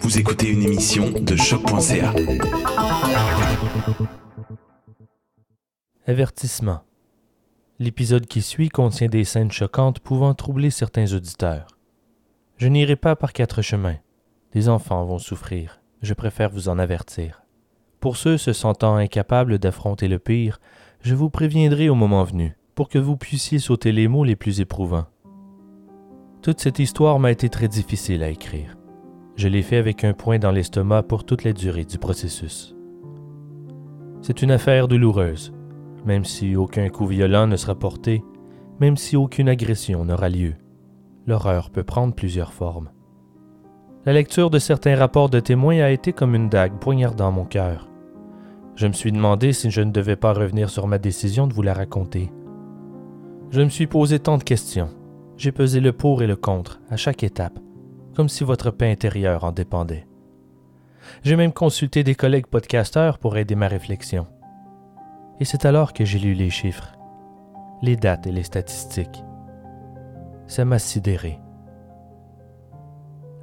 Vous écoutez une émission de choc.ca. Avertissement. L'épisode qui suit contient des scènes choquantes pouvant troubler certains auditeurs. Je n'irai pas par quatre chemins. Des enfants vont souffrir. Je préfère vous en avertir. Pour ceux se sentant incapables d'affronter le pire, je vous préviendrai au moment venu, pour que vous puissiez sauter les mots les plus éprouvants. Toute cette histoire m'a été très difficile à écrire. Je l'ai fait avec un point dans l'estomac pour toute la durée du processus. C'est une affaire douloureuse, même si aucun coup violent ne sera porté, même si aucune agression n'aura lieu. L'horreur peut prendre plusieurs formes. La lecture de certains rapports de témoins a été comme une dague poignardant mon cœur. Je me suis demandé si je ne devais pas revenir sur ma décision de vous la raconter. Je me suis posé tant de questions. J'ai pesé le pour et le contre à chaque étape, comme si votre paix intérieure en dépendait. J'ai même consulté des collègues podcasteurs pour aider ma réflexion. Et c'est alors que j'ai lu les chiffres, les dates et les statistiques. Ça m'a sidéré.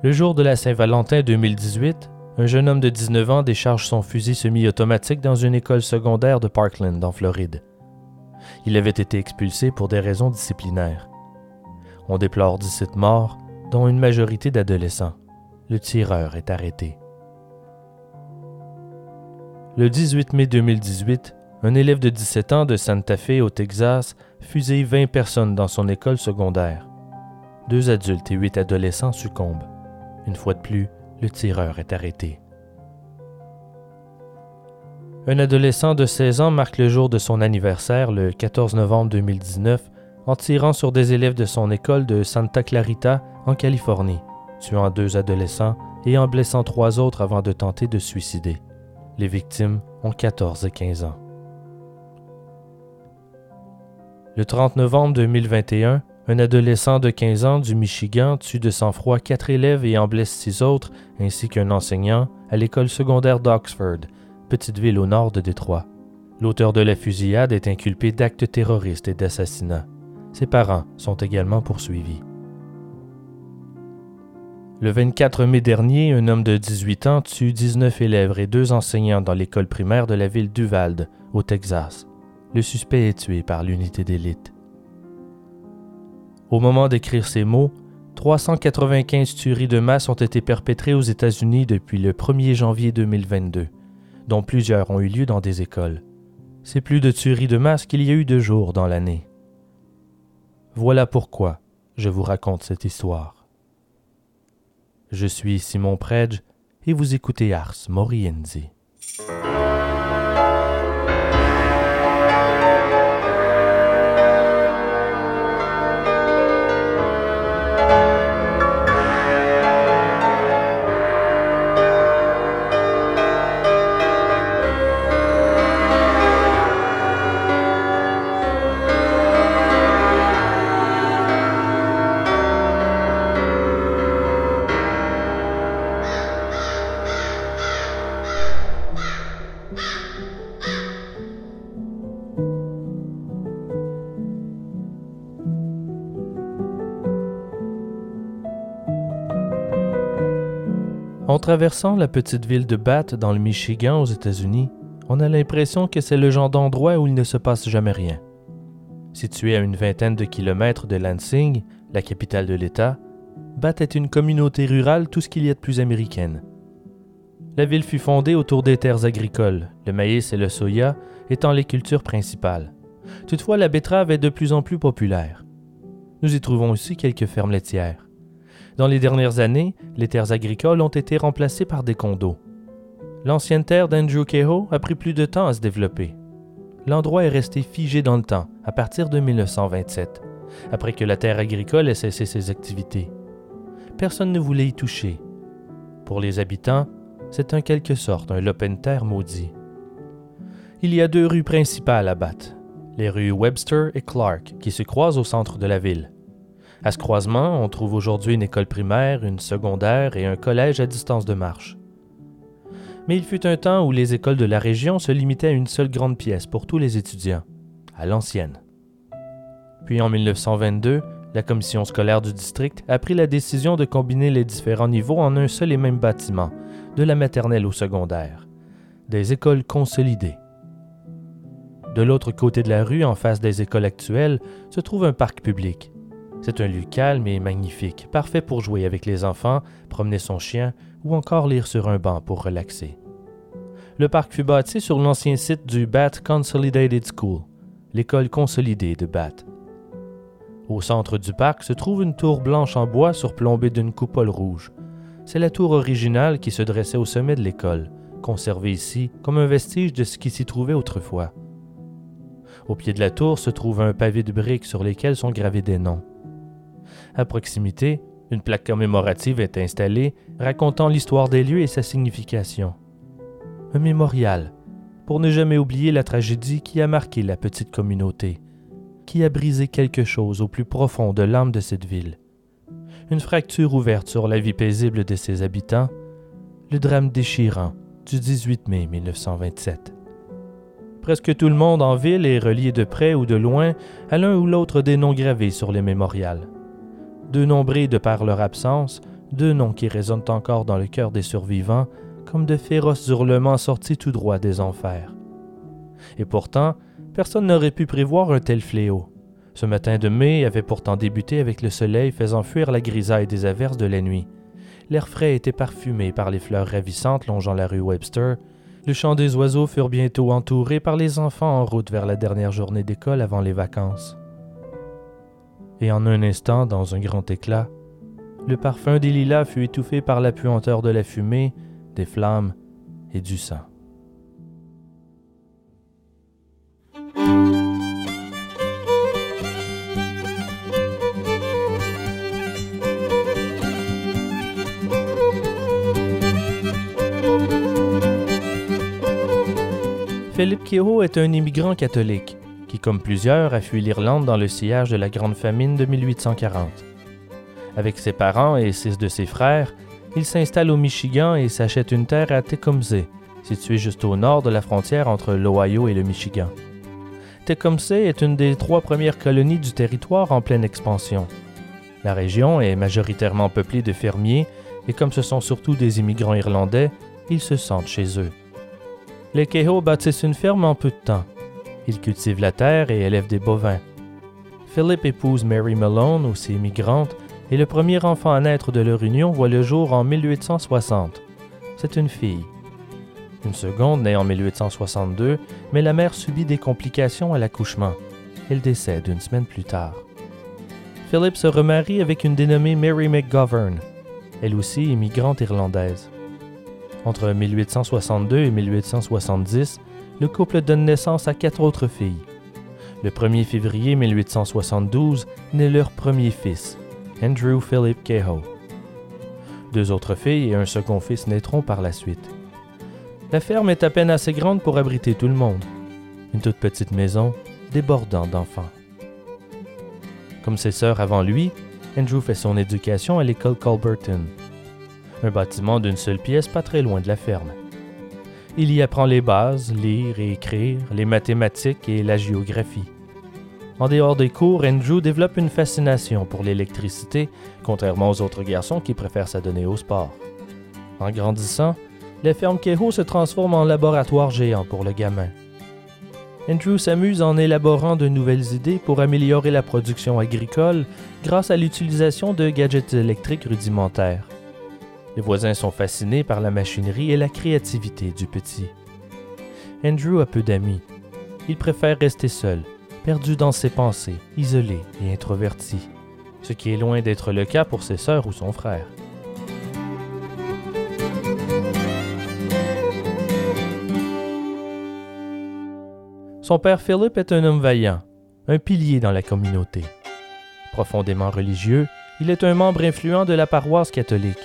Le jour de la Saint-Valentin 2018, un jeune homme de 19 ans décharge son fusil semi-automatique dans une école secondaire de Parkland, en Floride. Il avait été expulsé pour des raisons disciplinaires. On déplore 17 morts, dont une majorité d'adolescents. Le tireur est arrêté. Le 18 mai 2018, un élève de 17 ans de Santa Fe au Texas fusille 20 personnes dans son école secondaire. Deux adultes et huit adolescents succombent. Une fois de plus, le tireur est arrêté. Un adolescent de 16 ans marque le jour de son anniversaire le 14 novembre 2019 en tirant sur des élèves de son école de Santa Clarita en Californie, tuant deux adolescents et en blessant trois autres avant de tenter de suicider. Les victimes ont 14 et 15 ans. Le 30 novembre 2021, un adolescent de 15 ans du Michigan tue de sang-froid quatre élèves et en blesse six autres, ainsi qu'un enseignant, à l'école secondaire d'Oxford, petite ville au nord de Détroit. L'auteur de la fusillade est inculpé d'actes terroristes et d'assassinat. Ses parents sont également poursuivis. Le 24 mai dernier, un homme de 18 ans tue 19 élèves et deux enseignants dans l'école primaire de la ville d'Uvalde, au Texas. Le suspect est tué par l'unité d'élite. Au moment d'écrire ces mots, 395 tueries de masse ont été perpétrées aux États-Unis depuis le 1er janvier 2022, dont plusieurs ont eu lieu dans des écoles. C'est plus de tueries de masse qu'il y a eu de jours dans l'année. Voilà pourquoi je vous raconte cette histoire. Je suis Simon Predge et vous écoutez Ars Morienzi. En traversant la petite ville de Bath dans le Michigan aux États-Unis, on a l'impression que c'est le genre d'endroit où il ne se passe jamais rien. Situé à une vingtaine de kilomètres de Lansing, la capitale de l'État, Bath est une communauté rurale tout ce qu'il y a de plus américaine. La ville fut fondée autour des terres agricoles, le maïs et le soya étant les cultures principales. Toutefois, la betterave est de plus en plus populaire. Nous y trouvons aussi quelques fermes laitières. Dans les dernières années, les terres agricoles ont été remplacées par des condos. L'ancienne terre d'Andrew Kehoe a pris plus de temps à se développer. L'endroit est resté figé dans le temps à partir de 1927, après que la terre agricole ait cessé ses activités. Personne ne voulait y toucher. Pour les habitants, c'est en quelque sorte un terre maudit. Il y a deux rues principales à Bath, les rues Webster et Clark, qui se croisent au centre de la ville. À ce croisement, on trouve aujourd'hui une école primaire, une secondaire et un collège à distance de marche. Mais il fut un temps où les écoles de la région se limitaient à une seule grande pièce pour tous les étudiants, à l'ancienne. Puis en 1922, La commission scolaire du district a pris la décision de combiner les différents niveaux en un seul et même bâtiment, de la maternelle au secondaire. Des écoles consolidées. De l'autre côté de la rue, en face des écoles actuelles, se trouve un parc public. C'est un lieu calme et magnifique, parfait pour jouer avec les enfants, promener son chien ou encore lire sur un banc pour relaxer. Le parc fut bâti sur l'ancien site du Bath Consolidated School, l'école consolidée de Bath. Au centre du parc se trouve une tour blanche en bois surplombée d'une coupole rouge. C'est la tour originale qui se dressait au sommet de l'école, conservée ici comme un vestige de ce qui s'y trouvait autrefois. Au pied de la tour se trouve un pavé de briques sur lesquels sont gravés des noms. À proximité, une plaque commémorative est installée racontant l'histoire des lieux et sa signification. Un mémorial, pour ne jamais oublier la tragédie qui a marqué la petite communauté, qui a brisé quelque chose au plus profond de l'âme de cette ville. Une fracture ouverte sur la vie paisible de ses habitants, le drame déchirant du 18 mai 1927. Presque tout le monde en ville est relié de près ou de loin à l'un ou l'autre des noms gravés sur les mémorials. Deux nombrés de par leur absence, deux noms qui résonnent encore dans le cœur des survivants comme de féroces hurlements sortis tout droit des enfers. Et pourtant, personne n'aurait pu prévoir un tel fléau. Ce matin de mai avait pourtant débuté avec le soleil faisant fuir la grisaille des averses de la nuit. L'air frais était parfumé par les fleurs ravissantes longeant la rue Webster, le chant des oiseaux furent bientôt entourés par les enfants en route vers la dernière journée d'école avant les vacances. Et en un instant, dans un grand éclat, le parfum des lilas fut étouffé par la puanteur de la fumée, des flammes et du sang. Philippe Kehoe est un immigrant catholique qui, comme plusieurs, a fui l'Irlande dans le sillage de la Grande Famine de 1840. Avec ses parents et six de ses frères, il s'installe au Michigan et s'achète une terre à Tecumseh, située juste au nord de la frontière entre l'Ohio et le Michigan. Tecumseh est une des trois premières colonies du territoire en pleine expansion. La région est majoritairement peuplée de fermiers et comme ce sont surtout des immigrants irlandais, ils se sentent chez eux. Les Kehoe bâtissent une ferme en peu de temps. Ils cultivent la terre et élèvent des bovins. Philip épouse Mary Malone, aussi immigrante, et le premier enfant à naître de leur union voit le jour en 1860. C'est une fille. Une seconde naît en 1862, mais la mère subit des complications à l'accouchement. Elle décède une semaine plus tard. Philip se remarie avec une dénommée Mary McGovern, elle aussi immigrante irlandaise. Entre 1862 et 1870, le couple donne naissance à quatre autres filles. Le 1er février 1872 naît leur premier fils, Andrew Philip Kehoe. Deux autres filles et un second fils naîtront par la suite. La ferme est à peine assez grande pour abriter tout le monde. Une toute petite maison débordant d'enfants. Comme ses sœurs avant lui, Andrew fait son éducation à l'école Culberton, un bâtiment d'une seule pièce pas très loin de la ferme. Il y apprend les bases, lire et écrire, les mathématiques et la géographie. En dehors des cours, Andrew développe une fascination pour l'électricité, contrairement aux autres garçons qui préfèrent s'adonner au sport. En grandissant, la ferme Kehoe se transforme en laboratoire géant pour le gamin. Andrew s'amuse en élaborant de nouvelles idées pour améliorer la production agricole grâce à l'utilisation de gadgets électriques rudimentaires. Les voisins sont fascinés par la machinerie et la créativité du petit. Andrew a peu d'amis. Il préfère rester seul, perdu dans ses pensées, isolé et introverti, ce qui est loin d'être le cas pour ses sœurs ou son frère. Son père Philip est un homme vaillant, un pilier dans la communauté. Profondément religieux, il est un membre influent de la paroisse catholique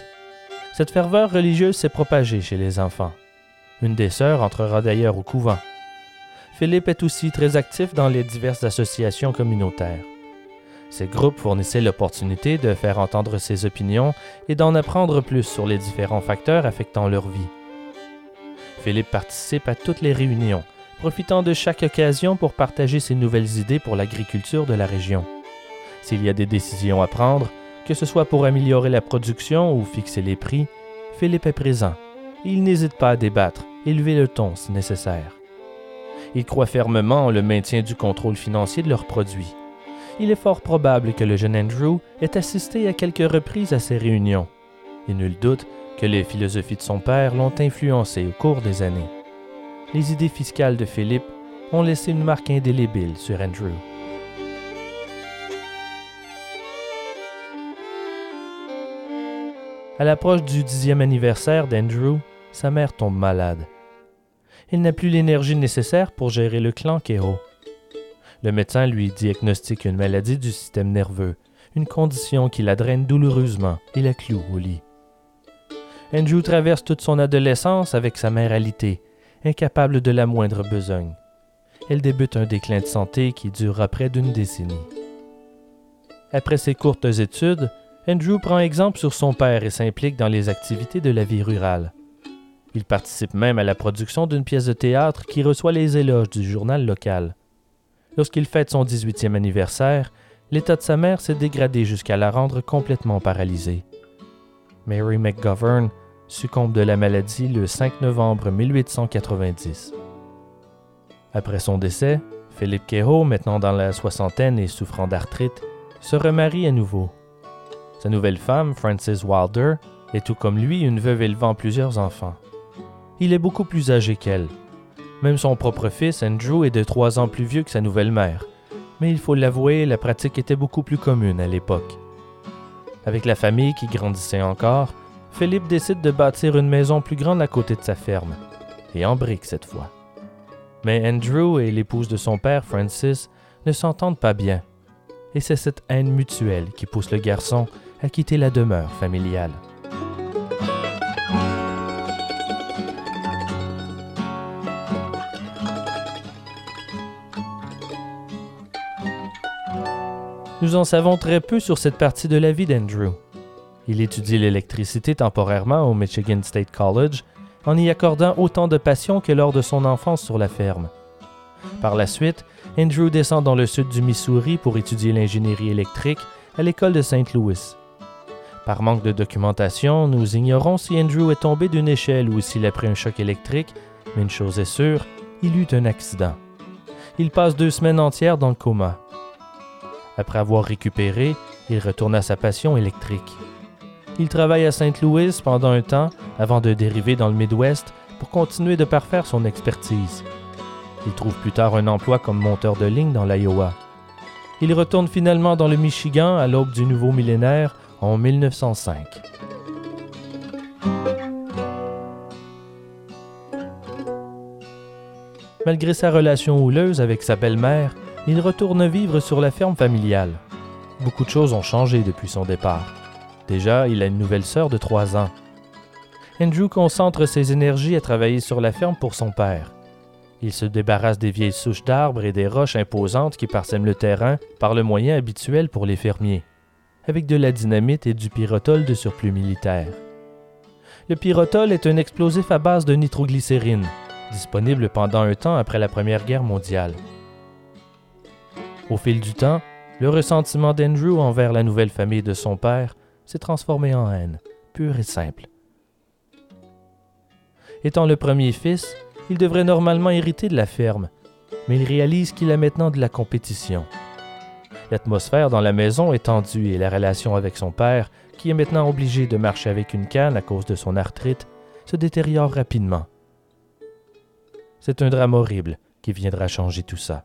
cette ferveur religieuse s'est propagée chez les enfants. Une des sœurs entrera d'ailleurs au couvent. Philippe est aussi très actif dans les diverses associations communautaires. Ces groupes fournissaient l'opportunité de faire entendre ses opinions et d'en apprendre plus sur les différents facteurs affectant leur vie. Philippe participe à toutes les réunions, profitant de chaque occasion pour partager ses nouvelles idées pour l'agriculture de la région. S'il y a des décisions à prendre, que ce soit pour améliorer la production ou fixer les prix, Philippe est présent. Il n'hésite pas à débattre, élever le ton si nécessaire. Il croit fermement en le maintien du contrôle financier de leurs produits. Il est fort probable que le jeune Andrew ait assisté à quelques reprises à ces réunions. Et nul doute que les philosophies de son père l'ont influencé au cours des années. Les idées fiscales de Philippe ont laissé une marque indélébile sur Andrew. À l'approche du dixième anniversaire d'Andrew, sa mère tombe malade. Il n'a plus l'énergie nécessaire pour gérer le clan Keho. Le médecin lui diagnostique une maladie du système nerveux, une condition qui la draine douloureusement et la cloue au lit. Andrew traverse toute son adolescence avec sa mère alitée, incapable de la moindre besogne. Elle débute un déclin de santé qui durera près d'une décennie. Après ses courtes études, Andrew prend exemple sur son père et s'implique dans les activités de la vie rurale. Il participe même à la production d'une pièce de théâtre qui reçoit les éloges du journal local. Lorsqu'il fête son 18e anniversaire, l'état de sa mère s'est dégradé jusqu'à la rendre complètement paralysée. Mary McGovern succombe de la maladie le 5 novembre 1890. Après son décès, Philippe Kehoe, maintenant dans la soixantaine et souffrant d'arthrite, se remarie à nouveau. Sa nouvelle femme, Frances Wilder, est tout comme lui une veuve élevant plusieurs enfants. Il est beaucoup plus âgé qu'elle. Même son propre fils, Andrew, est de trois ans plus vieux que sa nouvelle mère. Mais il faut l'avouer, la pratique était beaucoup plus commune à l'époque. Avec la famille qui grandissait encore, Philippe décide de bâtir une maison plus grande à côté de sa ferme, et en briques cette fois. Mais Andrew et l'épouse de son père, Francis, ne s'entendent pas bien, et c'est cette haine mutuelle qui pousse le garçon à quitter la demeure familiale. Nous en savons très peu sur cette partie de la vie d'Andrew. Il étudie l'électricité temporairement au Michigan State College en y accordant autant de passion que lors de son enfance sur la ferme. Par la suite, Andrew descend dans le sud du Missouri pour étudier l'ingénierie électrique à l'école de St. Louis. Par manque de documentation, nous ignorons si Andrew est tombé d'une échelle ou s'il a pris un choc électrique, mais une chose est sûre, il eut un accident. Il passe deux semaines entières dans le coma. Après avoir récupéré, il retourne à sa passion électrique. Il travaille à Saint Louis pendant un temps avant de dériver dans le Midwest pour continuer de parfaire son expertise. Il trouve plus tard un emploi comme monteur de ligne dans l'Iowa. Il retourne finalement dans le Michigan à l'aube du nouveau millénaire en 1905. Malgré sa relation houleuse avec sa belle-mère, il retourne vivre sur la ferme familiale. Beaucoup de choses ont changé depuis son départ. Déjà, il a une nouvelle sœur de trois ans. Andrew concentre ses énergies à travailler sur la ferme pour son père. Il se débarrasse des vieilles souches d'arbres et des roches imposantes qui parsèment le terrain par le moyen habituel pour les fermiers, avec de la dynamite et du pyrotol de surplus militaire. Le pyrotol est un explosif à base de nitroglycérine, disponible pendant un temps après la Première Guerre mondiale. Au fil du temps, le ressentiment d'Andrew envers la nouvelle famille de son père s'est transformé en haine, pure et simple. Étant le premier fils, il devrait normalement hériter de la ferme, mais il réalise qu'il a maintenant de la compétition. L'atmosphère dans la maison est tendue et la relation avec son père, qui est maintenant obligé de marcher avec une canne à cause de son arthrite, se détériore rapidement. C'est un drame horrible qui viendra changer tout ça.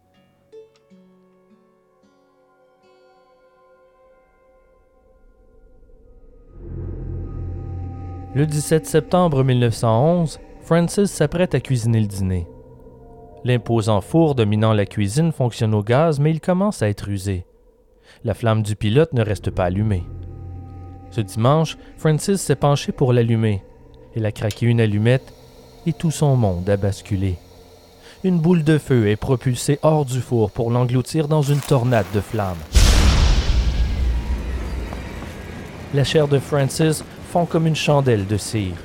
Le 17 septembre 1911, Francis s'apprête à cuisiner le dîner. L'imposant four dominant la cuisine fonctionne au gaz, mais il commence à être usé. La flamme du pilote ne reste pas allumée. Ce dimanche, Francis s'est penché pour l'allumer. Il a craqué une allumette et tout son monde a basculé. Une boule de feu est propulsée hors du four pour l'engloutir dans une tornade de flammes. La chair de Francis fond comme une chandelle de cire.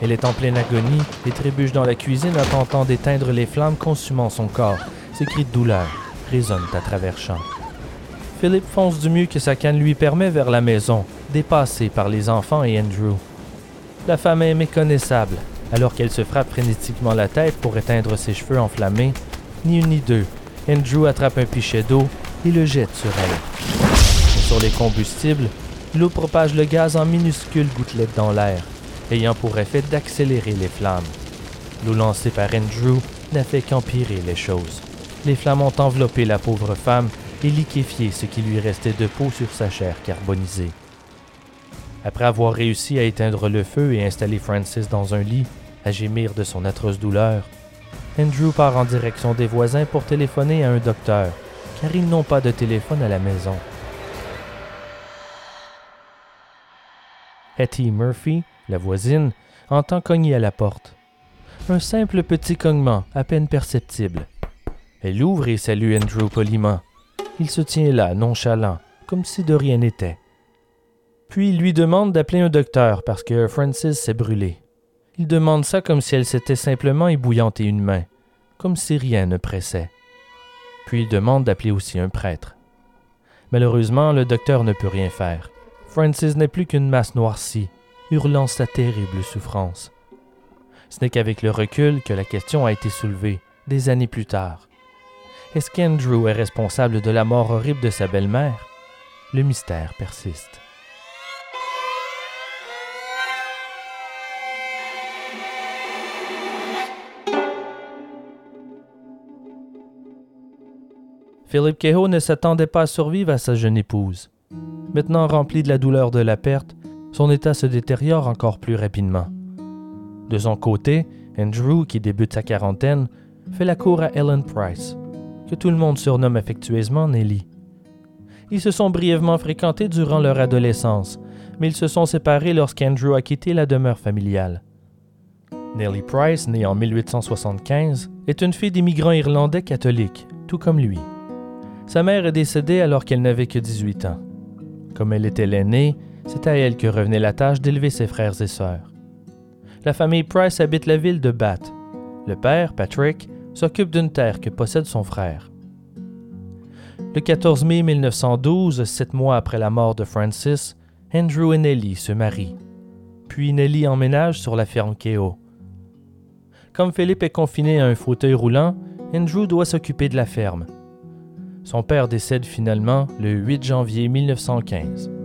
Elle est en pleine agonie et trébuche dans la cuisine en tentant d'éteindre les flammes consumant son corps. Ses cris de douleur résonnent à travers champs. Philip fonce du mieux que sa canne lui permet vers la maison, dépassé par les enfants et Andrew. La femme est méconnaissable, alors qu'elle se frappe frénétiquement la tête pour éteindre ses cheveux enflammés. Ni une ni deux, Andrew attrape un pichet d'eau et le jette sur elle. sur les combustibles, l'eau propage le gaz en minuscules gouttelettes dans l'air, ayant pour effet d'accélérer les flammes. L'eau lancée par Andrew n'a fait qu'empirer les choses. Les flammes ont enveloppé la pauvre femme et liquéfié ce qui lui restait de peau sur sa chair carbonisée. Après avoir réussi à éteindre le feu et installer Francis dans un lit, à gémir de son atroce douleur, Andrew part en direction des voisins pour téléphoner à un docteur, car ils n'ont pas de téléphone à la maison. Hetty Murphy, la voisine, entend cogner à la porte. Un simple petit cognement, à peine perceptible. Elle ouvre et salue Andrew poliment. Il se tient là, nonchalant, comme si de rien n'était. Puis il lui demande d'appeler un docteur parce que Francis s'est brûlé. Il demande ça comme si elle s'était simplement ébouillanté une main, comme si rien ne pressait. Puis il demande d'appeler aussi un prêtre. Malheureusement, le docteur ne peut rien faire. Francis n'est plus qu'une masse noircie, hurlant sa terrible souffrance. Ce n'est qu'avec le recul que la question a été soulevée, des années plus tard. Est-ce qu'Andrew est responsable de la mort horrible de sa belle-mère? Le mystère persiste. Philip Kehoe ne s'attendait pas à survivre à sa jeune épouse. Maintenant rempli de la douleur de la perte, son état se détériore encore plus rapidement. De son côté, Andrew, qui débute sa quarantaine, fait la cour à Ellen Price, que tout le monde surnomme affectueusement Nelly. Ils se sont brièvement fréquentés durant leur adolescence, mais ils se sont séparés lorsqu'Andrew a quitté la demeure familiale. Nellie Price, née en 1875, est une fille d'immigrants irlandais catholiques, tout comme lui. Sa mère est décédée alors qu'elle n'avait que 18 ans. Comme elle était l'aînée, c'est à elle que revenait la tâche d'élever ses frères et sœurs. La famille Price habite la ville de Bath. Le père, Patrick, s'occupe d'une terre que possède son frère. Le 14 mai 1912, sept mois après la mort de Francis, Andrew et Nellie se marient. Puis Nellie emménage sur la ferme Keogh. Comme Philippe est confiné à un fauteuil roulant, Andrew doit s'occuper de la ferme. Son père décède finalement le 8 janvier 1915.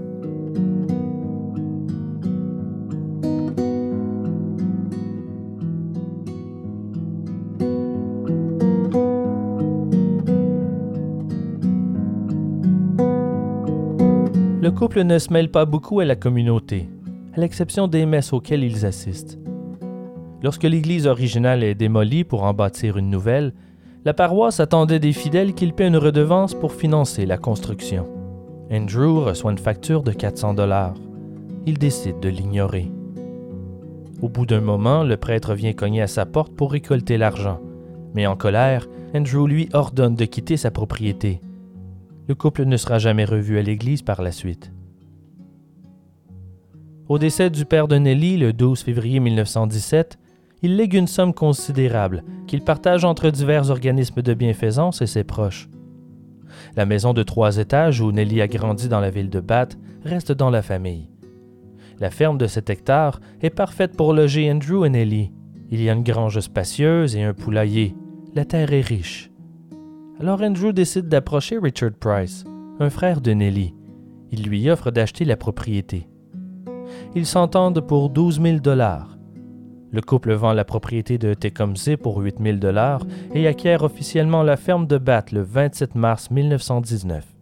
Couple ne se mêle pas beaucoup à la communauté, à l'exception des messes auxquelles ils assistent. Lorsque l'église originale est démolie pour en bâtir une nouvelle, la paroisse attendait des fidèles qu'ils paient une redevance pour financer la construction. Andrew reçoit une facture de 400 dollars. Il décide de l'ignorer. Au bout d'un moment, le prêtre vient cogner à sa porte pour récolter l'argent. Mais en colère, Andrew lui ordonne de quitter sa propriété. Le couple ne sera jamais revu à l'église par la suite. Au décès du père de Nelly le 12 février 1917, il lègue une somme considérable qu'il partage entre divers organismes de bienfaisance et ses proches. La maison de trois étages où Nelly a grandi dans la ville de Bath reste dans la famille. La ferme de 7 hectares est parfaite pour loger Andrew et Nelly. Il y a une grange spacieuse et un poulailler. La terre est riche. Alors Andrew décide d'approcher Richard Price, un frère de Nelly. Il lui offre d'acheter la propriété. Ils s'entendent pour 12 000 dollars. Le couple vend la propriété de Tecumseh pour 8000 dollars et acquiert officiellement la ferme de Bath le 27 mars 1919.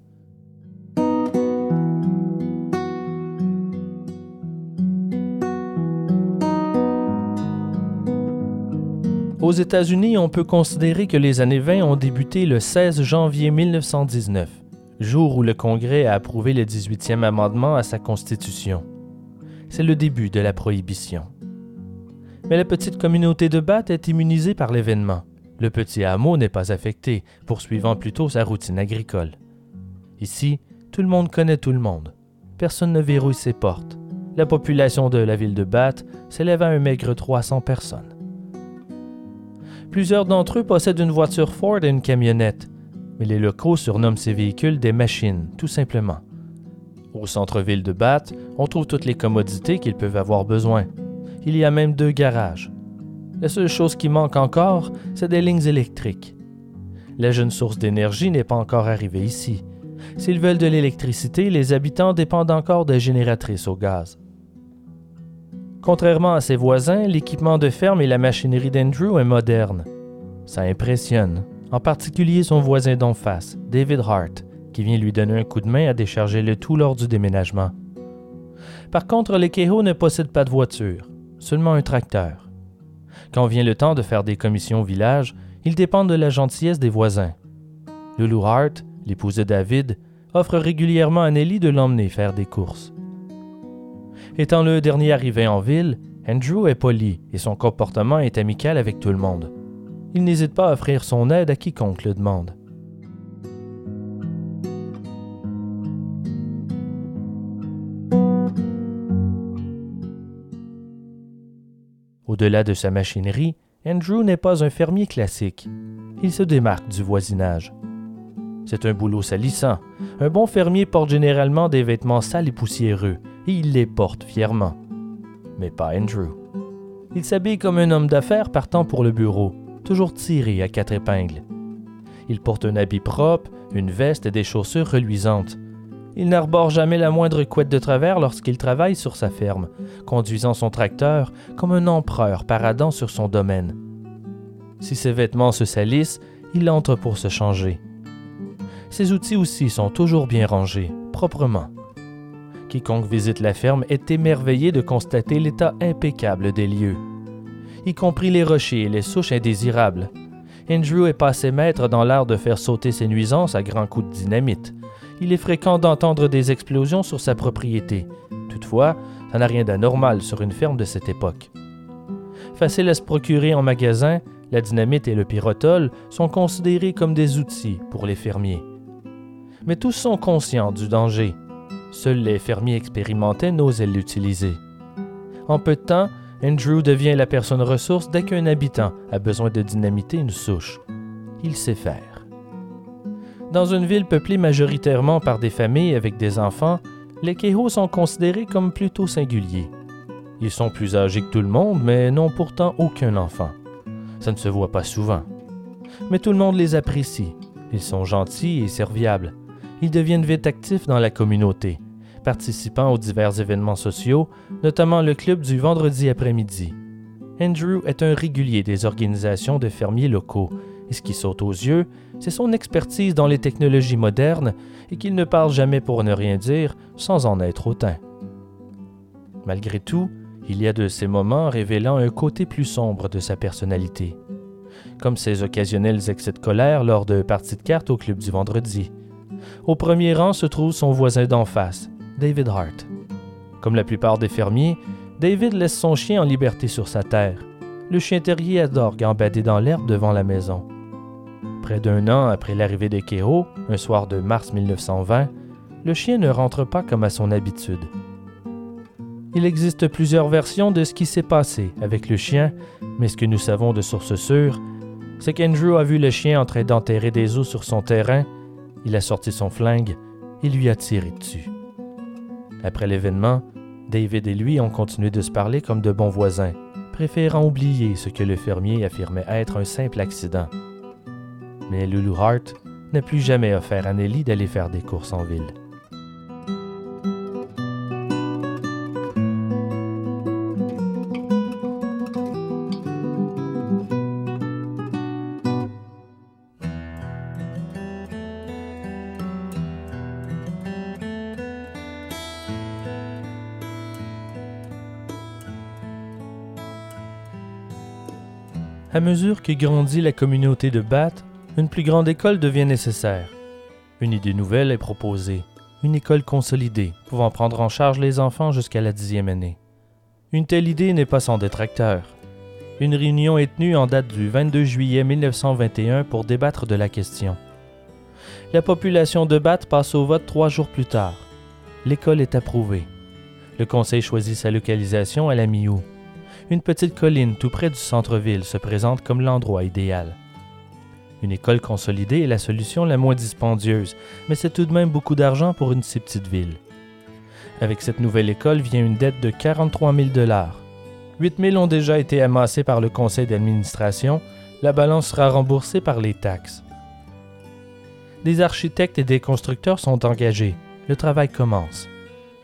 Aux États-Unis, on peut considérer que les années 20 ont débuté le 16 janvier 1919, jour où le Congrès a approuvé le 18e amendement à sa Constitution. C'est le début de la prohibition mais la petite communauté de Bath est immunisée par l'événement. Le petit hameau n'est pas affecté, poursuivant plutôt sa routine agricole. Ici, tout le monde connaît tout le monde. Personne ne verrouille ses portes. La population de la ville de Bath s'élève à un maigre 300 personnes. Plusieurs d'entre eux possèdent une voiture Ford et une camionnette. mais les locaux surnomment ces véhicules des machines, tout simplement. Au centre-ville de Bath, on trouve toutes les commodités qu'ils peuvent avoir besoin. Il y a même deux garages. La seule chose qui manque encore, c'est des lignes électriques. La jeune source d'énergie n'est pas encore arrivée ici. S'ils veulent de l'électricité, les habitants dépendent encore des génératrices au gaz. Contrairement à ses voisins, l'équipement de ferme et la machinerie d'Andrew est moderne. Ça impressionne, en particulier son voisin d'en face, David Hart, qui vient lui donner un coup de main à décharger le tout lors du déménagement. Par contre, les Kehoe ne possèdent pas de voiture, seulement un tracteur. Quand vient le temps de faire des commissions au village, ils dépendent de la gentillesse des voisins. Lulu Hart, l'épouse de David, offre régulièrement à Nelly de l'emmener faire des courses. Étant le dernier arrivé en ville, Andrew est poli et son comportement est amical avec tout le monde. Il n'hésite pas à offrir son aide à quiconque le demande. Au-delà de sa machinerie, Andrew n'est pas un fermier classique. Il se démarque du voisinage. C'est un boulot salissant. Un bon fermier porte généralement des vêtements sales et poussiéreux, et il les porte fièrement. Mais pas Andrew. Il s'habille comme un homme d'affaires partant pour le bureau, toujours tiré à quatre épingles. Il porte un habit propre, une veste et des chaussures reluisantes. Il n'arbore jamais la moindre couette de travers lorsqu'il travaille sur sa ferme, conduisant son tracteur comme un empereur paradant sur son domaine. Si ses vêtements se salissent, il entre pour se changer. Ses outils aussi sont toujours bien rangés, proprement. Quiconque visite la ferme est émerveillé de constater l'état impeccable des lieux, y compris les rochers et les souches indésirables. Andrew est passé maître dans l'art de faire sauter ses nuisances à grands coups de dynamite, il est fréquent d'entendre des explosions sur sa propriété. Toutefois, ça n'a rien d'anormal sur une ferme de cette époque. Facile à se procurer en magasin, la dynamite et le pyrotol sont considérés comme des outils pour les fermiers. Mais tous sont conscients du danger. Seuls les fermiers expérimentés n'osent l'utiliser. En peu de temps, Andrew devient la personne ressource dès qu'un habitant a besoin de dynamiter une souche. Il sait faire. Dans une ville peuplée majoritairement par des familles avec des enfants, les Kehoe sont considérés comme plutôt singuliers. Ils sont plus âgés que tout le monde, mais n'ont pourtant aucun enfant. Ça ne se voit pas souvent. Mais tout le monde les apprécie. Ils sont gentils et serviables. Ils deviennent vite actifs dans la communauté, participant aux divers événements sociaux, notamment le club du vendredi après-midi. Andrew est un régulier des organisations de fermiers locaux et ce qui saute aux yeux, c'est son expertise dans les technologies modernes et qu'il ne parle jamais pour ne rien dire sans en être autant. Malgré tout, il y a de ces moments révélant un côté plus sombre de sa personnalité, comme ses occasionnels excès de colère lors de parties de cartes au club du vendredi. Au premier rang se trouve son voisin d'en face, David Hart. Comme la plupart des fermiers, David laisse son chien en liberté sur sa terre. Le chien terrier adore gambader dans l'herbe devant la maison. Près d'un an après l'arrivée de Keho, un soir de mars 1920, le chien ne rentre pas comme à son habitude. Il existe plusieurs versions de ce qui s'est passé avec le chien, mais ce que nous savons de sources sûres, c'est qu'Andrew a vu le chien en train d'enterrer des os sur son terrain, il a sorti son flingue et lui a tiré dessus. Après l'événement, David et lui ont continué de se parler comme de bons voisins, préférant oublier ce que le fermier affirmait être un simple accident mais Lulu Hart n'a plus jamais offert à Nelly d'aller faire des courses en ville. À mesure que grandit la communauté de Bath, une plus grande école devient nécessaire. Une idée nouvelle est proposée, une école consolidée, pouvant prendre en charge les enfants jusqu'à la dixième année. Une telle idée n'est pas sans détracteur. Une réunion est tenue en date du 22 juillet 1921 pour débattre de la question. La population de Bath passe au vote trois jours plus tard. L'école est approuvée. Le conseil choisit sa localisation à la Miou. Une petite colline tout près du centre-ville se présente comme l'endroit idéal. Une école consolidée est la solution la moins dispendieuse, mais c'est tout de même beaucoup d'argent pour une si petite ville. Avec cette nouvelle école vient une dette de 43 000 dollars. 8 000 ont déjà été amassés par le conseil d'administration, la balance sera remboursée par les taxes. Des architectes et des constructeurs sont engagés. Le travail commence.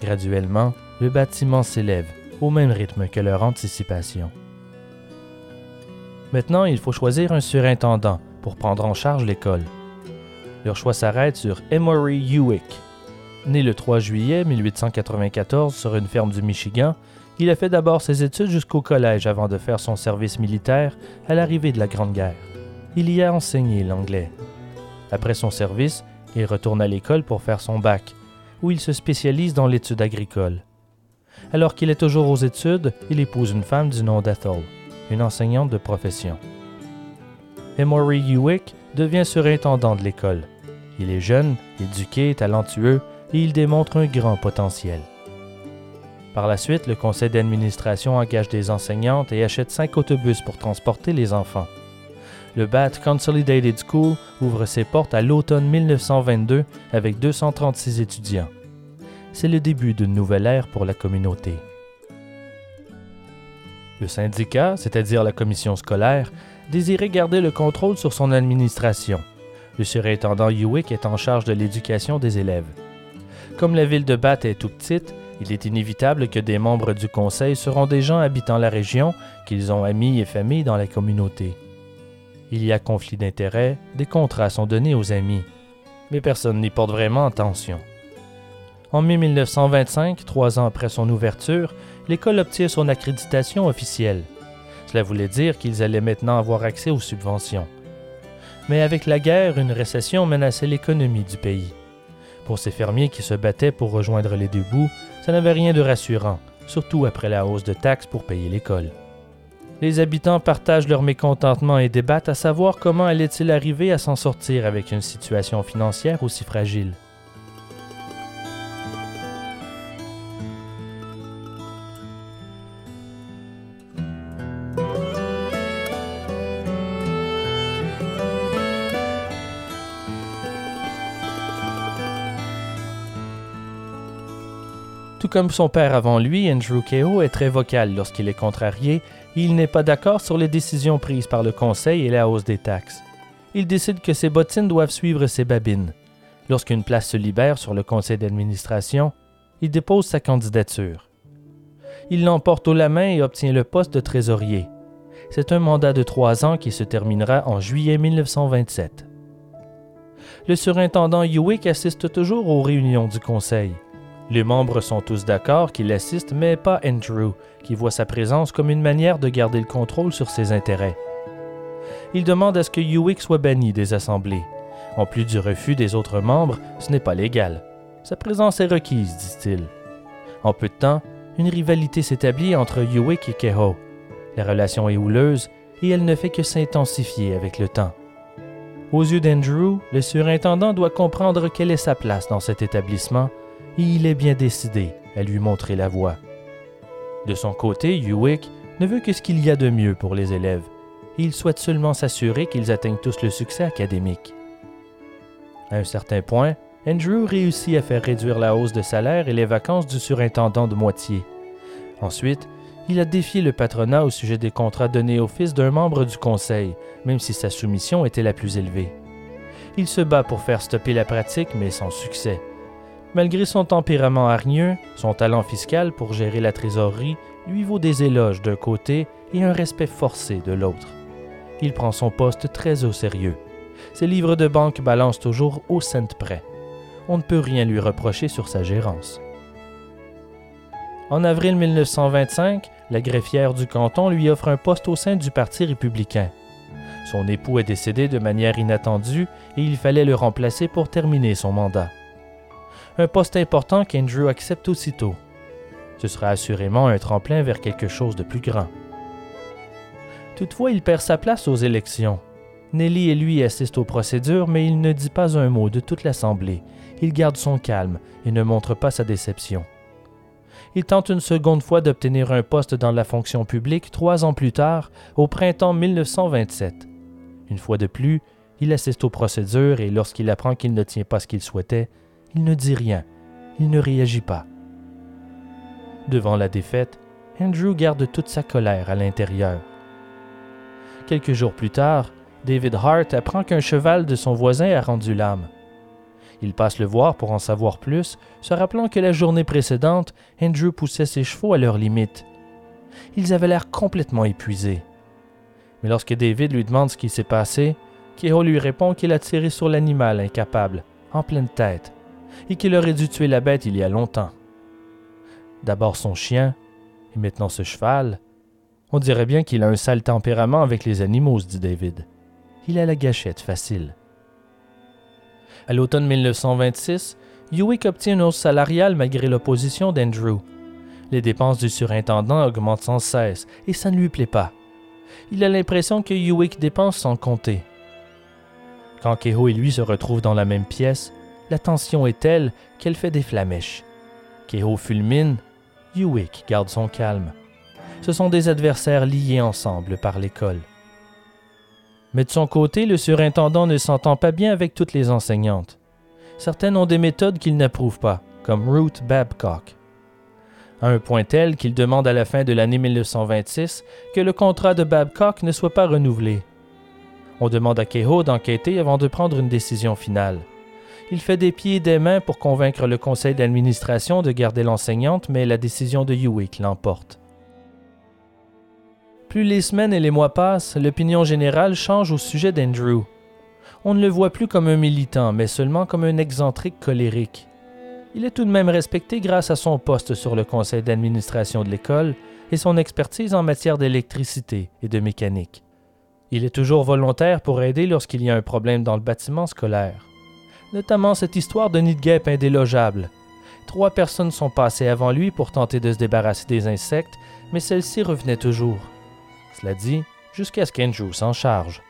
Graduellement, le bâtiment s'élève, au même rythme que leur anticipation. Maintenant, il faut choisir un surintendant pour prendre en charge l'école. Leur choix s'arrête sur Emory Hewick. Né le 3 juillet 1894 sur une ferme du Michigan, il a fait d'abord ses études jusqu'au collège avant de faire son service militaire à l'arrivée de la Grande Guerre. Il y a enseigné l'anglais. Après son service, il retourne à l'école pour faire son bac, où il se spécialise dans l'étude agricole. Alors qu'il est toujours aux études, il épouse une femme du nom d'Ethel, une enseignante de profession. Emory Hewick devient surintendant de l'école. Il est jeune, éduqué, talentueux et il démontre un grand potentiel. Par la suite, le conseil d'administration engage des enseignantes et achète cinq autobus pour transporter les enfants. Le Bath Consolidated School ouvre ses portes à l'automne 1922 avec 236 étudiants. C'est le début d'une nouvelle ère pour la communauté. Le syndicat, c'est-à-dire la commission scolaire, désirait garder le contrôle sur son administration. Le surintendant Hewick est en charge de l'éducation des élèves. Comme la ville de Bath est tout petite, il est inévitable que des membres du conseil seront des gens habitant la région, qu'ils ont amis et familles dans la communauté. Il y a conflit d'intérêts, des contrats sont donnés aux amis, mais personne n'y porte vraiment attention. En mai 1925, trois ans après son ouverture, l'école obtient son accréditation officielle. Cela voulait dire qu'ils allaient maintenant avoir accès aux subventions. Mais avec la guerre, une récession menaçait l'économie du pays. Pour ces fermiers qui se battaient pour rejoindre les deux bouts, ça n'avait rien de rassurant, surtout après la hausse de taxes pour payer l'école. Les habitants partagent leur mécontentement et débattent à savoir comment allait-il arriver à s'en sortir avec une situation financière aussi fragile. Tout comme son père avant lui, Andrew Kehoe est très vocal lorsqu'il est contrarié et il n'est pas d'accord sur les décisions prises par le Conseil et la hausse des taxes. Il décide que ses bottines doivent suivre ses babines. Lorsqu'une place se libère sur le conseil d'administration, il dépose sa candidature. Il l'emporte au la main et obtient le poste de trésorier. C'est un mandat de trois ans qui se terminera en juillet 1927. Le surintendant Hewick assiste toujours aux réunions du conseil. Les membres sont tous d'accord qu'il assiste, mais pas Andrew, qui voit sa présence comme une manière de garder le contrôle sur ses intérêts. Il demande à ce que Hewick soit banni des assemblées. En plus du refus des autres membres, ce n'est pas légal. Sa présence est requise, dit-il. En peu de temps, une rivalité s'établit entre Hewick et Kehoe. La relation est houleuse et elle ne fait que s'intensifier avec le temps. Aux yeux d'Andrew, le surintendant doit comprendre quelle est sa place dans cet établissement et il est bien décidé à lui montrer la voie. De son côté, Hewick ne veut que ce qu'il y a de mieux pour les élèves, et il souhaite seulement s'assurer qu'ils atteignent tous le succès académique. À un certain point, Andrew réussit à faire réduire la hausse de salaire et les vacances du surintendant de moitié. Ensuite, il a défié le patronat au sujet des contrats donnés au fils d'un membre du conseil, même si sa soumission était la plus élevée. Il se bat pour faire stopper la pratique, mais sans succès. Malgré son tempérament hargneux, son talent fiscal pour gérer la trésorerie lui vaut des éloges d'un côté et un respect forcé de l'autre. Il prend son poste très au sérieux. Ses livres de banque balancent toujours au cent près. On ne peut rien lui reprocher sur sa gérance. En avril 1925, la greffière du canton lui offre un poste au sein du Parti républicain. Son époux est décédé de manière inattendue et il fallait le remplacer pour terminer son mandat un poste important qu'Andrew accepte aussitôt. Ce sera assurément un tremplin vers quelque chose de plus grand. Toutefois, il perd sa place aux élections. Nelly et lui assistent aux procédures, mais il ne dit pas un mot de toute l'Assemblée. Il garde son calme et ne montre pas sa déception. Il tente une seconde fois d'obtenir un poste dans la fonction publique trois ans plus tard, au printemps 1927. Une fois de plus, Il assiste aux procédures et lorsqu'il apprend qu'il ne tient pas ce qu'il souhaitait, il ne dit rien, il ne réagit pas. Devant la défaite, Andrew garde toute sa colère à l'intérieur. Quelques jours plus tard, David Hart apprend qu'un cheval de son voisin a rendu l'âme. Il passe le voir pour en savoir plus, se rappelant que la journée précédente, Andrew poussait ses chevaux à leur limite. Ils avaient l'air complètement épuisés. Mais lorsque David lui demande ce qui s'est passé, Keho lui répond qu'il a tiré sur l'animal incapable, en pleine tête, et qu'il aurait dû tuer la bête il y a longtemps. D'abord son chien, et maintenant ce cheval. On dirait bien qu'il a un sale tempérament avec les animaux, dit David. Il a la gâchette facile. À l'automne 1926, Hewick obtient une hausse salariale malgré l'opposition d'Andrew. Les dépenses du surintendant augmentent sans cesse et ça ne lui plaît pas. Il a l'impression que Hewick dépense sans compter. Quand Keho et lui se retrouvent dans la même pièce, la tension est telle qu'elle fait des flamèches. Keho fulmine, Hewick garde son calme. Ce sont des adversaires liés ensemble par l'école. Mais de son côté, le surintendant ne s'entend pas bien avec toutes les enseignantes. Certaines ont des méthodes qu'il n'approuve pas, comme Ruth Babcock. À un point tel qu'il demande à la fin de l'année 1926 que le contrat de Babcock ne soit pas renouvelé. On demande à Kehoe d'enquêter avant de prendre une décision finale. Il fait des pieds et des mains pour convaincre le conseil d'administration de garder l'enseignante, mais la décision de Hewitt l'emporte. Plus les semaines et les mois passent, l'opinion générale change au sujet d'Andrew. On ne le voit plus comme un militant, mais seulement comme un excentrique colérique. Il est tout de même respecté grâce à son poste sur le conseil d'administration de l'école et son expertise en matière d'électricité et de mécanique. Il est toujours volontaire pour aider lorsqu'il y a un problème dans le bâtiment scolaire. Notamment cette histoire de nid de guêpe indélogeable. Trois personnes sont passées avant lui pour tenter de se débarrasser des insectes, mais celles-ci revenaient toujours. Cela dit, jusqu'à ce qu'Andrew s'en charge.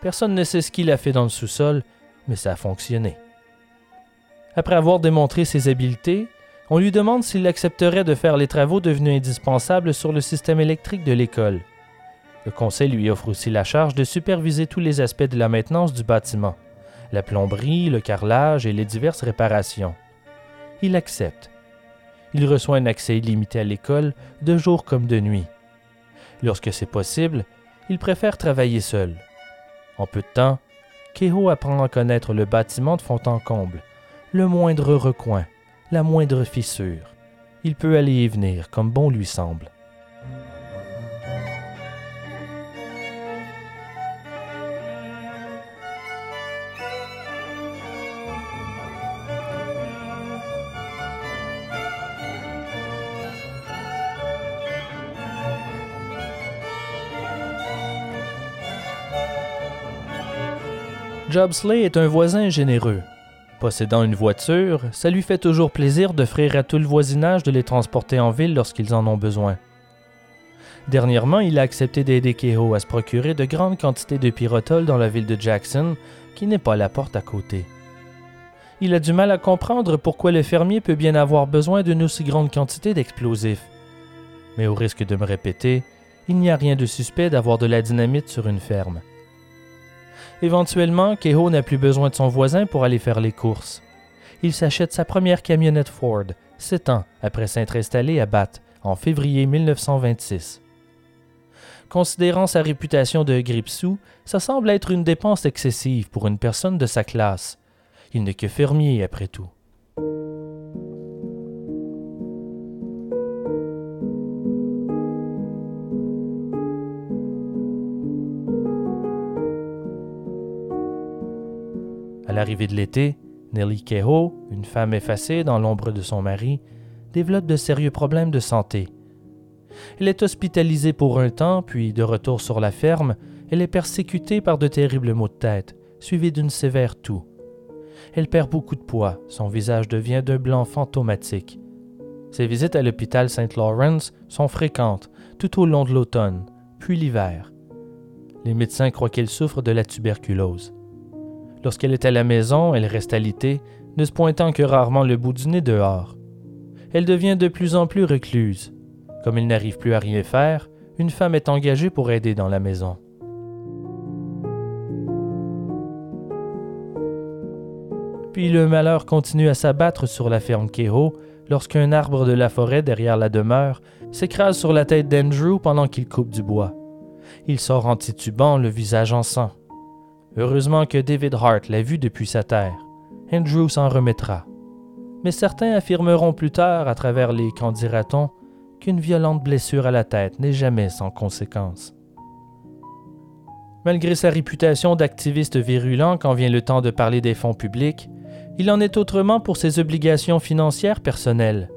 Personne ne sait ce qu'il a fait dans le sous-sol, mais ça a fonctionné. Après avoir démontré ses habiletés, on lui demande s'il accepterait de faire les travaux devenus indispensables sur le système électrique de l'école. Le conseil lui offre aussi la charge de superviser tous les aspects de la maintenance du bâtiment, la plomberie, le carrelage et les diverses réparations. Il accepte. Il reçoit un accès illimité à l'école, de jour comme de nuit. Lorsque c'est possible, il préfère travailler seul. En peu de temps, Keho apprend à connaître le bâtiment de fond en comble, le moindre recoin, la moindre fissure. Il peut aller y venir comme bon lui semble. Jobsley est un voisin généreux. Possédant une voiture, ça lui fait toujours plaisir d'offrir à tout le voisinage de les transporter en ville lorsqu'ils en ont besoin. Dernièrement, il a accepté d'aider Keho à se procurer de grandes quantités de pyrotol dans la ville de Jackson, qui n'est pas la porte à côté. Il a du mal à comprendre pourquoi le fermier peut bien avoir besoin d'une aussi grande quantité d'explosifs. Mais au risque de me répéter, il n'y a rien de suspect d'avoir de la dynamite sur une ferme. Éventuellement, Keho n'a plus besoin de son voisin pour aller faire les courses. Il s'achète sa première camionnette Ford, sept ans après s'être installé à Bath en février 1926. Considérant sa réputation de grippe-sous, ça semble être une dépense excessive pour une personne de sa classe. Il n'est que fermier après tout. L'arrivée de l'été, Nellie Kehoe, une femme effacée dans l'ombre de son mari, développe de sérieux problèmes de santé. Elle est hospitalisée pour un temps, puis de retour sur la ferme, elle est persécutée par de terribles maux de tête, suivis d'une sévère toux. Elle perd beaucoup de poids, son visage devient d'un blanc fantomatique. Ses visites à l'hôpital St. Lawrence sont fréquentes tout au long de l'automne, puis l'hiver. Les médecins croient qu'elle souffre de la tuberculose. Lorsqu'elle est à la maison, elle reste alitée, ne se pointant que rarement le bout du nez dehors. Elle devient de plus en plus recluse. Comme il n'arrive plus à rien faire, une femme est engagée pour aider dans la maison. Puis le malheur continue à s'abattre sur la ferme Kehoe lorsqu'un arbre de la forêt derrière la demeure s'écrase sur la tête d'Andrew pendant qu'il coupe du bois. Il sort en titubant, le visage en sang. Heureusement que David Hart l'a vu depuis sa terre. Andrew s'en remettra. Mais certains affirmeront plus tard, à travers les qu'en dira-t-on, qu'une violente blessure à la tête n'est jamais sans conséquence. Malgré sa réputation d'activiste virulent quand vient le temps de parler des fonds publics, il en est autrement pour ses obligations financières personnelles.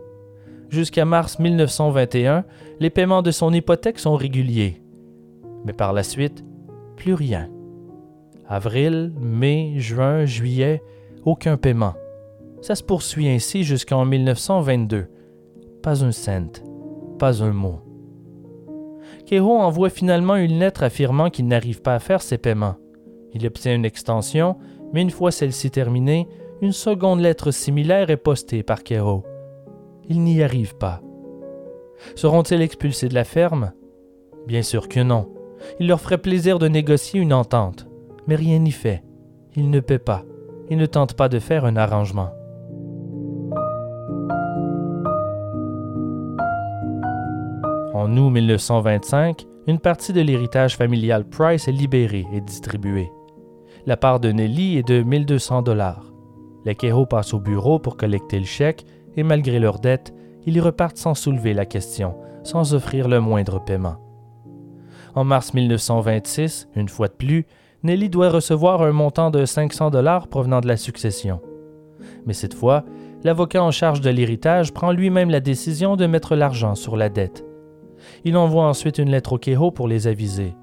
Jusqu'à mars 1921, les paiements de son hypothèque sont réguliers. Mais par la suite, plus rien. Avril, mai, juin, juillet, aucun paiement. Ça se poursuit ainsi jusqu'en 1922. Pas un cent, pas un mot. Kehoe envoie finalement une lettre affirmant qu'il n'arrive pas à faire ses paiements. Il obtient une extension, mais une fois celle-ci terminée, une seconde lettre similaire est postée par Kehoe. Il n'y arrive pas. Seront-ils expulsés de la ferme? Bien sûr que non. Il leur ferait plaisir de négocier une entente, mais rien n'y fait. Il ne paient pas. Il ne tente pas de faire un arrangement. En août 1925, une partie de l'héritage familial Price est libérée et distribuée. La part de Nelly est de 1200 dollars. Les Kehoe passent au bureau pour collecter le chèque et malgré leurs dettes, ils repartent sans soulever la question, sans offrir le moindre paiement. En mars 1926, une fois de plus, Nelly doit recevoir un montant de 500 dollars provenant de la succession. Mais cette fois, l'avocat en charge de l'héritage prend lui-même la décision de mettre l'argent sur la dette. Il envoie ensuite une lettre au Kehoe pour les aviser.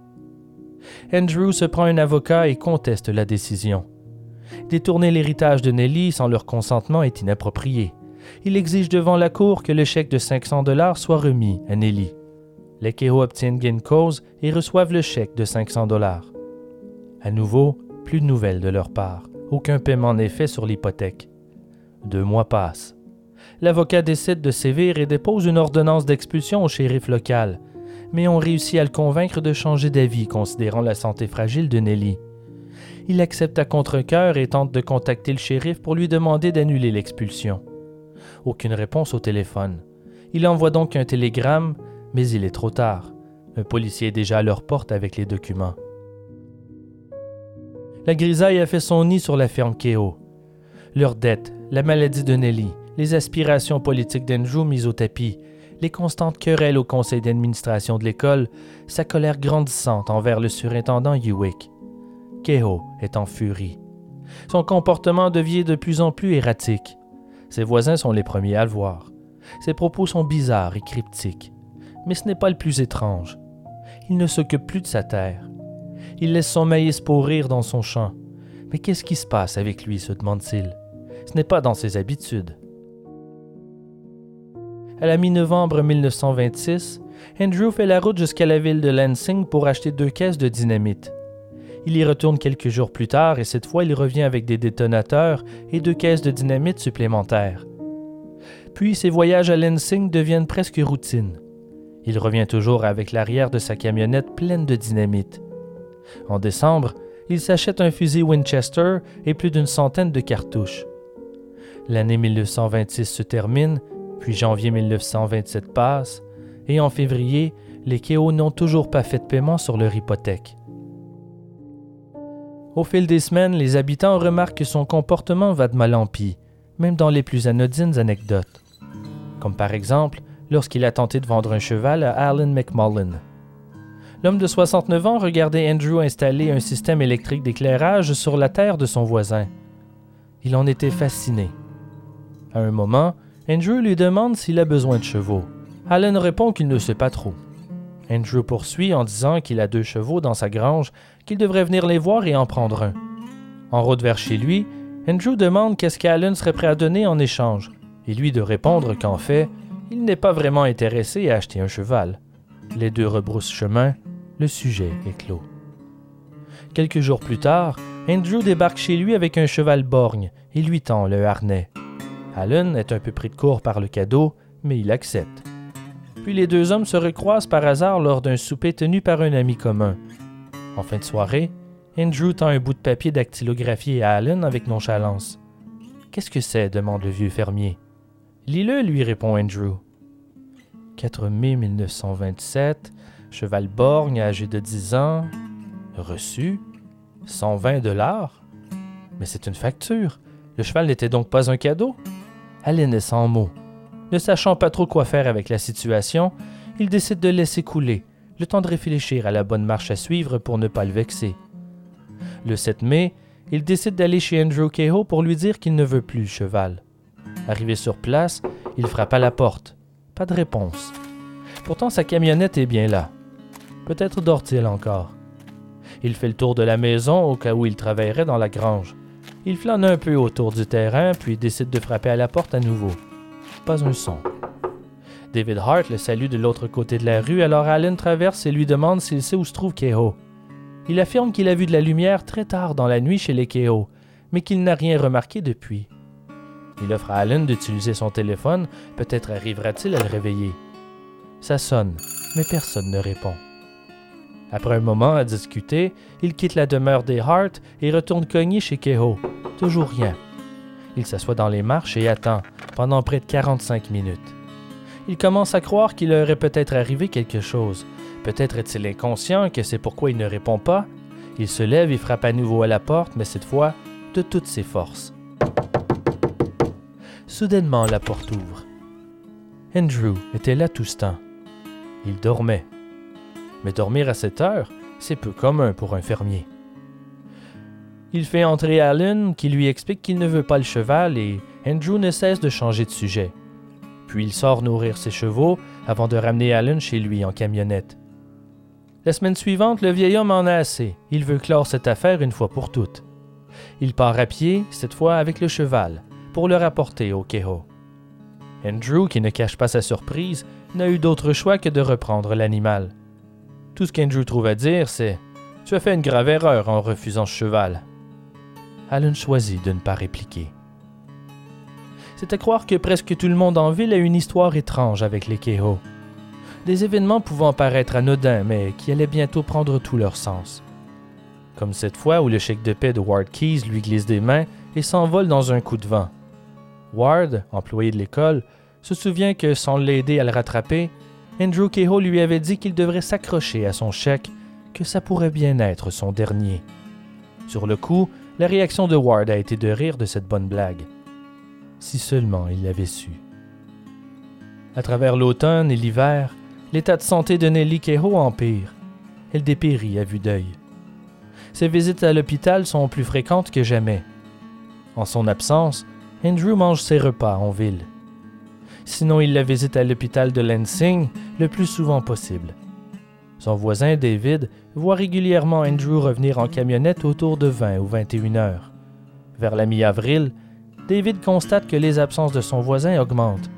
Andrew se prend un avocat et conteste la décision. Détourner l'héritage de Nelly sans leur consentement est inapproprié. Il exige devant la cour que le chèque de 500 dollars soit remis à Nelly. Les Kehoe obtiennent gain cause et reçoivent le chèque de 500 dollars. À nouveau, plus de nouvelles de leur part. Aucun paiement n'est fait sur l'hypothèque. Deux mois passent l'avocat décide de sévir et dépose une ordonnance d'expulsion au shérif local, mais on réussit à le convaincre de changer d'avis considérant la santé fragile de Nelly. Il accepte à contre-coeur et tente de contacter le shérif pour lui demander d'annuler l'expulsion. Aucune réponse au téléphone. Il envoie donc un télégramme, mais il est trop tard. Un policier est déjà à leur porte avec les documents. La grisaille a fait son nid sur la ferme Kehoe. Leur dette, la maladie de Nelly, les aspirations politiques d'Andrew mises au tapis, les constantes querelles au conseil d'administration de l'école, sa colère grandissante envers le surintendant Hewick. Kehoe est en furie. Son comportement devient de plus en plus erratique. Ses voisins sont les premiers à le voir. Ses propos sont bizarres et cryptiques. Mais ce n'est pas le plus étrange. Il ne s'occupe plus de sa terre. Il laisse son maïs pourrir dans son champ. Mais qu'est-ce qui se passe avec lui, se demande-t-il. Ce n'est pas dans ses habitudes. À la mi-novembre 1926, Andrew fait la route jusqu'à la ville de Lansing pour acheter deux caisses de dynamite. Il y retourne quelques jours plus tard et cette fois il revient avec des détonateurs et deux caisses de dynamite supplémentaires. Puis ses voyages à Lansing deviennent presque routine. Il revient toujours avec l'arrière de sa camionnette pleine de dynamite. En décembre, il s'achète un fusil Winchester et plus d'une centaine de cartouches. L'année 1926 se termine puis janvier 1927 passe, et en février, les Kehoe n'ont toujours pas fait de paiement sur leur hypothèque. Au fil des semaines, les habitants remarquent que son comportement va de mal en pis, même dans les plus anodines anecdotes. Comme par exemple, lorsqu'il a tenté de vendre un cheval à Alan McMullen. L'homme de 69 ans regardait Andrew installer un système électrique d'éclairage sur la terre de son voisin. Il en était fasciné. À un moment, Andrew lui demande s'il a besoin de chevaux. Alan répond qu'il ne sait pas trop. Andrew poursuit en disant qu'il a deux chevaux dans sa grange, qu'il devrait venir les voir et en prendre un. En route vers chez lui, Andrew demande qu'est-ce qu'Alan serait prêt à donner en échange, et lui de répondre qu'en fait, il n'est pas vraiment intéressé à acheter un cheval. Les deux rebroussent chemin, le sujet est clos. Quelques jours plus tard, Andrew débarque chez lui avec un cheval borgne et lui tend le harnais. Allen est un peu pris de court par le cadeau, mais il accepte. Puis les deux hommes se recroisent par hasard lors d'un souper tenu par un ami commun. En fin de soirée, Andrew tend un bout de papier dactylographié à Allen avec nonchalance. Qu'est-ce que c'est? demande le vieux fermier. Lis-le, lui répond Andrew. 4 mai 1927, cheval borgne âgé de 10 ans, reçu 120 dollars. Mais c'est une facture. Le cheval n'était donc pas un cadeau. Allen est sans mots. Ne sachant pas trop quoi faire avec la situation, il décide de laisser couler, le temps de réfléchir à la bonne marche à suivre pour ne pas le vexer. Le 7 mai, il décide d'aller chez Andrew Cahill pour lui dire qu'il ne veut plus le cheval. Arrivé sur place, il frappe à la porte. Pas de réponse. Pourtant, sa camionnette est bien là. Peut-être dort-il encore. Il fait le tour de la maison au cas où il travaillerait dans la grange. Il flâne un peu autour du terrain, puis décide de frapper à la porte à nouveau. Pas un son. David Hart le salue de l'autre côté de la rue, alors Allen traverse et lui demande s'il sait où se trouve Kehoe. Il affirme qu'il a vu de la lumière très tard dans la nuit chez les Kehoe, mais qu'il n'a rien remarqué depuis. Il offre à Allen d'utiliser son téléphone, peut-être arrivera-t-il à le réveiller. Ça sonne, mais personne ne répond. Après un moment à discuter, il quitte la demeure des Hart et retourne cogner chez Kehoe. Toujours rien. Il s'assoit dans les marches et attend, pendant près de 45 minutes il commence à croire qu'il aurait peut-être arrivé quelque chose. Peut-être est-il inconscient que c'est pourquoi il ne répond pas. Il se lève et frappe à nouveau à la porte, mais cette fois de toutes ses forces. Soudainement, la porte ouvre. Andrew était là tout ce temps. Il dormait. Mais dormir à cette heure, c'est peu commun pour un fermier. Il fait entrer Allen, qui lui explique qu'il ne veut pas le cheval, et Andrew ne cesse de changer de sujet. Puis il sort nourrir ses chevaux avant de ramener Allen chez lui en camionnette. La semaine suivante, le vieil homme en a assez. Il veut clore cette affaire une fois pour toutes. Il part à pied, cette fois avec le cheval, pour le rapporter au Keho. Andrew, qui ne cache pas sa surprise, n'a eu d'autre choix que de reprendre l'animal. Tout ce qu'Andrew trouve à dire, c'est Tu as fait une grave erreur en refusant ce cheval. Allen choisit de ne pas répliquer c'est à croire que presque tout le monde en ville a une histoire étrange avec les Keho. Des événements pouvant paraître anodins, mais qui allaient bientôt prendre tout leur sens. Comme cette fois où le chèque de paix de Ward Keys lui glisse des mains et s'envole dans un coup de vent. Ward, employé de l'école, se souvient que sans l'aider à le rattraper, Andrew Kehoe lui avait dit qu'il devrait s'accrocher à son chèque, que ça pourrait bien être son dernier. Sur le coup, la réaction de Ward a été de rire de cette bonne blague. Si seulement il l'avait su. À travers l'automne et l'hiver, l'état de santé de Nelly Kehoe empire. Elle dépérit à vue d'œil. Ses visites à l'hôpital sont plus fréquentes que jamais. En son absence, Andrew mange ses repas en ville. Sinon, il la visite à l'hôpital de Lansing le plus souvent possible. Son voisin David voit régulièrement Andrew revenir en camionnette autour de 20 ou 21 heures. Vers la mi-avril, David constate que les absences de son voisin augmentent,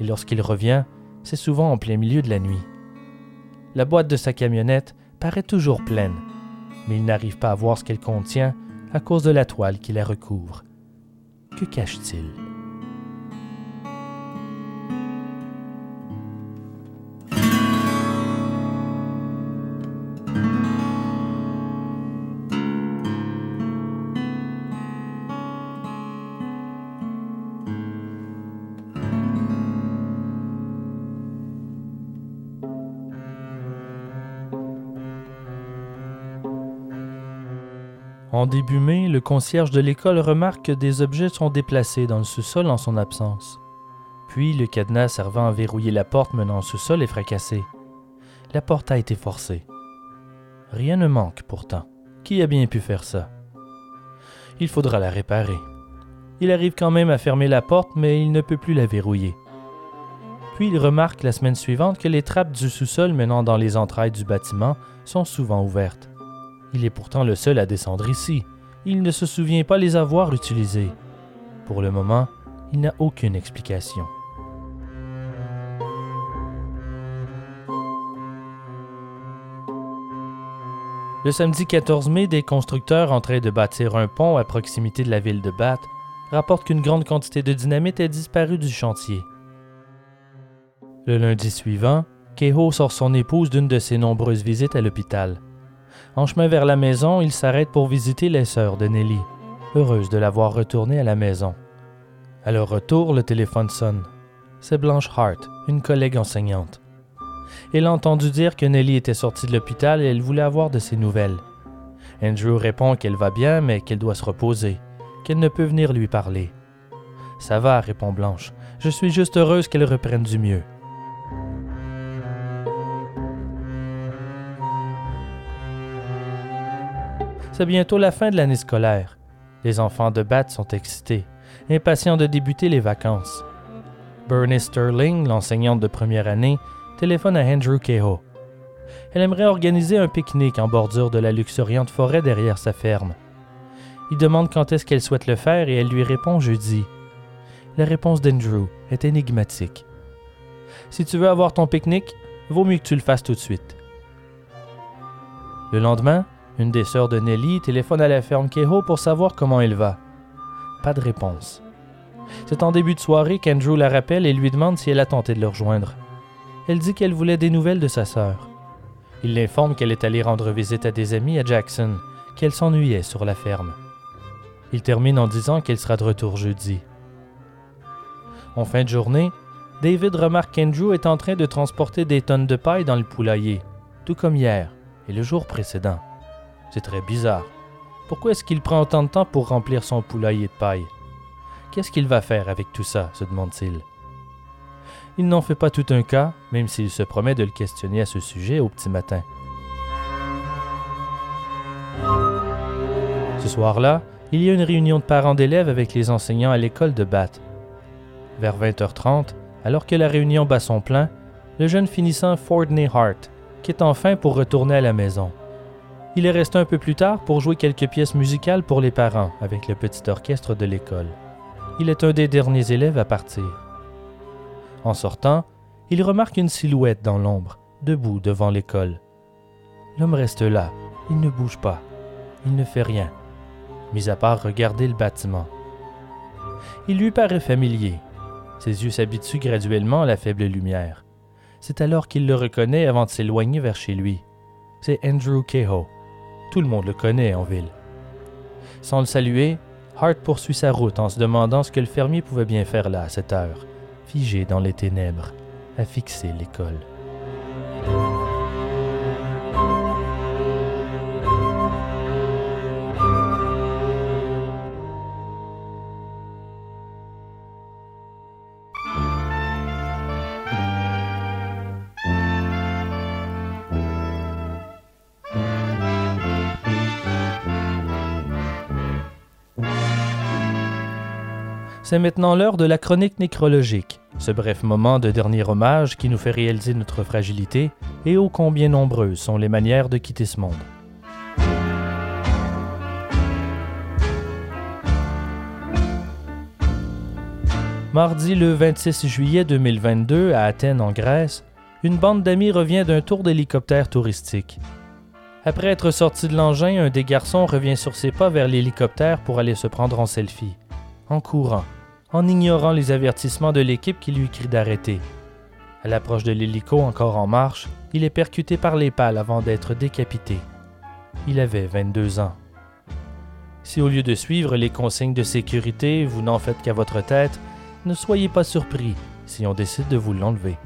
et lorsqu'il revient, c'est souvent en plein milieu de la nuit. La boîte de sa camionnette paraît toujours pleine, mais il n'arrive pas à voir ce qu'elle contient à cause de la toile qui la recouvre. Que cache-t-il? En début mai, le concierge de l'école remarque que des objets sont déplacés dans le sous-sol en son absence. Puis le cadenas servant à verrouiller la porte menant au sous-sol est fracassé. La porte a été forcée. Rien ne manque pourtant. Qui a bien pu faire ça? Il faudra la réparer. Il arrive quand même à fermer la porte, mais il ne peut plus la verrouiller. Puis il remarque la semaine suivante que les trappes du sous-sol menant dans les entrailles du bâtiment sont souvent ouvertes. Il est pourtant le seul à descendre ici. Il ne se souvient pas les avoir utilisées. Pour le moment, il n'a aucune explication. Le samedi 14 mai, des constructeurs en train de bâtir un pont à proximité de la ville de Bath rapportent qu'une grande quantité de dynamite est disparue du chantier. Le lundi suivant, Kehoe sort son épouse d'une de ses nombreuses visites à l'hôpital. En chemin vers la maison, il s'arrête pour visiter les sœurs de Nelly, heureuse de la voir retourner à la maison. À leur retour, le téléphone sonne. C'est Blanche Hart, une collègue enseignante. Elle a entendu dire que Nellie était sortie de l'hôpital et elle voulait avoir de ses nouvelles. Andrew répond qu'elle va bien, mais qu'elle doit se reposer, qu'elle ne peut venir lui parler. Ça va, répond Blanche. Je suis juste heureuse qu'elle reprenne du mieux. C'est bientôt la fin de l'année scolaire. Les enfants de Bat sont excités, impatients de débuter les vacances. Bernice Sterling, l'enseignante de première année, téléphone à Andrew Kehoe. Elle aimerait organiser un pique-nique en bordure de la luxuriante forêt derrière sa ferme. Il demande quand est-ce qu'elle souhaite le faire et elle lui répond jeudi. La réponse d'Andrew est énigmatique. Si tu veux avoir ton pique-nique, vaut mieux que tu le fasses tout de suite. Le lendemain, une des sœurs de Nellie téléphone à la ferme Kehoe pour savoir comment elle va. Pas de réponse. C'est en début de soirée qu'Andrew la rappelle et lui demande si elle a tenté de le rejoindre. Elle dit qu'elle voulait des nouvelles de sa sœur. Il l'informe qu'elle est allée rendre visite à des amis à Jackson, qu'elle s'ennuyait sur la ferme. Il termine en disant qu'elle sera de retour jeudi. En fin de journée, David remarque qu'Andrew est en train de transporter des tonnes de paille dans le poulailler, tout comme hier et le jour précédent. C'est très bizarre. Pourquoi est-ce qu'il prend autant de temps pour remplir son poulailler de paille? Qu'est-ce qu'il va faire avec tout ça? se demande-t-il. Il n'en fait pas tout un cas, même s'il se promet de le questionner à ce sujet au petit matin. Ce soir-là, il y a une réunion de parents d'élèves avec les enseignants à l'école de Bath. Vers 20h30, alors que la réunion bat son plein, le jeune finissant Fordney Hart quitte enfin pour retourner à la maison. Il est resté un peu plus tard pour jouer quelques pièces musicales pour les parents avec le petit orchestre de l'école. Il est un des derniers élèves à partir. En sortant, il remarque une silhouette dans l'ombre, debout devant l'école. L'homme reste là, il ne bouge pas, il ne fait rien, mis à part regarder le bâtiment. Il lui paraît familier. Ses yeux s'habituent graduellement à la faible lumière. C'est alors qu'il le reconnaît avant de s'éloigner vers chez lui. C'est Andrew Kehoe. Tout le monde le connaît en ville. Sans le saluer, Hart poursuit sa route en se demandant ce que le fermier pouvait bien faire là à cette heure figé dans les ténèbres, à fixer l'école. C'est maintenant l'heure de la chronique nécrologique, ce bref moment de dernier hommage qui nous fait réaliser notre fragilité et ô combien nombreuses sont les manières de quitter ce monde. Mardi le 26 juillet 2022 à Athènes en Grèce, une bande d'amis revient d'un tour d'hélicoptère touristique. Après être sorti de l'engin, un des garçons revient sur ses pas vers l'hélicoptère pour aller se prendre en selfie, en courant en ignorant les avertissements de l'équipe qui lui crie d'arrêter. À l'approche de l'hélico encore en marche, il est percuté par les pales avant d'être décapité. Il avait 22 ans. Si au lieu de suivre les consignes de sécurité, vous n'en faites qu'à votre tête, ne soyez pas surpris si on décide de vous l'enlever.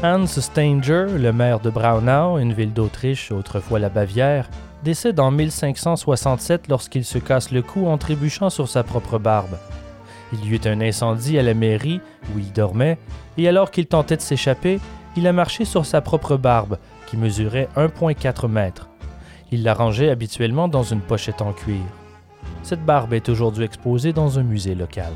Hans Steinger, le maire de Braunau, une ville d'Autriche, autrefois la Bavière, décède en 1567 lorsqu'il se casse le cou en trébuchant sur sa propre barbe. Il y eut un incendie à la mairie où il dormait, et alors qu'il tentait de s'échapper, il a marché sur sa propre barbe, qui mesurait 1,4 mètres. Il la rangeait habituellement dans une pochette en cuir. Cette barbe est aujourd'hui exposée dans un musée local.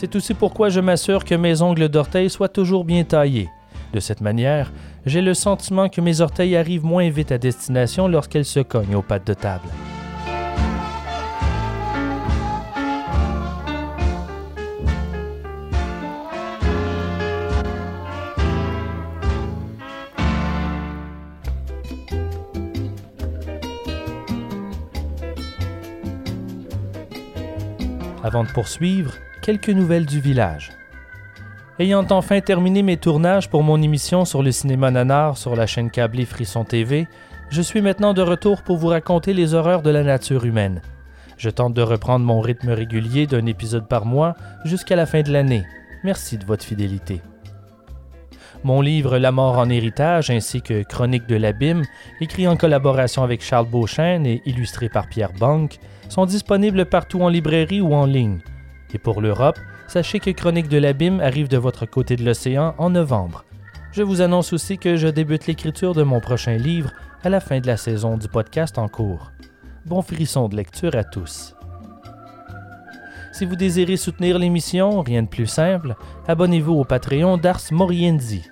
C'est aussi pourquoi je m'assure que mes ongles d'orteil soient toujours bien taillés. De cette manière, j'ai le sentiment que mes orteils arrivent moins vite à destination lorsqu'elles se cognent aux pattes de table. Avant de poursuivre, quelques nouvelles du village. Ayant enfin terminé mes tournages pour mon émission sur le cinéma nanar sur la chaîne câblée Frisson TV, je suis maintenant de retour pour vous raconter les horreurs de la nature humaine. Je tente de reprendre mon rythme régulier d'un épisode par mois jusqu'à la fin de l'année. Merci de votre fidélité. Mon livre La mort en héritage ainsi que Chronique de l'abîme, écrit en collaboration avec Charles Beauchesne et illustré par Pierre Banque, sont disponibles partout en librairie ou en ligne. Et pour l'Europe, sachez que Chronique de l'abîme arrive de votre côté de l'océan en novembre. Je vous annonce aussi que je débute l'écriture de mon prochain livre à la fin de la saison du podcast en cours. Bon frisson de lecture à tous. Si vous désirez soutenir l'émission, rien de plus simple, abonnez-vous au Patreon d'Ars Moriendi.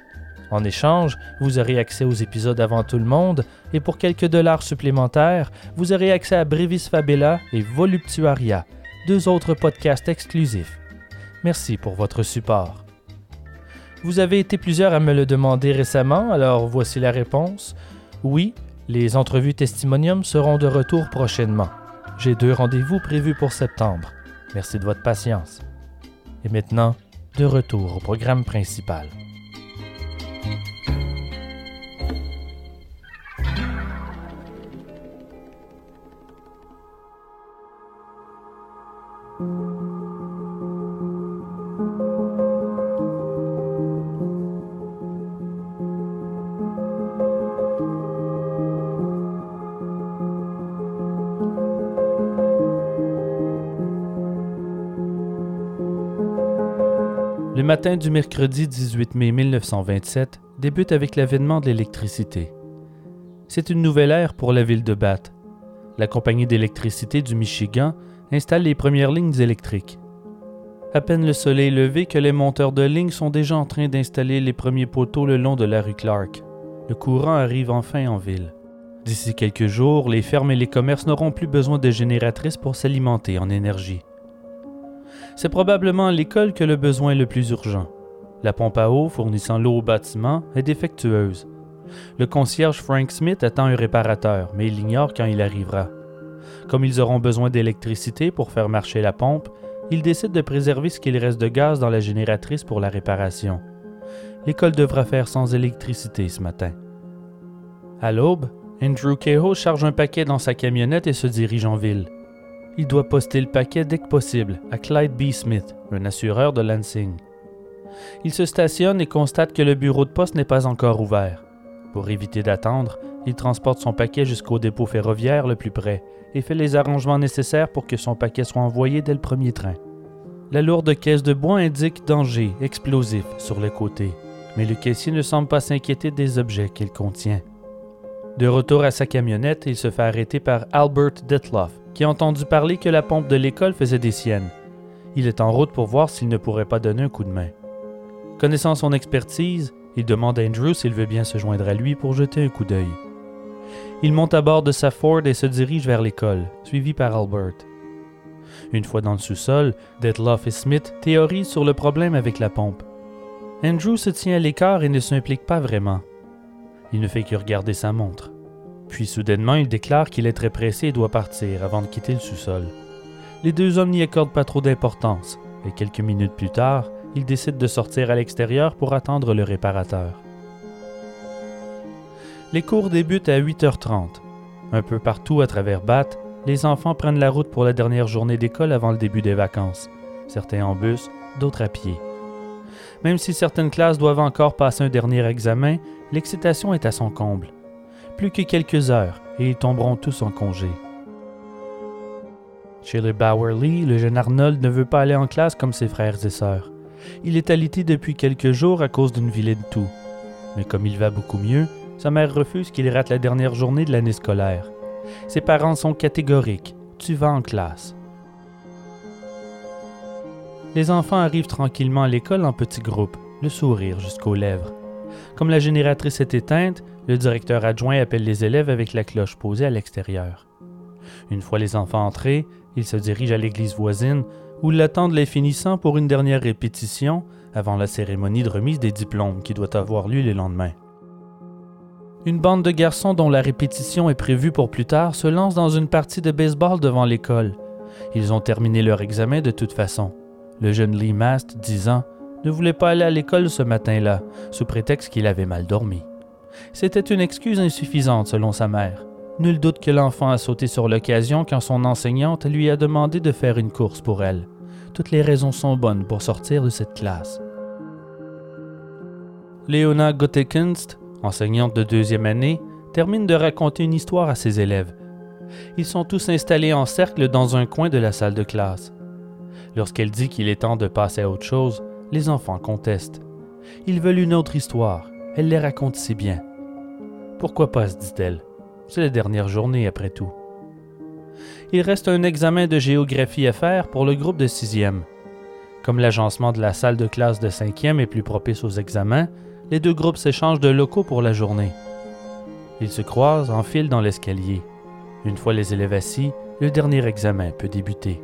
En échange, vous aurez accès aux épisodes avant tout le monde et pour quelques dollars supplémentaires, vous aurez accès à Brevis Fabella et Voluptuaria, deux autres podcasts exclusifs. Merci pour votre support. Vous avez été plusieurs à me le demander récemment, alors voici la réponse. Oui, les entrevues testimonium seront de retour prochainement. J'ai deux rendez-vous prévus pour septembre. Merci de votre patience. Et maintenant, de retour au programme principal. Matin du mercredi 18 mai 1927 débute avec l'avènement de l'électricité. C'est une nouvelle ère pour la ville de Bath. La compagnie d'électricité du Michigan installe les premières lignes électriques. À peine le soleil levé que les monteurs de lignes sont déjà en train d'installer les premiers poteaux le long de la rue Clark. Le courant arrive enfin en ville. D'ici quelques jours, les fermes et les commerces n'auront plus besoin de génératrices pour s'alimenter en énergie c'est probablement l'école que le besoin est le plus urgent. La pompe à eau fournissant l'eau au bâtiment est défectueuse. Le concierge Frank Smith attend un réparateur, mais il ignore quand il arrivera. Comme ils auront besoin d'électricité pour faire marcher la pompe, ils décident de préserver ce qu'il reste de gaz dans la génératrice pour la réparation. L'école devra faire sans électricité ce matin. À l'aube, Andrew Kehoe charge un paquet dans sa camionnette et se dirige en ville il doit poster le paquet dès que possible à Clyde B. Smith, un assureur de Lansing. Il se stationne et constate que le bureau de poste n'est pas encore ouvert. Pour éviter d'attendre, il transporte son paquet jusqu'au dépôt ferroviaire le plus près et fait les arrangements nécessaires pour que son paquet soit envoyé dès le premier train. La lourde caisse de bois indique danger explosif sur le côté, mais le caissier ne semble pas s'inquiéter des objets qu'il contient. De retour à sa camionnette, il se fait arrêter par Albert Detloff, qui a entendu parler que la pompe de l'école faisait des siennes. Il est en route pour voir s'il ne pourrait pas donner un coup de main. Connaissant son expertise, il demande à Andrew s'il veut bien se joindre à lui pour jeter un coup d'œil. Il monte à bord de sa Ford et se dirige vers l'école, suivi par Albert. Une fois dans le sous-sol, Detloff et Smith théorisent sur le problème avec la pompe. Andrew se tient à l'écart et ne s'implique pas vraiment. Il ne fait que regarder sa montre. Puis soudainement, il déclare qu'il est très pressé et doit partir avant de quitter le sous-sol. Les deux hommes n'y accordent pas trop d'importance, et quelques minutes plus tard, ils décident de sortir à l'extérieur pour attendre le réparateur. Les cours débutent à 8h30. Un peu partout à travers Bath, les enfants prennent la route pour la dernière journée d'école avant le début des vacances, certains en bus, d'autres à pied. Même si certaines classes doivent encore passer un dernier examen, l'excitation est à son comble. Plus que quelques heures, et ils tomberont tous en congé. Chez le Bowerly, le jeune Arnold ne veut pas aller en classe comme ses frères et sœurs. Il est alité depuis quelques jours à cause d'une vilaine toux. Mais comme il va beaucoup mieux, sa mère refuse qu'il rate la dernière journée de l'année scolaire. Ses parents sont catégoriques. Tu vas en classe. Les enfants arrivent tranquillement à l'école en petits groupes, le sourire jusqu'aux lèvres. Comme la génératrice est éteinte, le directeur adjoint appelle les élèves avec la cloche posée à l'extérieur. Une fois les enfants entrés, ils se dirigent à l'église voisine où l'attendent les finissants pour une dernière répétition avant la cérémonie de remise des diplômes qui doit avoir lieu le lendemain. Une bande de garçons dont la répétition est prévue pour plus tard se lance dans une partie de baseball devant l'école. Ils ont terminé leur examen de toute façon. Le jeune Lee Mast disant ne voulait pas aller à l'école ce matin-là, sous prétexte qu'il avait mal dormi. C'était une excuse insuffisante selon sa mère. Nul doute que l'enfant a sauté sur l'occasion quand son enseignante lui a demandé de faire une course pour elle. Toutes les raisons sont bonnes pour sortir de cette classe. Léona Gottekunst, enseignante de deuxième année, termine de raconter une histoire à ses élèves. Ils sont tous installés en cercle dans un coin de la salle de classe. Lorsqu'elle dit qu'il est temps de passer à autre chose, les enfants contestent. Ils veulent une autre histoire. Elle les raconte si bien. Pourquoi pas, se dit-elle. C'est la dernière journée après tout. Il reste un examen de géographie à faire pour le groupe de sixième. Comme l'agencement de la salle de classe de cinquième est plus propice aux examens, les deux groupes s'échangent de locaux pour la journée. Ils se croisent en file dans l'escalier. Une fois les élèves assis, le dernier examen peut débuter.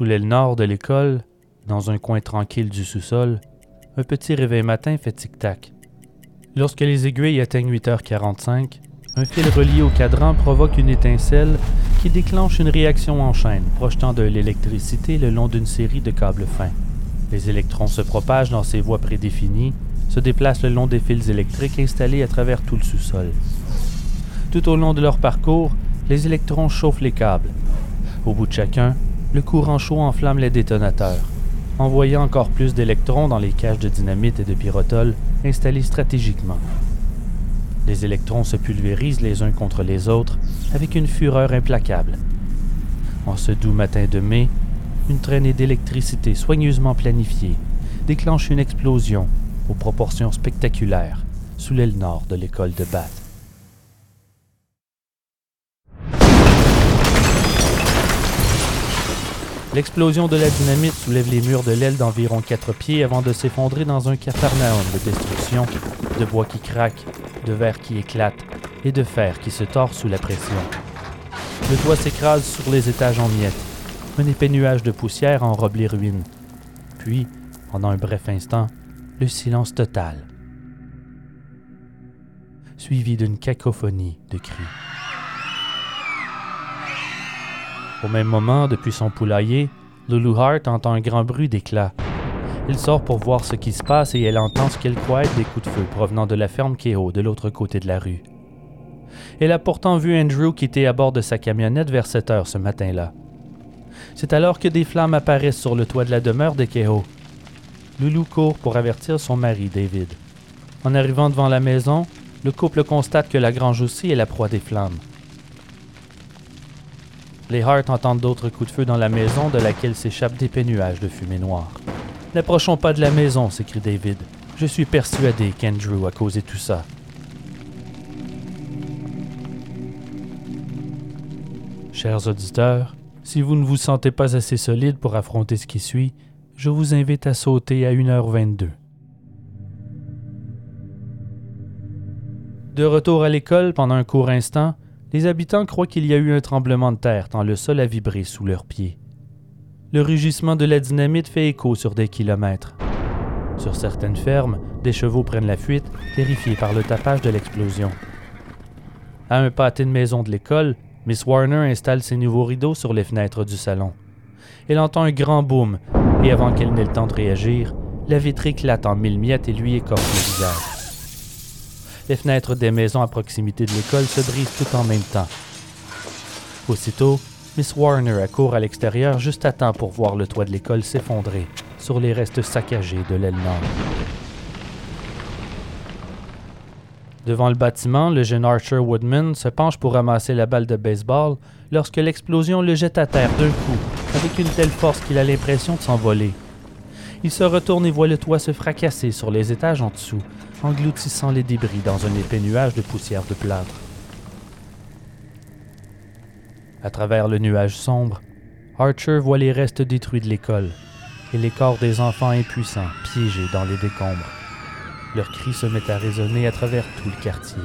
Sous l'aile nord de l'école, dans un coin tranquille du sous-sol, un petit réveil matin fait tic-tac. Lorsque les aiguilles atteignent 8h45, un fil relié au cadran provoque une étincelle qui déclenche une réaction en chaîne, projetant de l'électricité le long d'une série de câbles fins. Les électrons se propagent dans ces voies prédéfinies, se déplacent le long des fils électriques installés à travers tout le sous-sol. Tout au long de leur parcours, les électrons chauffent les câbles. Au bout de chacun, le courant chaud enflamme les détonateurs envoyant encore plus d'électrons dans les caches de dynamite et de pyrotol installés stratégiquement. Les électrons se pulvérisent les uns contre les autres avec une fureur implacable. En ce doux matin de mai, une traînée d'électricité soigneusement planifiée déclenche une explosion aux proportions spectaculaires sous l'aile nord de l'école de Bath. L'explosion de la dynamite soulève les murs de l'aile d'environ quatre pieds avant de s'effondrer dans un cafarnaum de destruction, de bois qui craque, de verre qui éclate et de fer qui se tord sous la pression. Le toit s'écrase sur les étages en miettes. Un épais nuage de poussière enrobe les ruines. Puis, pendant un bref instant, le silence total, suivi d'une cacophonie de cris. Au même moment, depuis son poulailler, Lulu Hart entend un grand bruit d'éclat. Il sort pour voir ce qui se passe et elle entend ce qu'elle croit être des coups de feu provenant de la ferme Kehoe de l'autre côté de la rue. Elle a pourtant vu Andrew quitter à bord de sa camionnette vers 7 heures ce matin-là. C'est alors que des flammes apparaissent sur le toit de la demeure de Kehoe. Lulu court pour avertir son mari, David. En arrivant devant la maison, le couple constate que la grange aussi est la proie des flammes. Les Hart entendent d'autres coups de feu dans la maison de laquelle s'échappent des nuages de fumée noire. N'approchons pas de la maison, s'écrie David. Je suis persuadé qu'Andrew a causé tout ça. Chers auditeurs, si vous ne vous sentez pas assez solide pour affronter ce qui suit, je vous invite à sauter à 1h22. De retour à l'école pendant un court instant, les habitants croient qu'il y a eu un tremblement de terre tant le sol a vibré sous leurs pieds. Le rugissement de la dynamite fait écho sur des kilomètres. Sur certaines fermes, des chevaux prennent la fuite, terrifiés par le tapage de l'explosion. À un pâté de maison de l'école, Miss Warner installe ses nouveaux rideaux sur les fenêtres du salon. Elle entend un grand boom, et avant qu'elle n'ait le temps de réagir, la vitre éclate en mille miettes et lui écorche le visage. Les fenêtres des maisons à proximité de l'école se brisent tout en même temps. Aussitôt, Miss Warner accourt à l'extérieur juste à temps pour voir le toit de l'école s'effondrer sur les restes saccagés de l'aile nord. Devant le bâtiment, le jeune Archer Woodman se penche pour ramasser la balle de baseball lorsque l'explosion le jette à terre d'un coup, avec une telle force qu'il a l'impression de s'envoler. Il se retourne et voit le toit se fracasser sur les étages en dessous, engloutissant les débris dans un épais nuage de poussière de plâtre. À travers le nuage sombre, Archer voit les restes détruits de l'école et les corps des enfants impuissants piégés dans les décombres. Leurs cris se mettent à résonner à travers tout le quartier.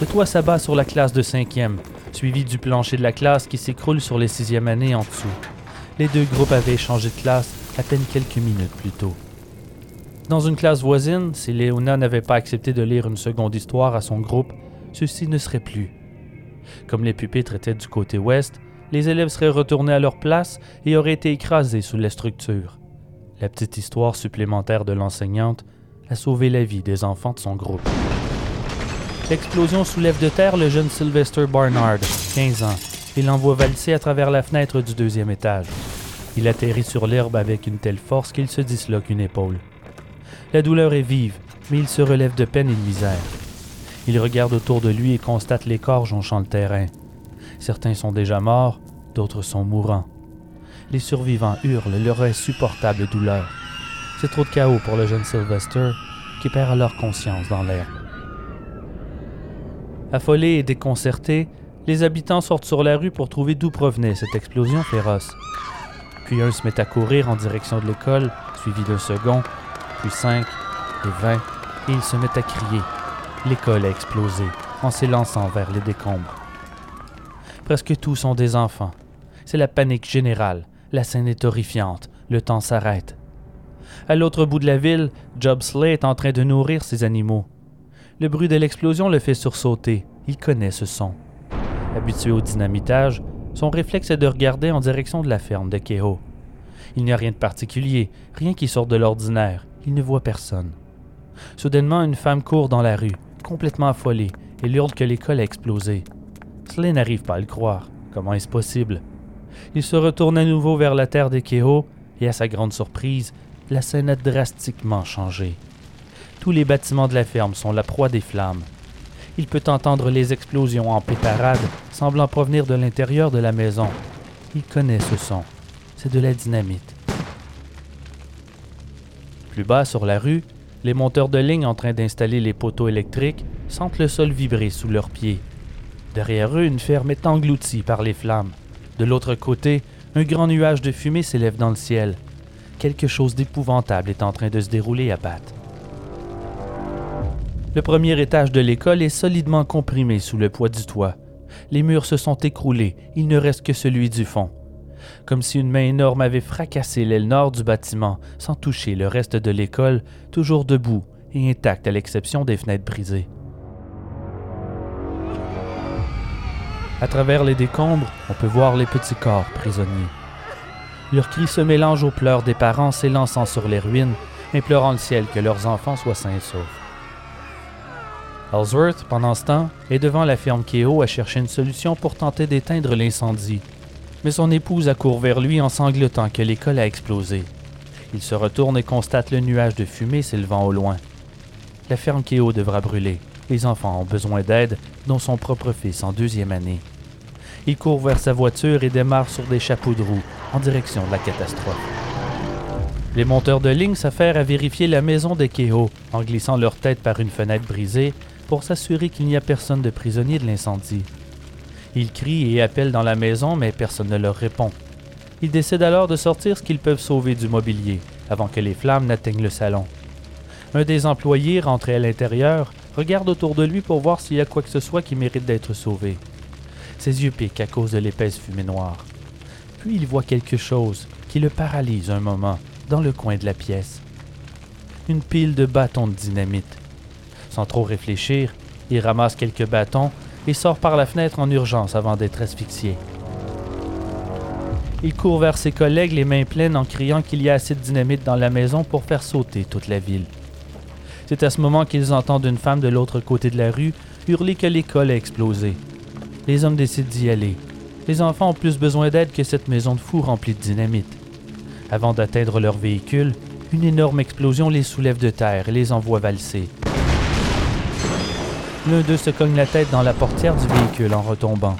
Le toit s'abat sur la classe de cinquième, suivi du plancher de la classe qui s'écroule sur les sixième années en dessous. Les deux groupes avaient changé de classe à peine quelques minutes plus tôt. Dans une classe voisine, si Léona n'avait pas accepté de lire une seconde histoire à son groupe, ceci ne serait plus. Comme les pupitres étaient du côté ouest, les élèves seraient retournés à leur place et auraient été écrasés sous la structure. La petite histoire supplémentaire de l'enseignante a sauvé la vie des enfants de son groupe. L'explosion soulève de terre le jeune Sylvester Barnard, 15 ans, et l'envoie valser à travers la fenêtre du deuxième étage. Il atterrit sur l'herbe avec une telle force qu'il se disloque une épaule. La douleur est vive, mais il se relève de peine et de misère. Il regarde autour de lui et constate les corps jonchant le terrain. Certains sont déjà morts, d'autres sont mourants. Les survivants hurlent leur insupportable douleur. C'est trop de chaos pour le jeune Sylvester, qui perd alors conscience dans l'air. Affolés et déconcertés, les habitants sortent sur la rue pour trouver d'où provenait cette explosion féroce. Puis un se met à courir en direction de l'école, suivi d'un second, puis cinq et vingt, et ils se mettent à crier. L'école a explosé en s'élançant vers les décombres. Presque tous sont des enfants. C'est la panique générale. La scène est horrifiante. Le temps s'arrête. À l'autre bout de la ville, Job Slay est en train de nourrir ses animaux. Le bruit de l'explosion le fait sursauter. Il connaît ce son. Habitué au dynamitage, son réflexe est de regarder en direction de la ferme de Keho. Il n'y a rien de particulier, rien qui sorte de l'ordinaire. Il ne voit personne. Soudainement, une femme court dans la rue, complètement affolée, et hurle que l'école a explosé. Slay n'arrive pas à le croire. Comment est-ce possible? Il se retourne à nouveau vers la terre des Keho, et à sa grande surprise, la scène a drastiquement changé. Tous les bâtiments de la ferme sont la proie des flammes. Il peut entendre les explosions en pétarade, semblant provenir de l'intérieur de la maison. Il connaît ce son. C'est de la dynamite. Plus bas sur la rue, les monteurs de ligne en train d'installer les poteaux électriques sentent le sol vibrer sous leurs pieds. Derrière eux, une ferme est engloutie par les flammes. De l'autre côté, un grand nuage de fumée s'élève dans le ciel. Quelque chose d'épouvantable est en train de se dérouler à Bath. Le premier étage de l'école est solidement comprimé sous le poids du toit. Les murs se sont écroulés, il ne reste que celui du fond. Comme si une main énorme avait fracassé l'aile nord du bâtiment, sans toucher le reste de l'école, toujours debout et intact à l'exception des fenêtres brisées. À travers les décombres, on peut voir les petits corps prisonniers. Leurs cris se mélangent aux pleurs des parents s'élançant sur les ruines, implorant le ciel que leurs enfants soient sains et saufs. Ellsworth, pendant ce temps, est devant la ferme Keogh à chercher une solution pour tenter d'éteindre l'incendie. Mais son épouse accourt vers lui en sanglotant que l'école a explosé. Il se retourne et constate le nuage de fumée s'élevant au loin. La ferme Keogh devra brûler. Les enfants ont besoin d'aide, dont son propre fils en deuxième année. Il court vers sa voiture et démarre sur des chapeaux de roue en direction de la catastrophe. Les monteurs de ligne s'affairent à vérifier la maison de Keho en glissant leur tête par une fenêtre brisée pour s'assurer qu'il n'y a personne de prisonnier de l'incendie. Ils crient et appellent dans la maison, mais personne ne leur répond. Ils décident alors de sortir ce qu'ils peuvent sauver du mobilier avant que les flammes n'atteignent le salon. Un des employés, rentré à l'intérieur, regarde autour de lui pour voir s'il y a quoi que ce soit qui mérite d'être sauvé. Ses yeux piquent à cause de l'épaisse fumée noire. Puis il voit quelque chose qui le paralyse un moment dans le coin de la pièce. Une pile de bâtons de dynamite. Sans trop réfléchir, il ramasse quelques bâtons et sort par la fenêtre en urgence avant d'être asphyxié. Il court vers ses collègues les mains pleines en criant qu'il y a assez de dynamite dans la maison pour faire sauter toute la ville. C'est à ce moment qu'ils entendent une femme de l'autre côté de la rue hurler que l'école a explosé les hommes décident d'y aller. Les enfants ont plus besoin d'aide que cette maison de fou remplie de dynamite. Avant d'atteindre leur véhicule, une énorme explosion les soulève de terre et les envoie valser. L'un d'eux se cogne la tête dans la portière du véhicule en retombant.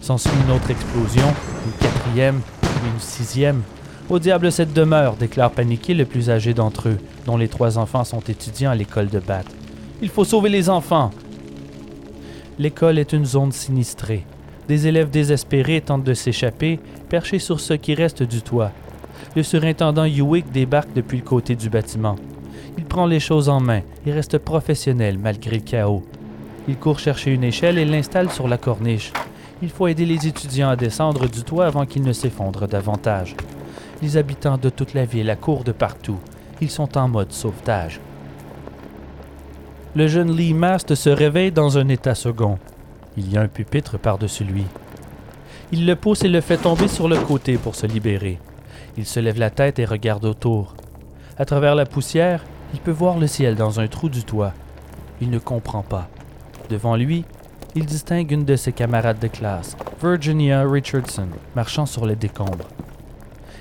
S'ensuit une autre explosion, une quatrième, puis une sixième. Au diable cette demeure, déclare paniqué le plus âgé d'entre eux, dont les trois enfants sont étudiants à l'école de Bath. Il faut sauver les enfants l'école est une zone sinistrée. Des élèves désespérés tentent de s'échapper, perchés sur ce qui reste du toit. Le surintendant Hewitt débarque depuis le côté du bâtiment. Il prend les choses en main et reste professionnel malgré le chaos. Il court chercher une échelle et l'installe sur la corniche. Il faut aider les étudiants à descendre du toit avant qu'ils ne s'effondrent davantage. Les habitants de toute la ville accourent de partout. Ils sont en mode sauvetage. Le jeune Lee Mast se réveille dans un état second. Il y a un pupitre par-dessus lui. Il le pousse et le fait tomber sur le côté pour se libérer. Il se lève la tête et regarde autour. À travers la poussière, il peut voir le ciel dans un trou du toit. Il ne comprend pas. Devant lui, il distingue une de ses camarades de classe, Virginia Richardson, marchant sur les décombres.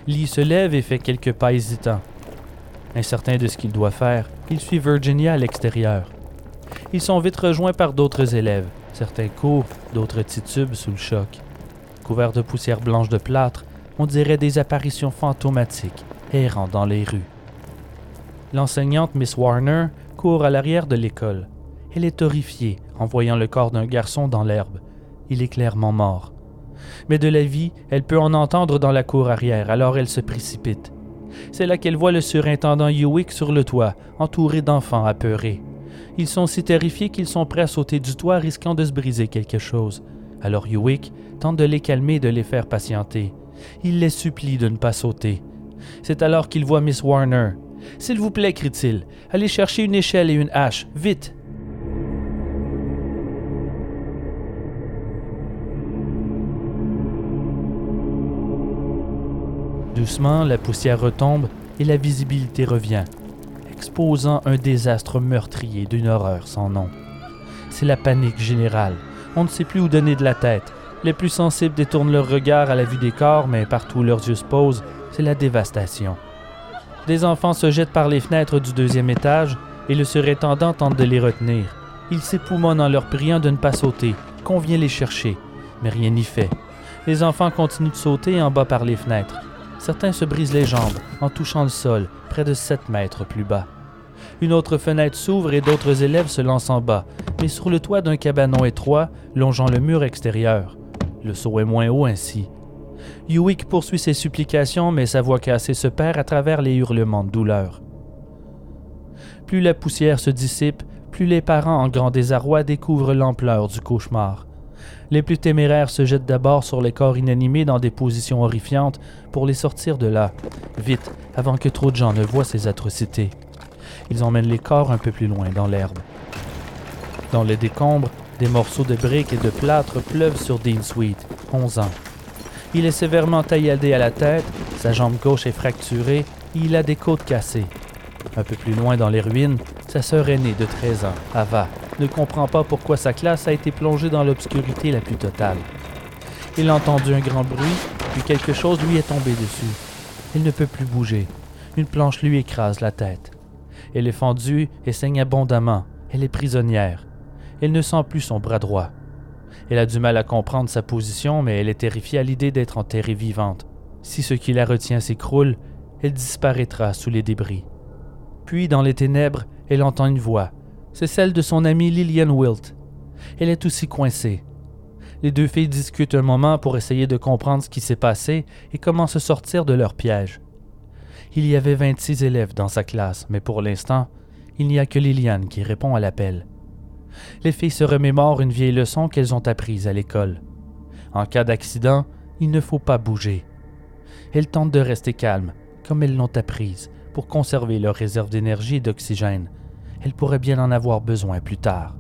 Lee se lève et fait quelques pas hésitants. Incertain de ce qu'il doit faire, il suit Virginia à l'extérieur. Ils sont vite rejoints par d'autres élèves. Certains courent, d'autres titubent sous le choc. Couverts de poussière blanche de plâtre, on dirait des apparitions fantomatiques, errant dans les rues. L'enseignante Miss Warner court à l'arrière de l'école. Elle est horrifiée en voyant le corps d'un garçon dans l'herbe. Il est clairement mort. Mais de la vie, elle peut en entendre dans la cour arrière, alors elle se précipite. C'est là qu'elle voit le surintendant Hewick sur le toit, entouré d'enfants apeurés. Ils sont si terrifiés qu'ils sont prêts à sauter du toit, risquant de se briser quelque chose. Alors Hewick tente de les calmer et de les faire patienter. Il les supplie de ne pas sauter. C'est alors qu'il voit Miss Warner. S'il vous plaît, crie-t-il, allez chercher une échelle et une hache, vite. Doucement, la poussière retombe et la visibilité revient, exposant un désastre meurtrier d'une horreur sans nom. C'est la panique générale. On ne sait plus où donner de la tête. Les plus sensibles détournent leur regard à la vue des corps, mais partout où leurs yeux se posent, c'est la dévastation. Des enfants se jettent par les fenêtres du deuxième étage et le surintendant tente de les retenir. Ils s'époumonnent en leur priant de ne pas sauter, qu'on vient les chercher, mais rien n'y fait. Les enfants continuent de sauter en bas par les fenêtres. Certains se brisent les jambes en touchant le sol, près de 7 mètres plus bas. Une autre fenêtre s'ouvre et d'autres élèves se lancent en bas, mais sur le toit d'un cabanon étroit, longeant le mur extérieur. Le saut est moins haut ainsi. Hewick poursuit ses supplications, mais sa voix cassée se perd à travers les hurlements de douleur. Plus la poussière se dissipe, plus les parents en grand désarroi découvrent l'ampleur du cauchemar. Les plus téméraires se jettent d'abord sur les corps inanimés dans des positions horrifiantes pour les sortir de là, vite, avant que trop de gens ne voient ces atrocités. Ils emmènent les corps un peu plus loin dans l'herbe. Dans les décombres, des morceaux de briques et de plâtre pleuvent sur Dean Sweet, 11 ans. Il est sévèrement tailladé à la tête, sa jambe gauche est fracturée et il a des côtes cassées. Un peu plus loin dans les ruines, sa sœur aînée de 13 ans, Ava, ne comprend pas pourquoi sa classe a été plongée dans l'obscurité la plus totale. Il a entendu un grand bruit, puis quelque chose lui est tombé dessus. Il ne peut plus bouger. Une planche lui écrase la tête. Elle est fendue et saigne abondamment. Elle est prisonnière. Elle ne sent plus son bras droit. Elle a du mal à comprendre sa position, mais elle est terrifiée à l'idée d'être enterrée vivante. Si ce qui la retient s'écroule, elle disparaîtra sous les débris. Puis, dans les ténèbres, elle entend une voix. C'est celle de son amie Lillian Wilt. Elle est aussi coincée. Les deux filles discutent un moment pour essayer de comprendre ce qui s'est passé et comment se sortir de leur piège. Il y avait 26 élèves dans sa classe, mais pour l'instant, il n'y a que Liliane qui répond à l'appel. Les filles se remémorent une vieille leçon qu'elles ont apprise à l'école. En cas d'accident, il ne faut pas bouger. Elles tentent de rester calmes, comme elles l'ont apprise, pour conserver leur réserve d'énergie et d'oxygène. Elles pourraient bien en avoir besoin plus tard.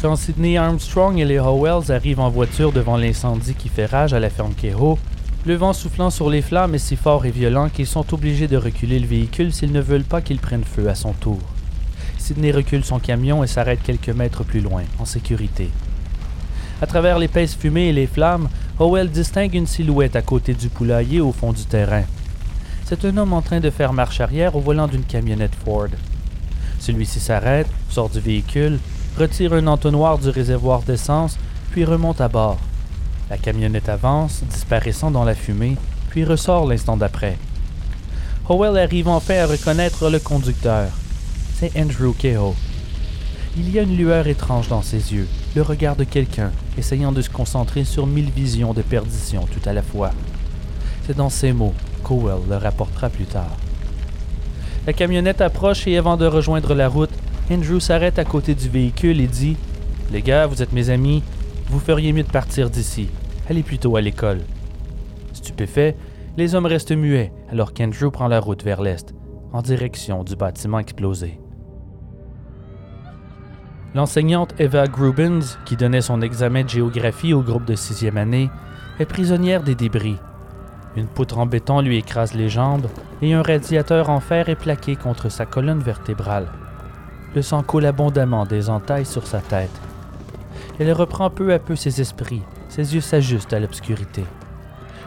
Quand Sidney Armstrong et les Howells arrivent en voiture devant l'incendie qui fait rage à la ferme Kehoe, le vent soufflant sur les flammes est si fort et violent qu'ils sont obligés de reculer le véhicule s'ils ne veulent pas qu'il prenne feu à son tour. Sidney recule son camion et s'arrête quelques mètres plus loin, en sécurité. À travers l'épaisse fumée et les flammes, Howell distingue une silhouette à côté du poulailler au fond du terrain. C'est un homme en train de faire marche arrière au volant d'une camionnette Ford. Celui-ci s'arrête, sort du véhicule, retire un entonnoir du réservoir d'essence, puis remonte à bord. La camionnette avance, disparaissant dans la fumée, puis ressort l'instant d'après. Howell arrive enfin à reconnaître le conducteur. C'est Andrew Kehoe. Il y a une lueur étrange dans ses yeux, le regard de quelqu'un essayant de se concentrer sur mille visions de perdition tout à la fois. C'est dans ces mots qu'Howell le rapportera plus tard. La camionnette approche et avant de rejoindre la route, Andrew s'arrête à côté du véhicule et dit Les gars, vous êtes mes amis, vous feriez mieux de partir d'ici. est plutôt à l'école. Stupéfait, les hommes restent muets alors qu'Andrew prend la route vers l'est, en direction du bâtiment explosé. L'enseignante Eva Grubens, qui donnait son examen de géographie au groupe de sixième année, est prisonnière des débris. Une poutre en béton lui écrase les jambes et un radiateur en fer est plaqué contre sa colonne vertébrale. Le sang coule abondamment des entailles sur sa tête. Elle reprend peu à peu ses esprits, ses yeux s'ajustent à l'obscurité.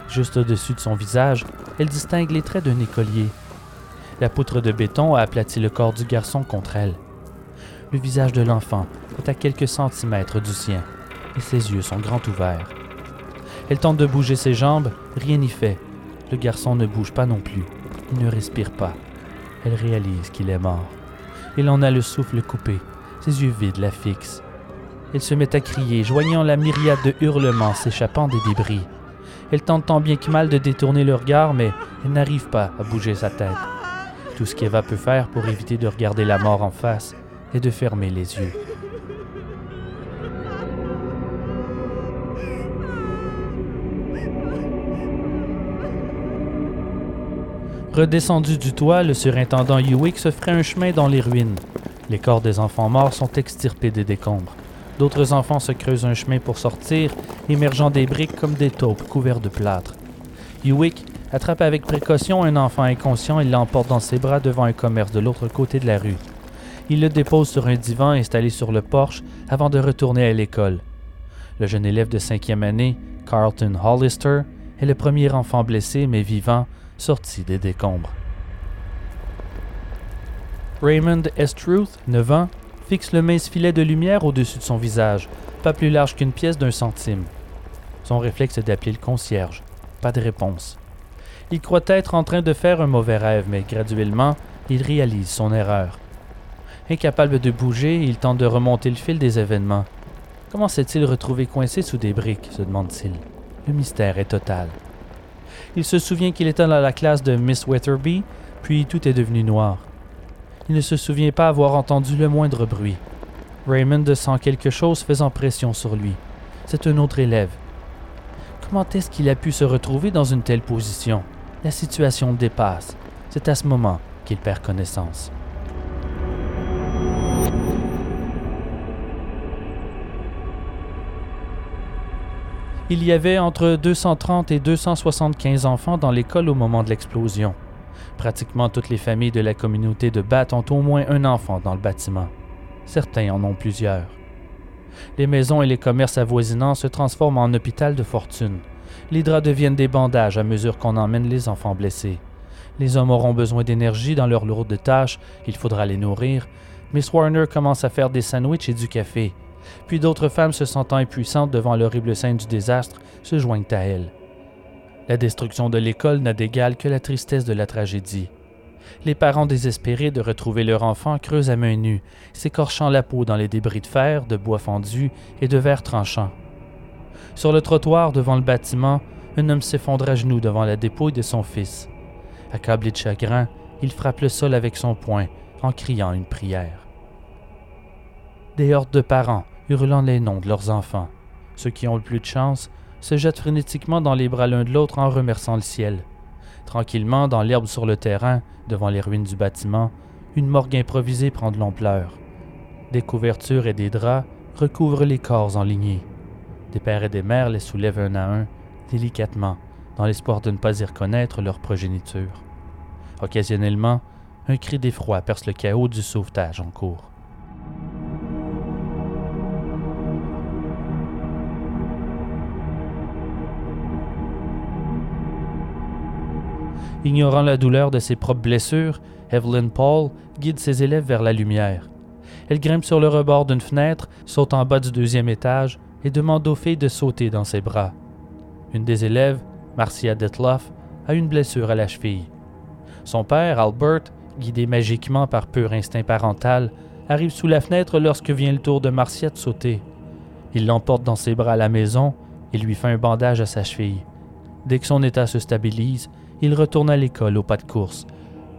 Juste au-dessus de son visage, elle distingue les traits d'un écolier. La poutre de béton a aplati le corps du garçon contre elle. Le visage de l'enfant est à quelques centimètres du sien et ses yeux sont grands ouverts. Elle tente de bouger ses jambes, rien n'y fait. Le garçon ne bouge pas non plus. Il ne respire pas. Elle réalise qu'il est mort. Il en a le souffle coupé. Ses yeux vides la fixent. Elle se met à crier, joignant la myriade de hurlements s'échappant des débris. Elle tente tant bien que mal de détourner le regard, mais elle n'arrive pas à bouger sa tête. Tout ce qu'Eva peut faire pour éviter de regarder la mort en face est de fermer les yeux. Redescendu du toit, le surintendant Hewick se ferait un chemin dans les ruines. Les corps des enfants morts sont extirpés des décombres. D'autres enfants se creusent un chemin pour sortir, émergeant des briques comme des taupes couverts de plâtre. Hewick attrape avec précaution un enfant inconscient et l'emporte dans ses bras devant un commerce de l'autre côté de la rue. Il le dépose sur un divan installé sur le porche avant de retourner à l'école. Le jeune élève de cinquième année, Carlton Hollister, est le premier enfant blessé mais vivant sorti des décombres. Raymond Estruth, 9 ans, fixe le mince filet de lumière au-dessus de son visage, pas plus large qu'une pièce d'un centime. Son réflexe est d'appeler le concierge. Pas de réponse. Il croit être en train de faire un mauvais rêve, mais graduellement, il réalise son erreur. Incapable de bouger, il tente de remonter le fil des événements. Comment s'est-il retrouvé coincé sous des briques se demande-t-il. Le mystère est total. Il se souvient qu'il était dans la classe de Miss Wetherby, puis tout est devenu noir. Il ne se souvient pas avoir entendu le moindre bruit. Raymond sent quelque chose faisant pression sur lui. C'est un autre élève. Comment est-ce qu'il a pu se retrouver dans une telle position? La situation dépasse. C'est à ce moment qu'il perd connaissance. Il y avait entre 230 et 275 enfants dans l'école au moment de l'explosion. Pratiquement toutes les familles de la communauté de Bath ont au moins un enfant dans le bâtiment. Certains en ont plusieurs. Les maisons et les commerces avoisinants se transforment en hôpital de fortune. Les draps deviennent des bandages à mesure qu'on emmène les enfants blessés. Les hommes auront besoin d'énergie dans leurs lourdes tâches, il faudra les nourrir. Miss Warner commence à faire des sandwichs et du café puis d'autres femmes se sentant impuissantes devant l'horrible scène du désastre se joignent à elle. La destruction de l'école n'a d'égal que la tristesse de la tragédie. Les parents désespérés de retrouver leur enfant creusent à main nue, s'écorchant la peau dans les débris de fer, de bois fendu et de verre tranchant. Sur le trottoir devant le bâtiment, un homme s'effondre à genoux devant la dépouille de son fils. Accablé de chagrin, il frappe le sol avec son poing en criant une prière. Des hordes de parents, hurlant les noms de leurs enfants. Ceux qui ont le plus de chance se jettent frénétiquement dans les bras l'un de l'autre en remerciant le ciel. Tranquillement, dans l'herbe sur le terrain, devant les ruines du bâtiment, une morgue improvisée prend de l'ampleur. Des couvertures et des draps recouvrent les corps en lignée. Des pères et des mères les soulèvent un à un, délicatement, dans l'espoir de ne pas y reconnaître leur progéniture. Occasionnellement, un cri d'effroi perce le chaos du sauvetage en cours. Ignorant la douleur de ses propres blessures, Evelyn Paul guide ses élèves vers la lumière. Elle grimpe sur le rebord d'une fenêtre, saute en bas du deuxième étage et demande aux filles de sauter dans ses bras. Une des élèves, Marcia Detloff, a une blessure à la cheville. Son père, Albert, guidé magiquement par pur instinct parental, arrive sous la fenêtre lorsque vient le tour de Marcia de sauter. Il l'emporte dans ses bras à la maison et lui fait un bandage à sa cheville. Dès que son état se stabilise, il retourne à l'école au pas de course.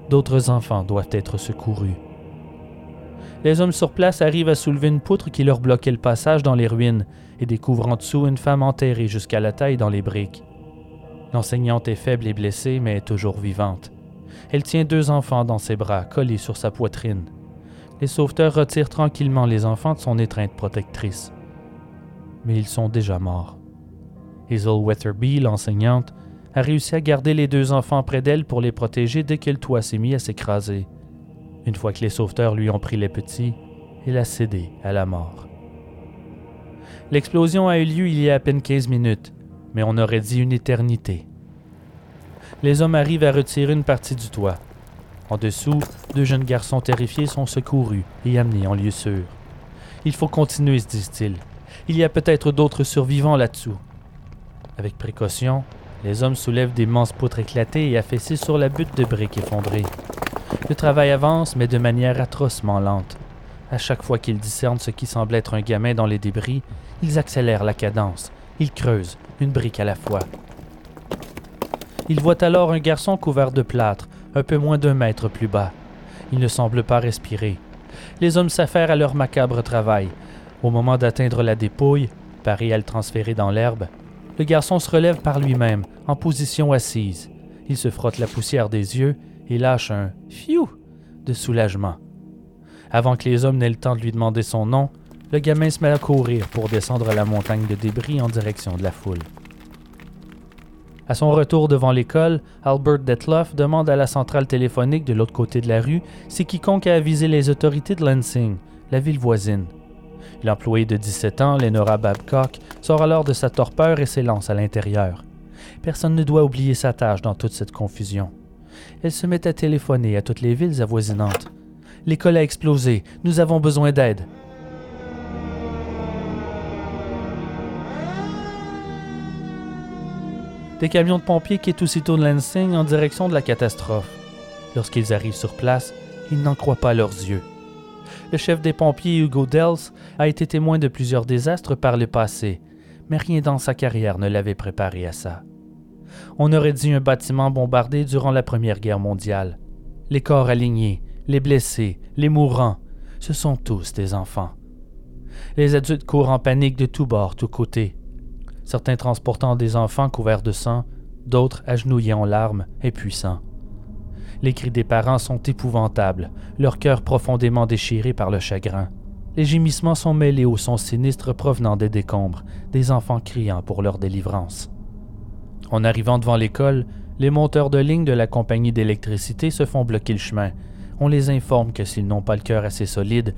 D'autres enfants doivent être secourus. Les hommes sur place arrivent à soulever une poutre qui leur bloquait le passage dans les ruines et découvrent en dessous une femme enterrée jusqu'à la taille dans les briques. L'enseignante est faible et blessée, mais toujours vivante. Elle tient deux enfants dans ses bras, collés sur sa poitrine. Les sauveteurs retirent tranquillement les enfants de son étreinte protectrice. Mais ils sont déjà morts. Hazel Weatherby, l'enseignante, a réussi à garder les deux enfants près d'elle pour les protéger dès que le toit s'est mis à s'écraser. Une fois que les sauveteurs lui ont pris les petits, il a cédé à la mort. L'explosion a eu lieu il y a à peine 15 minutes, mais on aurait dit une éternité. Les hommes arrivent à retirer une partie du toit. En dessous, deux jeunes garçons terrifiés sont secourus et amenés en lieu sûr. Il faut continuer, se disent-ils. Il y a peut-être d'autres survivants là-dessous. Avec précaution, les hommes soulèvent des manses poutres éclatées et affaissées sur la butte de briques effondrées. Le travail avance, mais de manière atrocement lente. À chaque fois qu'ils discernent ce qui semble être un gamin dans les débris, ils accélèrent la cadence. Ils creusent, une brique à la fois. Ils voient alors un garçon couvert de plâtre, un peu moins d'un mètre plus bas. Il ne semble pas respirer. Les hommes s'affairent à leur macabre travail. Au moment d'atteindre la dépouille, paré à le transférer dans l'herbe, le garçon se relève par lui-même, en position assise. Il se frotte la poussière des yeux et lâche un fiou de soulagement. Avant que les hommes n'aient le temps de lui demander son nom, le gamin se met à courir pour descendre la montagne de débris en direction de la foule. À son retour devant l'école, Albert Detloff demande à la centrale téléphonique de l'autre côté de la rue si quiconque a avisé les autorités de Lansing, la ville voisine. L'employé de 17 ans, Lenora Babcock, sort alors de sa torpeur et s'élance à l'intérieur. Personne ne doit oublier sa tâche dans toute cette confusion. Elle se met à téléphoner à toutes les villes avoisinantes. L'école a explosé, nous avons besoin d'aide. Des camions de pompiers quittent aussitôt de en direction de la catastrophe. Lorsqu'ils arrivent sur place, ils n'en croient pas leurs yeux. Le chef des pompiers, Hugo Dels, a été témoin de plusieurs désastres par le passé, mais rien dans sa carrière ne l'avait préparé à ça. On aurait dit un bâtiment bombardé durant la Première Guerre mondiale. Les corps alignés, les blessés, les mourants, ce sont tous des enfants. Les adultes courent en panique de tous bords, tous côtés. Certains transportant des enfants couverts de sang, d'autres agenouillés en larmes, impuissants. Les cris des parents sont épouvantables, leur cœur profondément déchiré par le chagrin. Les gémissements sont mêlés aux sons sinistres provenant des décombres, des enfants criant pour leur délivrance. En arrivant devant l'école, les monteurs de ligne de la compagnie d'électricité se font bloquer le chemin. On les informe que s'ils n'ont pas le cœur assez solide,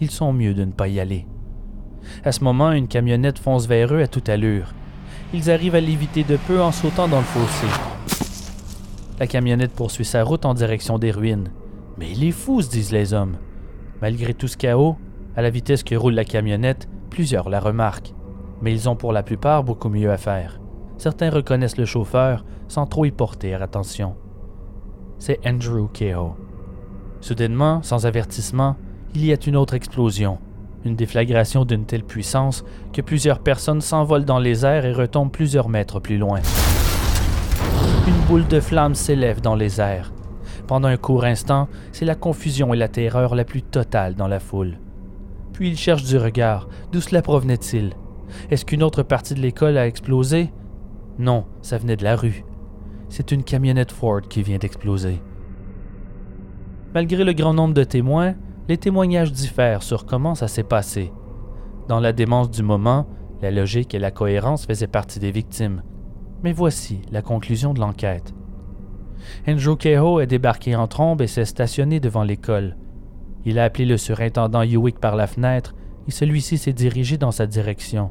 ils sont mieux de ne pas y aller. À ce moment, une camionnette fonce vers eux à toute allure. Ils arrivent à l'éviter de peu en sautant dans le fossé. La camionnette poursuit sa route en direction des ruines. Mais il est fou, se disent les hommes. Malgré tout ce chaos, à la vitesse que roule la camionnette, plusieurs la remarquent. Mais ils ont pour la plupart beaucoup mieux à faire certains reconnaissent le chauffeur sans trop y porter attention. C'est Andrew Kehoe. Soudainement, sans avertissement, il y a une autre explosion, une déflagration d'une telle puissance que plusieurs personnes s'envolent dans les airs et retombent plusieurs mètres plus loin. Une boule de flammes s'élève dans les airs. Pendant un court instant, c'est la confusion et la terreur la plus totale dans la foule. Puis il cherche du regard. D'où cela provenait-il? Est-ce qu'une autre partie de l'école a explosé? Non, ça venait de la rue. C'est une camionnette Ford qui vient d'exploser. Malgré le grand nombre de témoins, les témoignages diffèrent sur comment ça s'est passé. Dans la démence du moment, la logique et la cohérence faisaient partie des victimes. Mais voici la conclusion de l'enquête. Andrew Kehoe est débarqué en trombe et s'est stationné devant l'école. Il a appelé le surintendant Hewitt par la fenêtre et celui-ci s'est dirigé dans sa direction.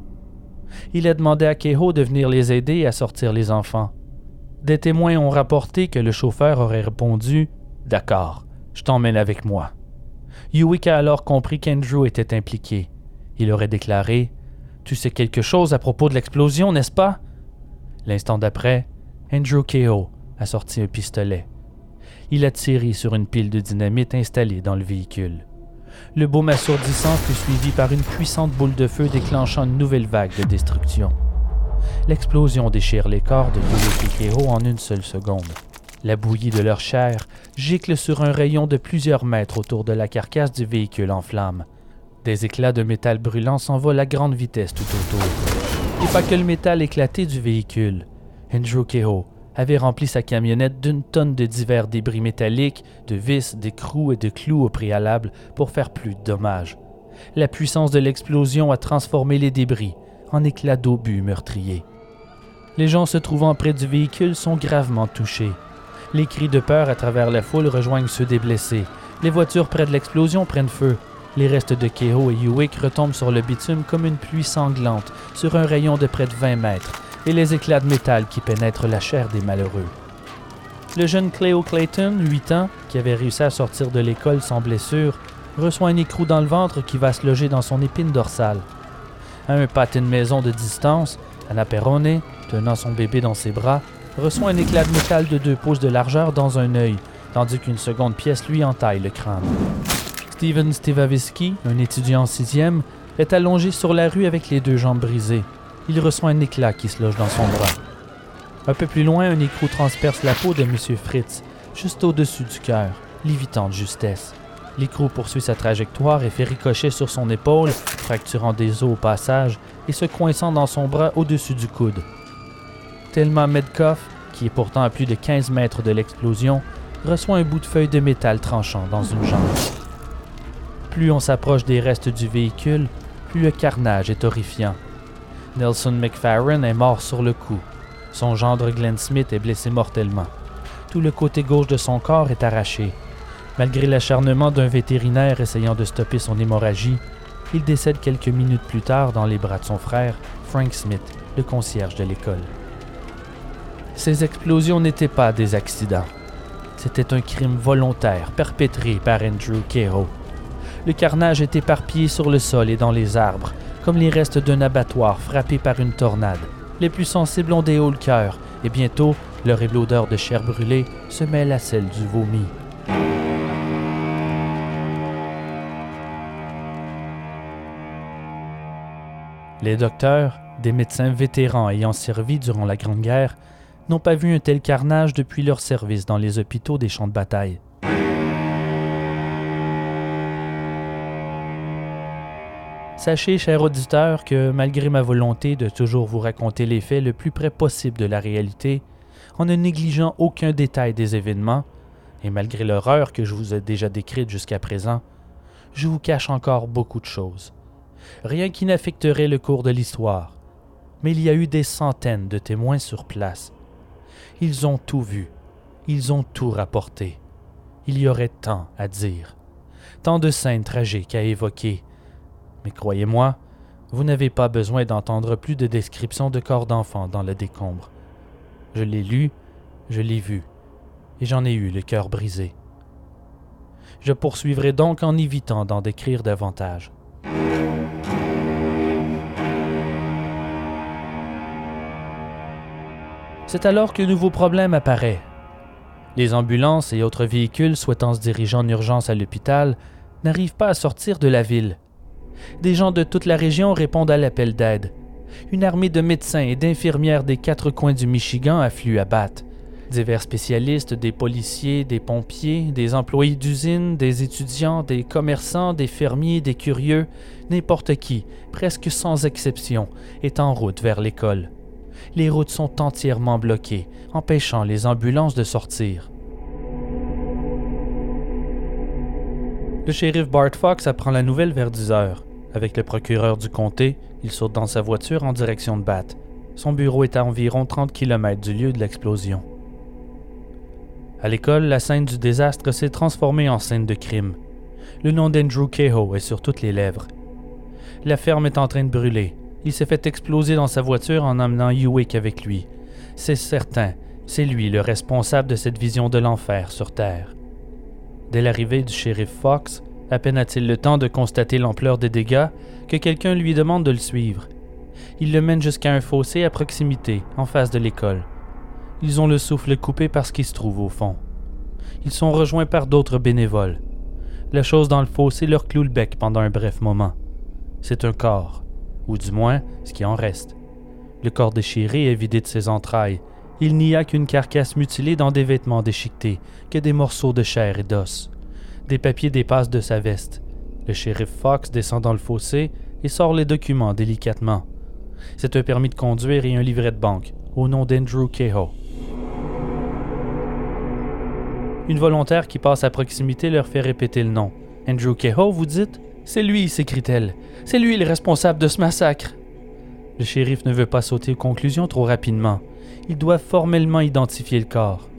Il a demandé à Kehoe de venir les aider à sortir les enfants. Des témoins ont rapporté que le chauffeur aurait répondu D'accord, je t'emmène avec moi. Hewitt a alors compris qu'Andrew était impliqué. Il aurait déclaré Tu sais quelque chose à propos de l'explosion, n'est-ce pas? L'instant d'après, Andrew Kehoe a sorti un pistolet. Il a tiré sur une pile de dynamite installée dans le véhicule. Le baume assourdissant fut suivi par une puissante boule de feu déclenchant une nouvelle vague de destruction. L'explosion déchire les corps de Yuki Kiro en une seule seconde. La bouillie de leur chair gicle sur un rayon de plusieurs mètres autour de la carcasse du véhicule en flammes. Des éclats de métal brûlant s'envolent à grande vitesse tout autour. Et pas que le métal éclaté du véhicule. Andrew Kehoe avait rempli sa camionnette d'une tonne de divers débris métalliques, de vis, d'écrous et de clous au préalable pour faire plus de dommages. La puissance de l'explosion a transformé les débris en éclats d'obus meurtriers. Les gens se trouvant près du véhicule sont gravement touchés. Les cris de peur à travers la foule rejoignent ceux des blessés. Les voitures près de l'explosion prennent feu. Les restes de Kehoe et Hewick retombent sur le bitume comme une pluie sanglante sur un rayon de près de 20 mètres et les éclats de métal qui pénètrent la chair des malheureux. Le jeune Cleo Clayton, 8 ans, qui avait réussi à sortir de l'école sans blessure, reçoit un écrou dans le ventre qui va se loger dans son épine dorsale. À un pâté de maison de distance, Anna Perrone, tenant son bébé dans ses bras, reçoit un éclat de métal de deux pouces de largeur dans un œil, tandis qu'une seconde pièce lui entaille le crâne. Steven Stivaviski, un étudiant sixième, est allongé sur la rue avec les deux jambes brisées il reçoit un éclat qui se loge dans son bras. Un peu plus loin, un écrou transperce la peau de M. Fritz, juste au-dessus du cœur, l'évitant de justesse. L'écrou poursuit sa trajectoire et fait ricocher sur son épaule, fracturant des os au passage et se coinçant dans son bras au-dessus du coude. Tellement Medkoff, qui est pourtant à plus de 15 mètres de l'explosion, reçoit un bout de feuille de métal tranchant dans une jambe. Plus on s'approche des restes du véhicule, plus le carnage est horrifiant. Nelson McFarren est mort sur le coup. Son gendre Glenn Smith est blessé mortellement. Tout le côté gauche de son corps est arraché. Malgré l'acharnement d'un vétérinaire essayant de stopper son hémorragie, il décède quelques minutes plus tard dans les bras de son frère, Frank Smith, le concierge de l'école. Ces explosions n'étaient pas des accidents. C'était un crime volontaire perpétré par Andrew Kehoe. Le carnage est éparpillé sur le sol et dans les arbres, comme les restes d'un abattoir frappé par une tornade. Les plus sensibles ont des hauts le cœur, et bientôt, l'horrible odeur de chair brûlée se mêle à celle du vomi. Les docteurs, des médecins vétérans ayant servi durant la Grande Guerre, n'ont pas vu un tel carnage depuis leur service dans les hôpitaux des champs de bataille. Sachez, cher auditeur, que malgré ma volonté de toujours vous raconter les faits le plus près possible de la réalité, en ne négligeant aucun détail des événements, et malgré l'horreur que je vous ai déjà décrite jusqu'à présent, je vous cache encore beaucoup de choses. Rien qui n'affecterait le cours de l'histoire. Mais il y a eu des centaines de témoins sur place. Ils ont tout vu. Ils ont tout rapporté. Il y aurait tant à dire. Tant de scènes tragiques à évoquer mais croyez-moi, vous n'avez pas besoin d'entendre plus de descriptions de corps d'enfants dans le décombre. Je l'ai lu, je l'ai vu, et j'en ai eu le cœur brisé. Je poursuivrai donc en évitant d'en décrire davantage. C'est alors qu'un nouveau problème apparaît. Les ambulances et autres véhicules souhaitant se diriger en urgence à l'hôpital n'arrivent pas à sortir de la ville des gens de toute la région répondent à l'appel d'aide. Une armée de médecins et d'infirmières des quatre coins du Michigan afflue à Bath. Divers spécialistes, des policiers, des pompiers, des employés d'usine, des étudiants, des commerçants, des fermiers, des curieux, n'importe qui, presque sans exception, est en route vers l'école. Les routes sont entièrement bloquées, empêchant les ambulances de sortir. Le shérif Bart Fox apprend la nouvelle vers 10 heures. Avec le procureur du comté, il saute dans sa voiture en direction de Bath. Son bureau est à environ 30 km du lieu de l'explosion. À l'école, la scène du désastre s'est transformée en scène de crime. Le nom d'Andrew Kehoe est sur toutes les lèvres. La ferme est en train de brûler. Il s'est fait exploser dans sa voiture en emmenant Hewick avec lui. C'est certain, c'est lui le responsable de cette vision de l'enfer sur Terre. Dès l'arrivée du shérif Fox, à peine a-t-il le temps de constater l'ampleur des dégâts que quelqu'un lui demande de le suivre. Il le mène jusqu'à un fossé à proximité, en face de l'école. Ils ont le souffle coupé parce qu'il se trouve au fond. Ils sont rejoints par d'autres bénévoles. La chose dans le fossé leur cloue le bec pendant un bref moment. C'est un corps, ou du moins ce qui en reste. Le corps déchiré est vidé de ses entrailles, Il n'y a qu'une carcasse mutilée dans des vêtements déchiquetés, que des morceaux de chair et d'os. Des papiers dépassent de sa veste. Le shérif Fox descend dans le fossé et sort les documents délicatement. C'est un permis de conduire et un livret de banque, au nom d'Andrew Kehoe. Une volontaire qui passe à proximité leur fait répéter le nom. Andrew Kehoe, vous dites? C'est lui, s'écrie-t-elle. C'est lui le responsable de ce massacre. Le shérif ne veut pas sauter aux conclusions trop rapidement. Il doit formellement identifier le corps.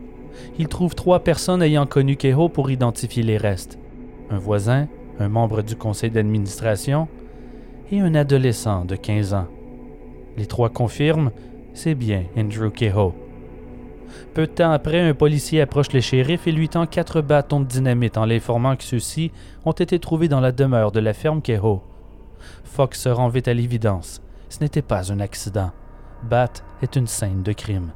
Il trouve trois personnes ayant connu Kehoe pour identifier les restes. Un voisin, un membre du conseil d'administration et un adolescent de 15 ans. Les trois confirment, c'est bien Andrew Kehoe. Peu de temps après, un policier approche le shérif et lui tend quatre bâtons de dynamite en l'informant que ceux-ci ont été trouvés dans la demeure de la ferme Kehoe. Fox se rend vite à l'évidence. Ce n'était pas un accident. Bat est une scène de crime.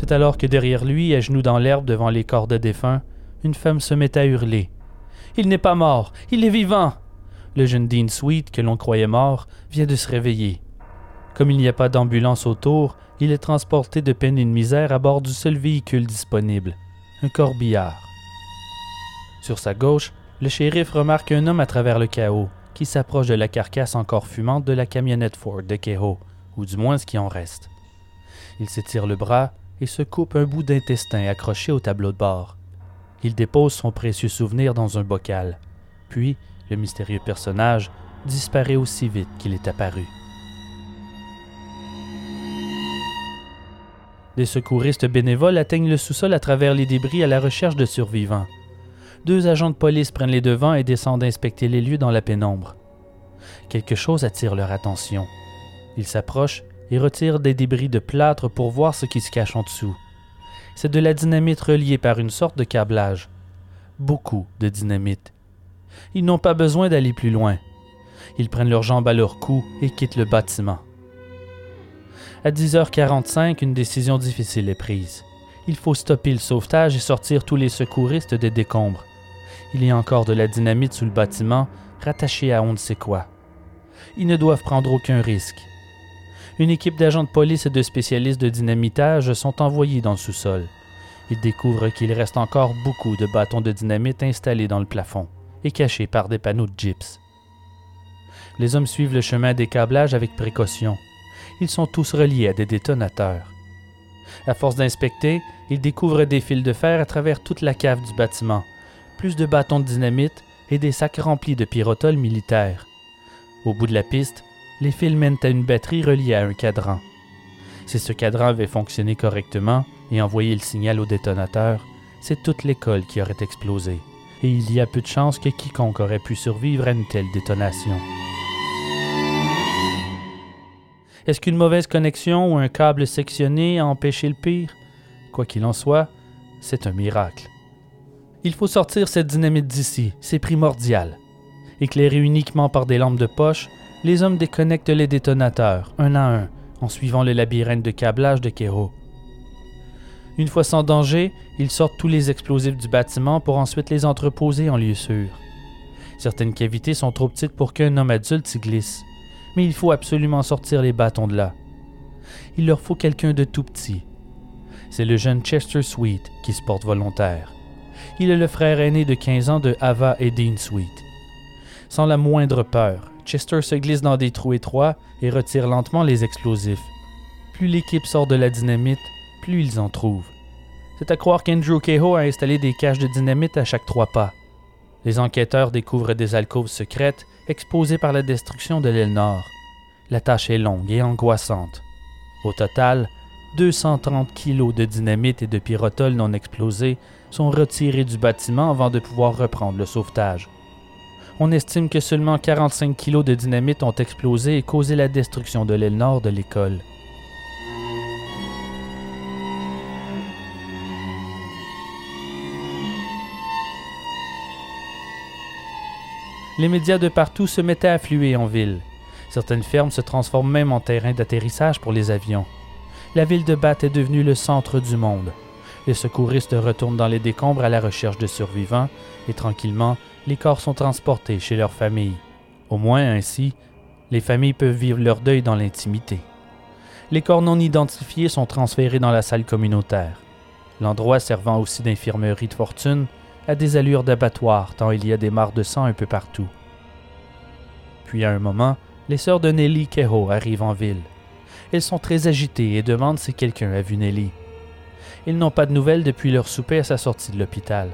C'est alors que derrière lui, à genoux dans l'herbe devant les corps de défunts, une femme se met à hurler. Il n'est pas mort, il est vivant. Le jeune Dean Sweet, que l'on croyait mort, vient de se réveiller. Comme il n'y a pas d'ambulance autour, il est transporté de peine et de misère à bord du seul véhicule disponible, un corbillard. Sur sa gauche, le shérif remarque un homme à travers le chaos, qui s'approche de la carcasse encore fumante de la camionnette Ford de Kehoe, ou du moins ce qui en reste. Il s'étire le bras et se coupe un bout d'intestin accroché au tableau de bord. Il dépose son précieux souvenir dans un bocal. Puis, le mystérieux personnage disparaît aussi vite qu'il est apparu. Des secouristes bénévoles atteignent le sous-sol à travers les débris à la recherche de survivants. Deux agents de police prennent les devants et descendent inspecter les lieux dans la pénombre. Quelque chose attire leur attention. Ils s'approchent et retirent des débris de plâtre pour voir ce qui se cache en dessous. C'est de la dynamite reliée par une sorte de câblage. Beaucoup de dynamite. Ils n'ont pas besoin d'aller plus loin. Ils prennent leurs jambes à leur cou et quittent le bâtiment. À 10h45, une décision difficile est prise. Il faut stopper le sauvetage et sortir tous les secouristes des décombres. Il y a encore de la dynamite sous le bâtiment, rattachée à on ne sait quoi. Ils ne doivent prendre aucun risque. Une équipe d'agents de police et de spécialistes de dynamitage sont envoyés dans le sous-sol. Ils découvrent qu'il reste encore beaucoup de bâtons de dynamite installés dans le plafond et cachés par des panneaux de gyps. Les hommes suivent le chemin des câblages avec précaution. Ils sont tous reliés à des détonateurs. À force d'inspecter, ils découvrent des fils de fer à travers toute la cave du bâtiment, plus de bâtons de dynamite et des sacs remplis de pyrotol militaires. Au bout de la piste, les fils mènent à une batterie reliée à un cadran. Si ce cadran avait fonctionné correctement et envoyé le signal au détonateur, c'est toute l'école qui aurait explosé, et il y a peu de chances que quiconque aurait pu survivre à une telle détonation. Est-ce qu'une mauvaise connexion ou un câble sectionné a empêché le pire? Quoi qu'il en soit, c'est un miracle. Il faut sortir cette dynamite d'ici, c'est primordial. Éclairés uniquement par des lampes de poche, les hommes déconnectent les détonateurs, un à un, en suivant le labyrinthe de câblage de Kero. Une fois sans danger, ils sortent tous les explosifs du bâtiment pour ensuite les entreposer en lieu sûr. Certaines cavités sont trop petites pour qu'un homme adulte y glisse, mais il faut absolument sortir les bâtons de là. Il leur faut quelqu'un de tout petit. C'est le jeune Chester Sweet qui se porte volontaire. Il est le frère aîné de 15 ans de Ava et Dean Sweet. Sans la moindre peur, Chester se glisse dans des trous étroits et retire lentement les explosifs. Plus l'équipe sort de la dynamite, plus ils en trouvent. C'est à croire qu'Andrew Kehoe a installé des caches de dynamite à chaque trois pas. Les enquêteurs découvrent des alcôves secrètes exposées par la destruction de l'aile nord. La tâche est longue et angoissante. Au total, 230 kilos de dynamite et de pyrotol non explosés sont retirés du bâtiment avant de pouvoir reprendre le sauvetage. On estime que seulement 45 kilos de dynamite ont explosé et causé la destruction de l'aile nord de l'école. Les médias de partout se mettaient à affluer en ville. Certaines fermes se transforment même en terrain d'atterrissage pour les avions. La ville de Bath est devenue le centre du monde. Les secouristes retournent dans les décombres à la recherche de survivants et tranquillement, les corps sont transportés chez leurs familles. Au moins ainsi, Les familles peuvent vivre leur deuil dans l'intimité. Les corps non identifiés sont transférés dans la salle communautaire. L'endroit servant aussi d'infirmerie de fortune a des allures d'abattoir tant il y a des mares de sang un peu partout. Puis à un moment, les sœurs de Nelly Kehoe arrivent en ville. Elles sont très agitées et demandent si quelqu'un a vu Nelly. Ils n'ont pas de nouvelles depuis leur souper à sa sortie de l'hôpital.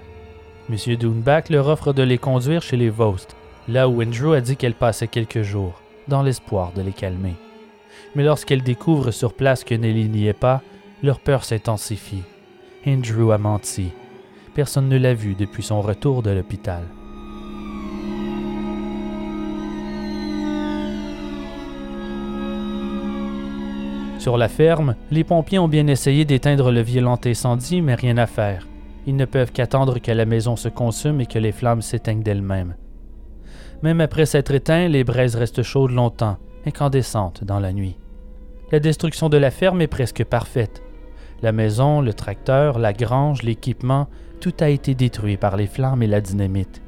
M. Doonback leur offre de les conduire chez les Vost, là où Andrew a dit qu'elle passait quelques jours, dans l'espoir de les calmer. Mais lorsqu'elles découvrent sur place que Nelly n'y est pas, leur peur s'intensifie. Andrew a menti. Personne ne l'a vue depuis son retour de l'hôpital. Sur la ferme, les pompiers ont bien essayé d'éteindre le violent incendie, mais rien à faire. Ils ne peuvent qu'attendre que la maison se consume et que les flammes s'éteignent d'elles-mêmes. Même après s'être éteint, les braises restent chaudes longtemps, incandescentes dans la nuit. La destruction de la ferme est presque parfaite. La maison, le tracteur, la grange, l'équipement, tout a été détruit par les flammes et la dynamite.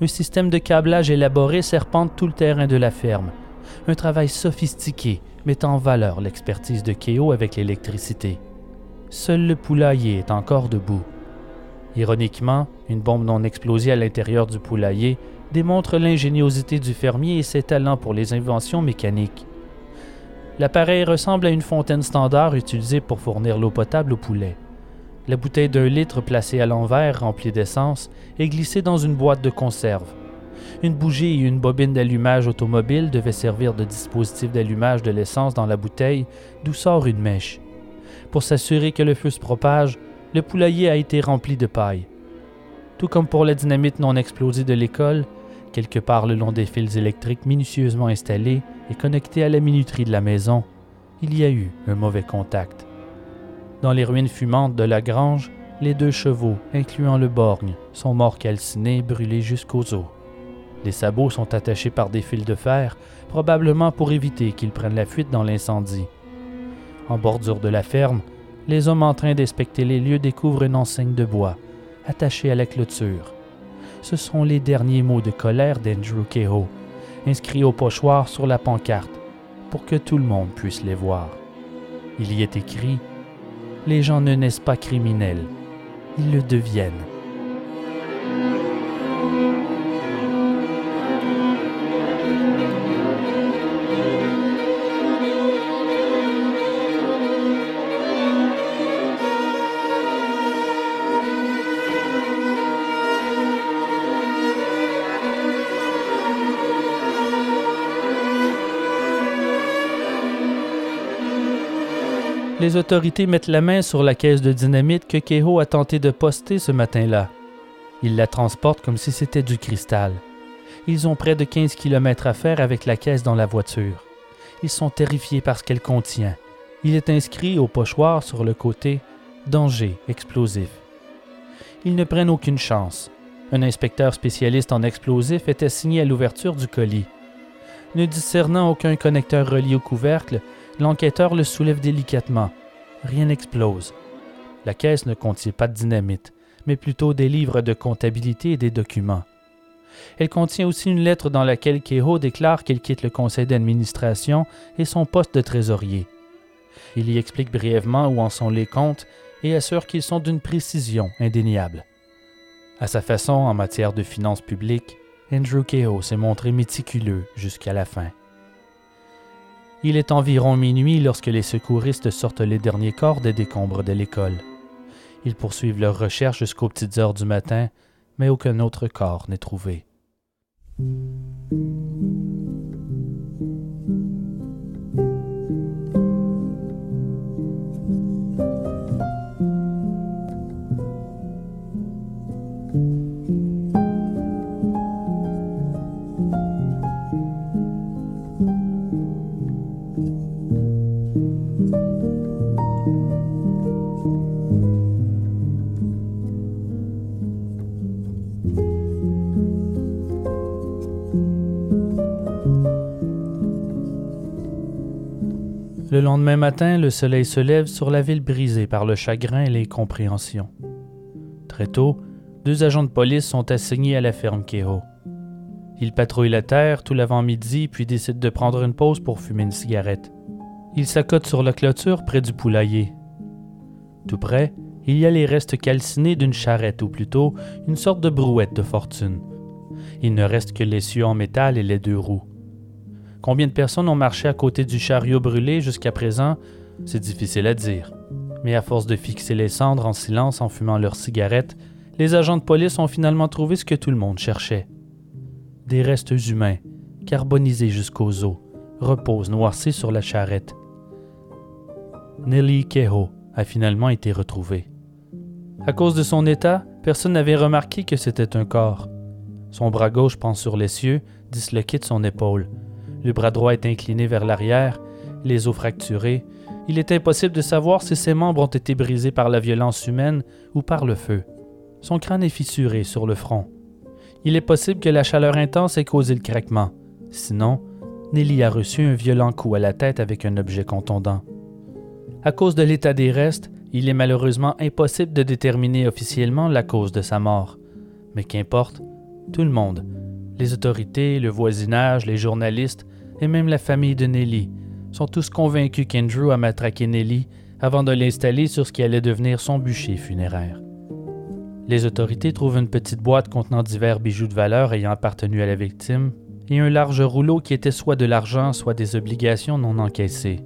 Un système de câblage élaboré serpente tout le terrain de la ferme. Un travail sophistiqué mettant en valeur l'expertise de Keo avec l'électricité. Seul le poulailler est encore debout. Ironiquement, une bombe non explosée à l'intérieur du poulailler démontre l'ingéniosité du fermier et ses talents pour les inventions mécaniques. L'appareil ressemble à une fontaine standard utilisée pour fournir l'eau potable au poulet. La bouteille d'un litre placée à l'envers remplie d'essence est glissée dans une boîte de conserve. Une bougie et une bobine d'allumage automobile devaient servir de dispositif d'allumage de l'essence dans la bouteille, d'où sort une mèche. Pour s'assurer que le feu se propage, le poulailler a été rempli de paille. Tout comme pour la dynamite non explosée de l'école, quelque part le long des fils électriques minutieusement installés et connectés à la minuterie de la maison, il y a eu un mauvais contact. Dans les ruines fumantes de la grange, les deux chevaux, incluant le borgne, sont morts calcinés, brûlés jusqu'aux os. Les sabots sont attachés par des fils de fer, probablement pour éviter qu'ils prennent la fuite dans l'incendie. En bordure de la ferme, les hommes en train d'inspecter les lieux découvrent une enseigne de bois, attachée à la clôture. Ce sont les derniers mots de colère d'Andrew Kehoe, inscrits au pochoir sur la pancarte, pour que tout le monde puisse les voir. Il y est écrit Les gens ne naissent pas criminels, ils le deviennent. Les autorités mettent la main sur la caisse de dynamite que Keho a tenté de poster ce matin-là. Ils la transportent comme si c'était du cristal. Ils ont près de 15 km à faire avec la caisse dans la voiture. Ils sont terrifiés par ce qu'elle contient. Il est inscrit au pochoir sur le côté Danger explosif. Ils ne prennent aucune chance. Un inspecteur spécialiste en explosifs était signé à l'ouverture du colis. Ne discernant aucun connecteur relié au couvercle, L'enquêteur le soulève délicatement. Rien n'explose. La caisse ne contient pas de dynamite, mais plutôt des livres de comptabilité et des documents. Elle contient aussi une lettre dans laquelle Keho déclare qu'il quitte le conseil d'administration et son poste de trésorier. Il y explique brièvement où en sont les comptes et assure qu'ils sont d'une précision indéniable. À sa façon en matière de finances publiques, Andrew Keho s'est montré méticuleux jusqu'à la fin. Il est environ minuit lorsque les secouristes sortent les derniers corps des décombres de l'école. Ils poursuivent leurs recherches jusqu'aux petites heures du matin, mais aucun autre corps n'est trouvé. Le lendemain matin, le soleil se lève sur la ville brisée par le chagrin et l'incompréhension. Très tôt, deux agents de police sont assignés à la ferme Keho. Il patrouille la terre tout l'avant-midi puis décide de prendre une pause pour fumer une cigarette. Il s'accote sur la clôture près du poulailler. Tout près, il y a les restes calcinés d'une charrette, ou plutôt une sorte de brouette de fortune. Il ne reste que l'essieu en métal et les deux roues. Combien de personnes ont marché à côté du chariot brûlé jusqu'à présent, c'est difficile à dire. Mais à force de fixer les cendres en silence en fumant leurs cigarettes, les agents de police ont finalement trouvé ce que tout le monde cherchait. Des restes humains, carbonisés jusqu'aux os, reposent noircis sur la charrette. Nelly Kehoe a finalement été retrouvée. À cause de son état, personne n'avait remarqué que c'était un corps. Son bras gauche pend sur l'essieu, disloqué de son épaule. Le bras droit est incliné vers l'arrière, les os fracturés. Il est impossible de savoir si ses membres ont été brisés par la violence humaine ou par le feu. Son crâne est fissuré sur le front. Il est possible que la chaleur intense ait causé le craquement. Sinon, Nelly a reçu un violent coup à la tête avec un objet contondant. À cause de l'état des restes, il est malheureusement impossible de déterminer officiellement la cause de sa mort. Mais qu'importe, tout le monde, les autorités, le voisinage, les journalistes et même la famille de Nelly, sont tous convaincus qu'Andrew a matraqué Nelly avant de l'installer sur ce qui allait devenir son bûcher funéraire. Les autorités trouvent une petite boîte contenant divers bijoux de valeur ayant appartenu à la victime et un large rouleau qui était soit de l'argent, soit des obligations non encaissées.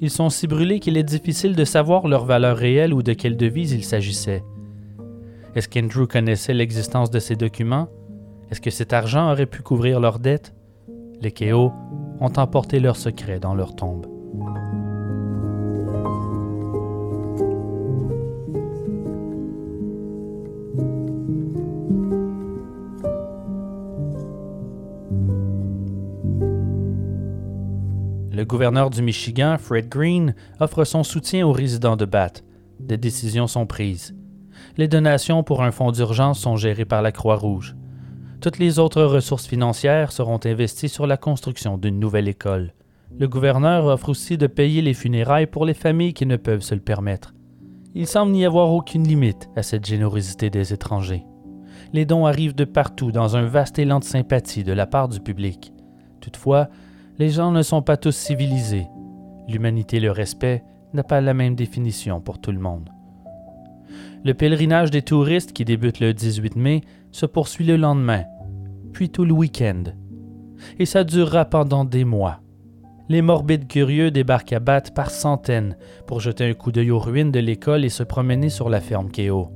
Ils sont si brûlés qu'il est difficile de savoir leur valeur réelle ou de quelle devise il s'agissait. Est-ce qu'Andrew connaissait l'existence de ces documents? Est-ce que cet argent aurait pu couvrir leurs dettes? Les Kéo ont emporté leurs secrets dans leur tombe. Le gouverneur du Michigan, Fred Green, offre son soutien aux résidents de Bath. Des décisions sont prises. Les donations pour un fonds d'urgence sont gérées par la Croix-Rouge. Toutes les autres ressources financières seront investies sur la construction d'une nouvelle école. Le gouverneur offre aussi de payer les funérailles pour les familles qui ne peuvent se le permettre. Il semble n'y avoir aucune limite à cette générosité des étrangers. Les dons arrivent de partout dans un vaste élan de sympathie de la part du public. Toutefois, les gens ne sont pas tous civilisés. L'humanité et le respect n'a pas la même définition pour tout le monde. Le pèlerinage des touristes qui débute le 18 mai se poursuit le lendemain, puis tout le week-end. Et ça durera pendant des mois. Les morbides curieux débarquent à Bath par centaines pour jeter un coup d'œil aux ruines de l'école et se promener sur la ferme Kéo.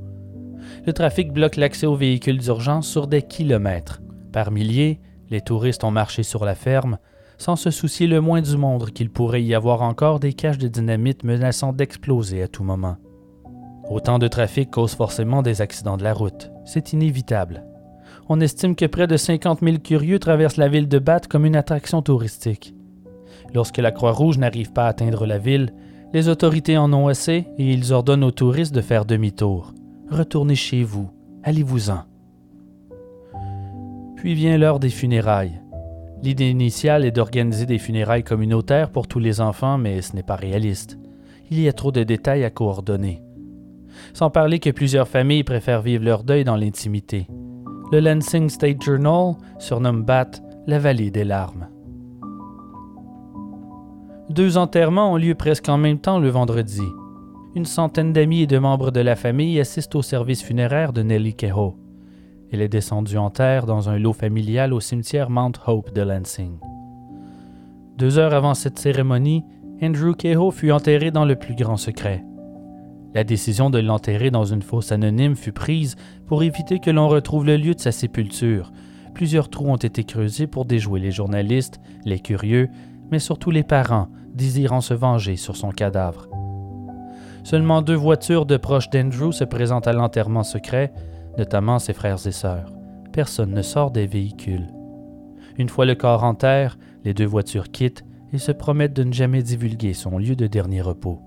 Le trafic bloque l'accès aux véhicules d'urgence sur des kilomètres. Par milliers, les touristes ont marché sur la ferme, sans se soucier le moins du monde qu'il pourrait y avoir encore des caches de dynamite menaçant d'exploser à tout moment. Autant de trafic cause forcément des accidents de la route. C'est inévitable. On estime que près de 50 000 curieux traversent la ville de Bath comme une attraction touristique. Lorsque la Croix-Rouge n'arrive pas à atteindre la ville, les autorités en ont assez et ils ordonnent aux touristes de faire demi-tour. Retournez chez vous, allez-vous-en. Puis vient l'heure des funérailles. L'idée initiale est d'organiser des funérailles communautaires pour tous les enfants, mais ce n'est pas réaliste. Il y a trop de détails à coordonner. Sans parler que plusieurs familles préfèrent vivre leur deuil dans l'intimité. Le Lansing State Journal surnomme Bath la vallée des larmes. Deux enterrements ont lieu presque en même temps le vendredi. Une centaine d'amis et de membres de la famille assistent au service funéraire de Nellie Kehoe. Elle est descendue en terre dans un lot familial au cimetière Mount Hope de Lansing. Deux heures avant cette cérémonie, Andrew Kehoe fut enterré dans le plus grand secret. La décision de l'enterrer dans une fosse anonyme fut prise pour éviter que l'on retrouve le lieu de sa sépulture. Plusieurs trous ont été creusés pour déjouer les journalistes, les curieux, mais surtout les parents, désirant se venger sur son cadavre. Seulement deux voitures de proches d'Andrew se présentent à l'enterrement secret, notamment ses frères et sœurs. Personne ne sort des véhicules. Une fois le corps en terre, les deux voitures quittent et se promettent de ne jamais divulguer son lieu de dernier repos.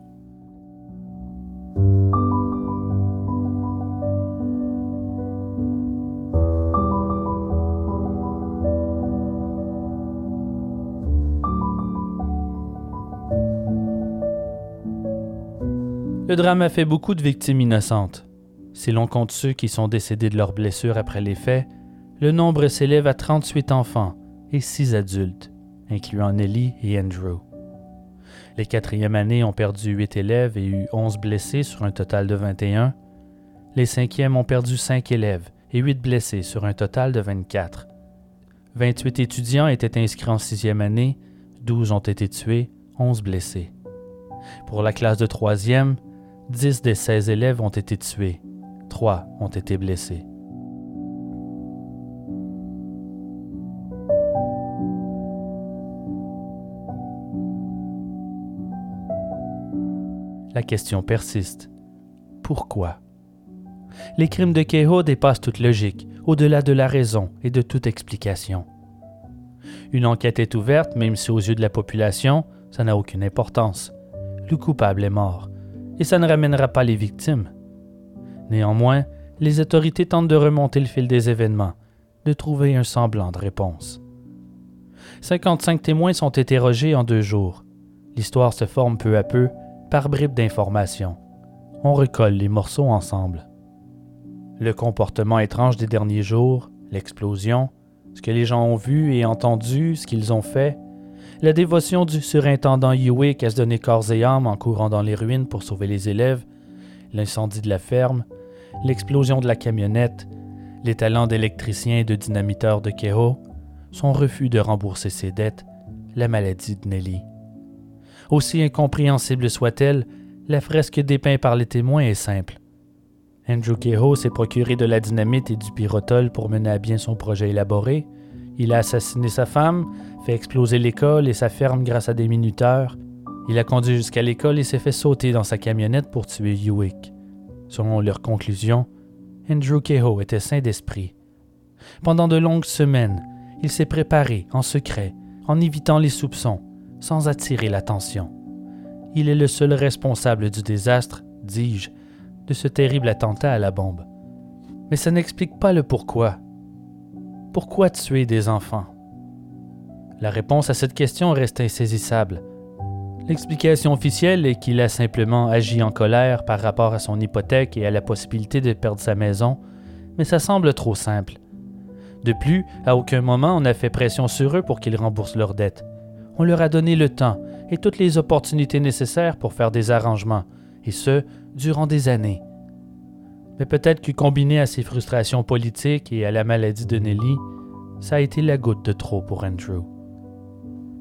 Le drame a fait beaucoup de victimes innocentes. Si l'on compte ceux qui sont décédés de leurs blessures après les faits, Le nombre s'élève à 38 enfants et 6 adultes, incluant Nelly et Andrew. Les quatrièmes années ont perdu 8 élèves et eu 11 blessés sur un total de 21. Les cinquièmes ont perdu 5 élèves et 8 blessés sur un total de 24. 28 étudiants étaient inscrits en sixième année, 12 ont été tués, 11 blessés. Pour la classe de troisième, 10 des 16 élèves ont été tués, 3 ont été blessés. La question persiste. Pourquoi? Les crimes de Keho dépassent toute logique, au-delà de la raison et de toute explication. Une enquête est ouverte, même si aux yeux de la population, ça n'a aucune importance. Le coupable est mort, et ça ne ramènera pas les victimes. Néanmoins, les autorités tentent de remonter le fil des événements, de trouver un semblant de réponse. 55 témoins sont interrogés en deux jours. L'histoire se forme peu à peu par bribes d'informations. On recolle les morceaux ensemble. Le comportement étrange des derniers jours, l'explosion, ce que les gens ont vu et entendu, ce qu'ils ont fait, la dévotion du surintendant Hewitt à se donner corps et âme en courant dans les ruines pour sauver les élèves, l'incendie de la ferme, l'explosion de la camionnette, les talents d'électricien et de dynamiteur de Keho, son refus de rembourser ses dettes, la maladie de Nelly. Aussi incompréhensible soit-elle, la fresque dépeinte par les témoins est simple. Andrew Kehoe s'est procuré de la dynamite et du pyrotol pour mener à bien son projet élaboré. Il a assassiné sa femme, fait exploser l'école et sa ferme grâce à des minuteurs. Il a conduit jusqu'à l'école et s'est fait sauter dans sa camionnette pour tuer Hewitt. Selon leur conclusion, Andrew Kehoe était saint d'esprit. Pendant de longues semaines, il s'est préparé en secret, en évitant les soupçons, sans attirer l'attention. Il est le seul responsable du désastre, dis-je, de ce terrible attentat à la bombe. Mais ça n'explique pas le pourquoi. Pourquoi tuer des enfants? La réponse à cette question reste insaisissable. L'explication officielle est qu'il a simplement agi en colère par rapport à son hypothèque et à la possibilité de perdre sa maison, mais ça semble trop simple. De plus, à aucun moment on n'a fait pression sur eux pour qu'ils remboursent leurs dettes on leur a donné le temps et toutes les opportunités nécessaires pour faire des arrangements, et ce, durant des années. Mais peut-être que combiné à ses frustrations politiques et à la maladie de Nelly, ça a été la goutte de trop pour Andrew.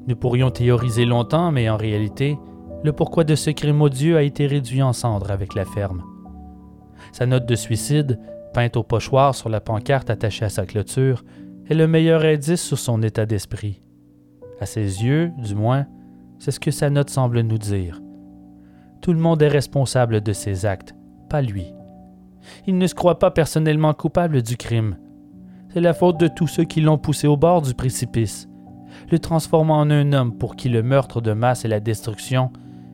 Nous pourrions théoriser longtemps, mais en réalité, le pourquoi de ce crime odieux a été réduit en cendres avec la ferme. Sa note de suicide, peinte au pochoir sur la pancarte attachée à sa clôture, est le meilleur indice sur son état d'esprit. À ses yeux, du moins, c'est ce que sa note semble nous dire. Tout le monde est responsable de ses actes, pas lui. Il ne se croit pas personnellement coupable du crime. C'est la faute de tous ceux qui l'ont poussé au bord du précipice, le transformant en un homme pour qui le meurtre de masse et la destruction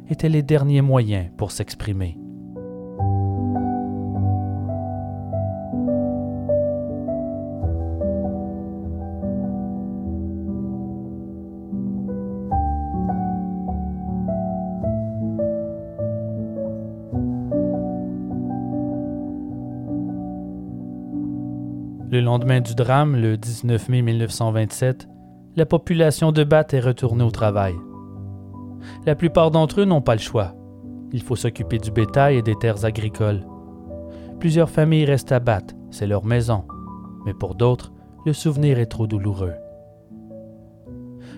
étaient les derniers moyens pour s'exprimer. Le lendemain du drame, le 19 mai 1927, la population de Bath est retournée au travail. La plupart d'entre eux n'ont pas le choix. Il faut s'occuper du bétail et des terres agricoles. Plusieurs familles restent à Bath, c'est leur maison. Mais pour d'autres, le souvenir est trop douloureux.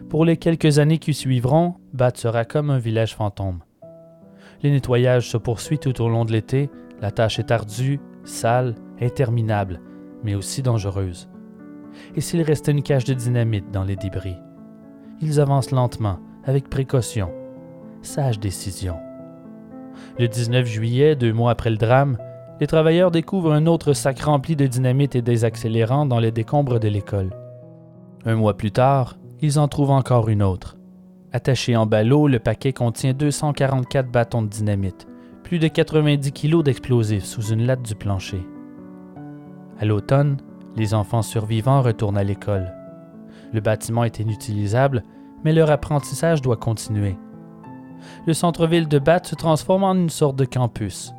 Pour les quelques années qui suivront, Bath sera comme un village fantôme. Le nettoyage se poursuit tout au long de l'été, la tâche est ardue, sale, interminable, mais aussi dangereuse. Et s'il restait une cache de dynamite dans les débris? Ils avancent lentement, avec précaution. Sage décision. Le 19 juillet, deux mois après le drame, les travailleurs découvrent un autre sac rempli de dynamite et des accélérants dans les décombres de l'école. Un mois plus tard, ils en trouvent encore une autre. Attaché en ballot, le paquet contient 244 bâtons de dynamite, plus de 90 kilos d'explosifs sous une latte du plancher. À l'automne, les enfants survivants retournent à l'école. Le bâtiment est inutilisable, mais leur apprentissage doit continuer. Le centre-ville de Bath se transforme en une sorte de campus.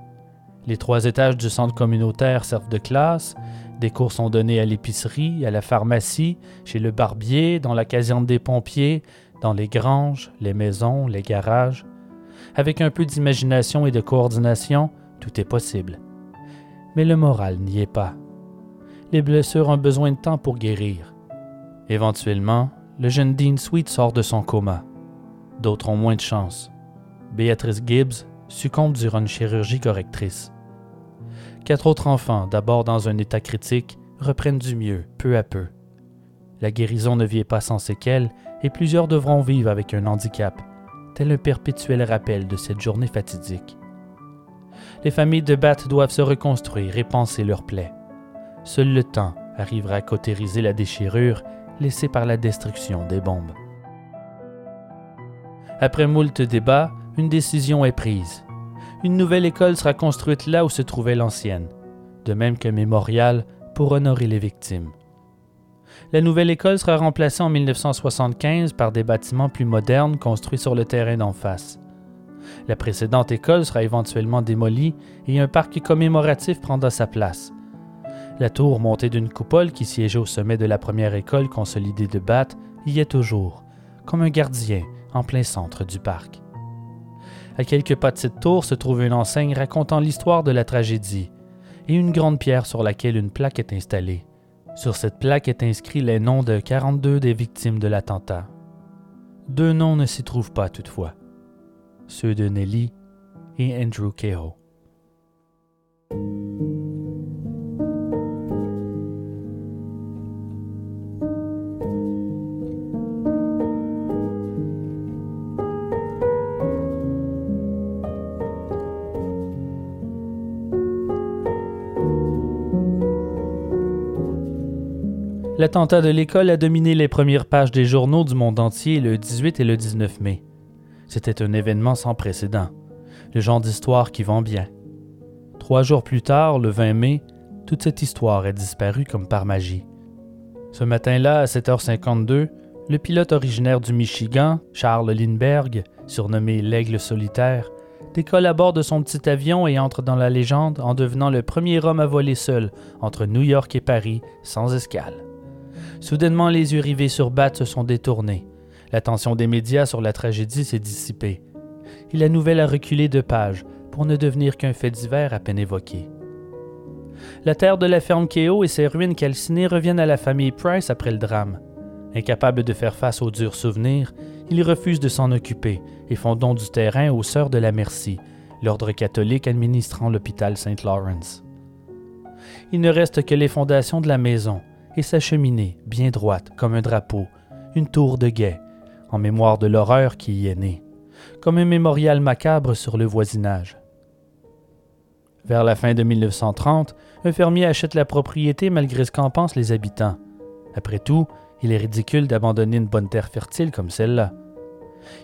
Les trois étages du centre communautaire servent de classe. Des cours sont donnés à l'épicerie, à la pharmacie, chez le barbier, dans la caserne des pompiers, dans les granges, les maisons, les garages. Avec un peu d'imagination et de coordination, tout est possible. Mais le moral n'y est pas. Les blessures ont besoin de temps pour guérir. Éventuellement, le jeune Dean Sweet sort de son coma. D'autres ont moins de chance. Béatrice Gibbs succombe durant une chirurgie correctrice. Quatre autres enfants, d'abord dans un état critique, reprennent du mieux, peu à peu. La guérison ne vient pas sans séquelles et plusieurs devront vivre avec un handicap, tel un perpétuel rappel de cette journée fatidique. Les familles de Bat doivent se reconstruire et penser leurs plaies. Seul le temps arrivera à cautériser la déchirure laissée par la destruction des bombes. Après moult débats, une décision est prise. Une nouvelle école sera construite là où se trouvait l'ancienne, de même qu'un mémorial pour honorer les victimes. La nouvelle école sera remplacée en 1975 par des bâtiments plus modernes construits sur le terrain d'en face. La précédente école sera éventuellement démolie et un parc commémoratif prendra sa place. La tour montée d'une coupole qui siégeait au sommet de la première école consolidée de Bath y est toujours, comme un gardien en plein centre du parc. À quelques pas de cette tour se trouve une enseigne racontant l'histoire de la tragédie et une grande pierre sur laquelle une plaque est installée. Sur cette plaque est inscrit les noms de 42 des victimes de l'attentat. Deux noms ne s'y trouvent pas toutefois, ceux de Nelly et Andrew Kehoe. L'attentat de l'école a dominé les premières pages des journaux du monde entier le 18 et le 19 mai. C'était un événement sans précédent, le genre d'histoire qui vend bien. Trois jours plus tard, le 20 mai, toute cette histoire a disparu comme par magie. Ce matin-là, à 7h52, le pilote originaire du Michigan, Charles Lindbergh, surnommé l'Aigle solitaire, décolle à bord de son petit avion et entre dans la légende en devenant le premier homme à voler seul entre New York et Paris sans escale. Soudainement, les yeux rivés sur Bat se sont détournés. L'attention des médias sur la tragédie s'est dissipée. Et la nouvelle a reculé de pages pour ne devenir qu'un fait divers à peine évoqué. La terre de la ferme Keo et ses ruines calcinées reviennent à la famille Price après le drame. Incapables de faire face aux durs souvenirs, ils refusent de s'en occuper et font don du terrain aux Sœurs de la Merci, l'ordre catholique administrant l'hôpital Saint Lawrence. Il ne reste que les fondations de la maison, et sa cheminée, bien droite comme un drapeau, une tour de guet, en mémoire de l'horreur qui y est née, comme un mémorial macabre sur le voisinage. Vers la fin de 1930, un fermier achète la propriété malgré ce qu'en pensent les habitants. Après tout, il est ridicule d'abandonner une bonne terre fertile comme celle-là.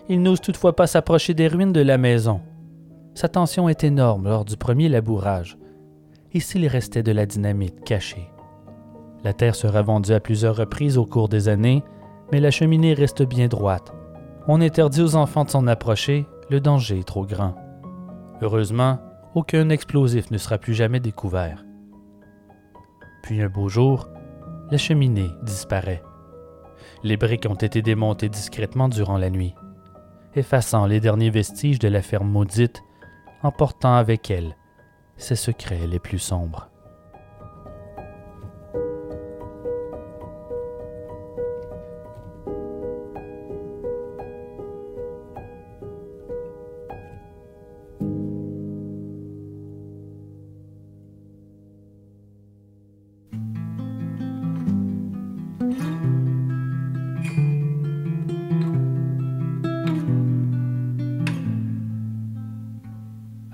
Il n'ose toutefois pas s'approcher des ruines de la maison. Sa tension est énorme lors du premier labourage. Et s'il restait de la dynamite cachée? La terre sera vendue à plusieurs reprises au cours des années, mais la cheminée reste bien droite. On interdit aux enfants de s'en approcher, le danger est trop grand. Heureusement, aucun explosif ne sera plus jamais découvert. Puis un beau jour, la cheminée disparaît. Les briques ont été démontées discrètement durant la nuit, effaçant les derniers vestiges de la ferme maudite, emportant avec elle ses secrets les plus sombres.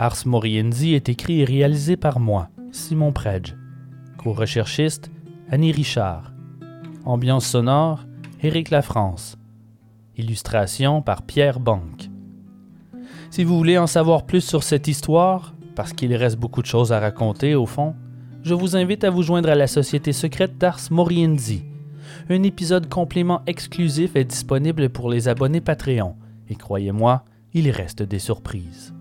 Ars Moriendi est écrit et réalisé par moi, Simon Predge. Co-recherchiste, Annie Richard. Ambiance sonore, Éric Lafrance. Illustration par Pierre Banque. Si vous voulez en savoir plus sur cette histoire, parce qu'il reste beaucoup de choses à raconter au fond, je vous invite à vous joindre à la Société secrète d'Ars Moriendi. Un épisode complément exclusif est disponible pour les abonnés Patreon, et croyez-moi, il reste des surprises.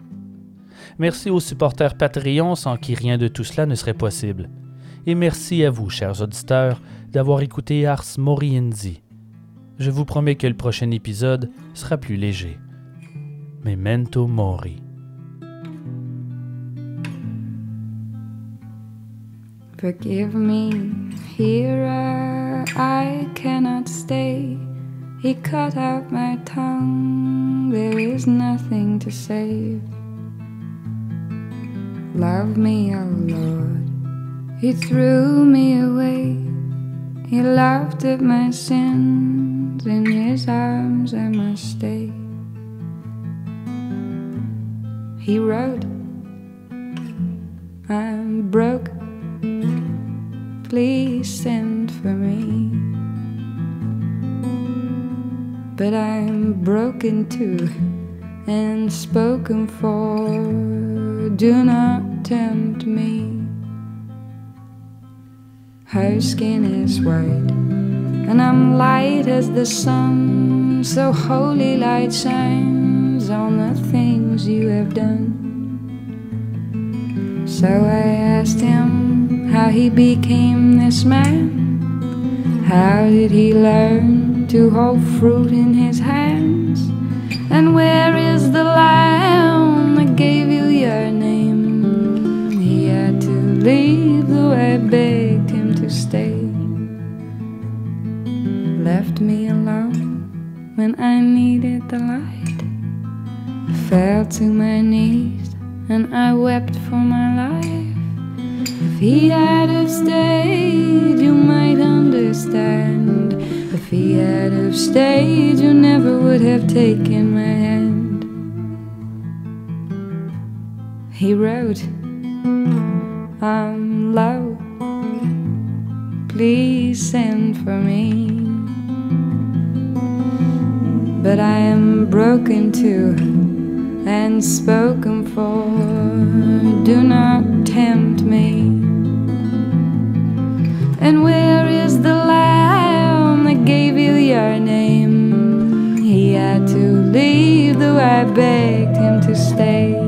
Merci aux supporters Patreon sans qui rien de tout cela ne serait possible. Et merci à vous, chers auditeurs, d'avoir écouté Ars Moriendi. Je vous promets que le prochain épisode sera plus léger. Memento Mori. Forgive me, I cannot stay. He cut out my tongue, there is nothing to. Love me, oh Lord. He threw me away. He laughed at my sins. In his arms I must stay. He wrote, I'm broke please send for me. But I'm broken too and spoken for. Do not tempt me. Her skin is white, and I'm light as the sun. So holy light shines on the things you have done. So I asked him how he became this man. How did he learn to hold fruit in his hands? And where is the lamb that gave you your name? Leave, I begged him to stay. Left me alone when I needed the light. Fell to my knees and I wept for my life. If he had have stayed, you might understand. If he had have stayed, you never would have taken my hand. He wrote, I'm low, please send for me. But I am broken too and spoken for. Do not tempt me. And where is the lamb that gave you your name? He had to leave, though I begged him to stay.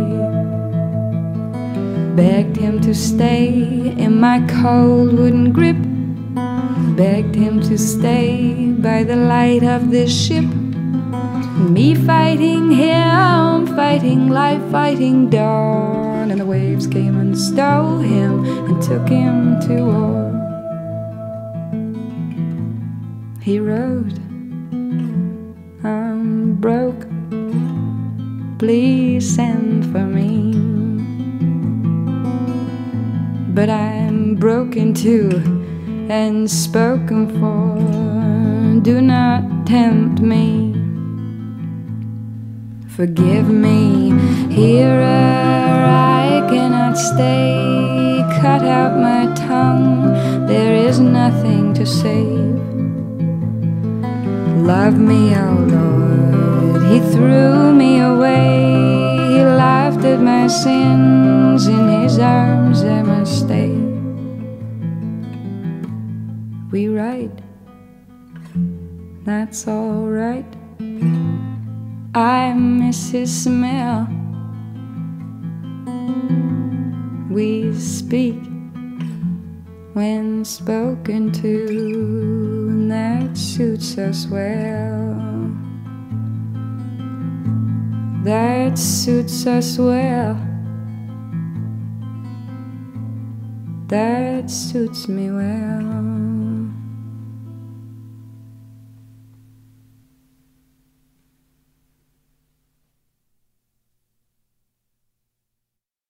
Begged him to stay in my cold wooden grip. Begged him to stay by the light of this ship. Me fighting him, fighting life, fighting dawn. And the waves came and stole him and took him to war. He wrote, I'm broke, please send for me. But I'm broken too and spoken for. Do not tempt me. Forgive me, here I cannot stay. Cut out my tongue, there is nothing to save. Love me, oh Lord, He threw me away. At my sins, in His arms I must stay. We write, that's alright. I miss his smell. We speak when spoken to, and that suits us well. That suits us well. That suits me well.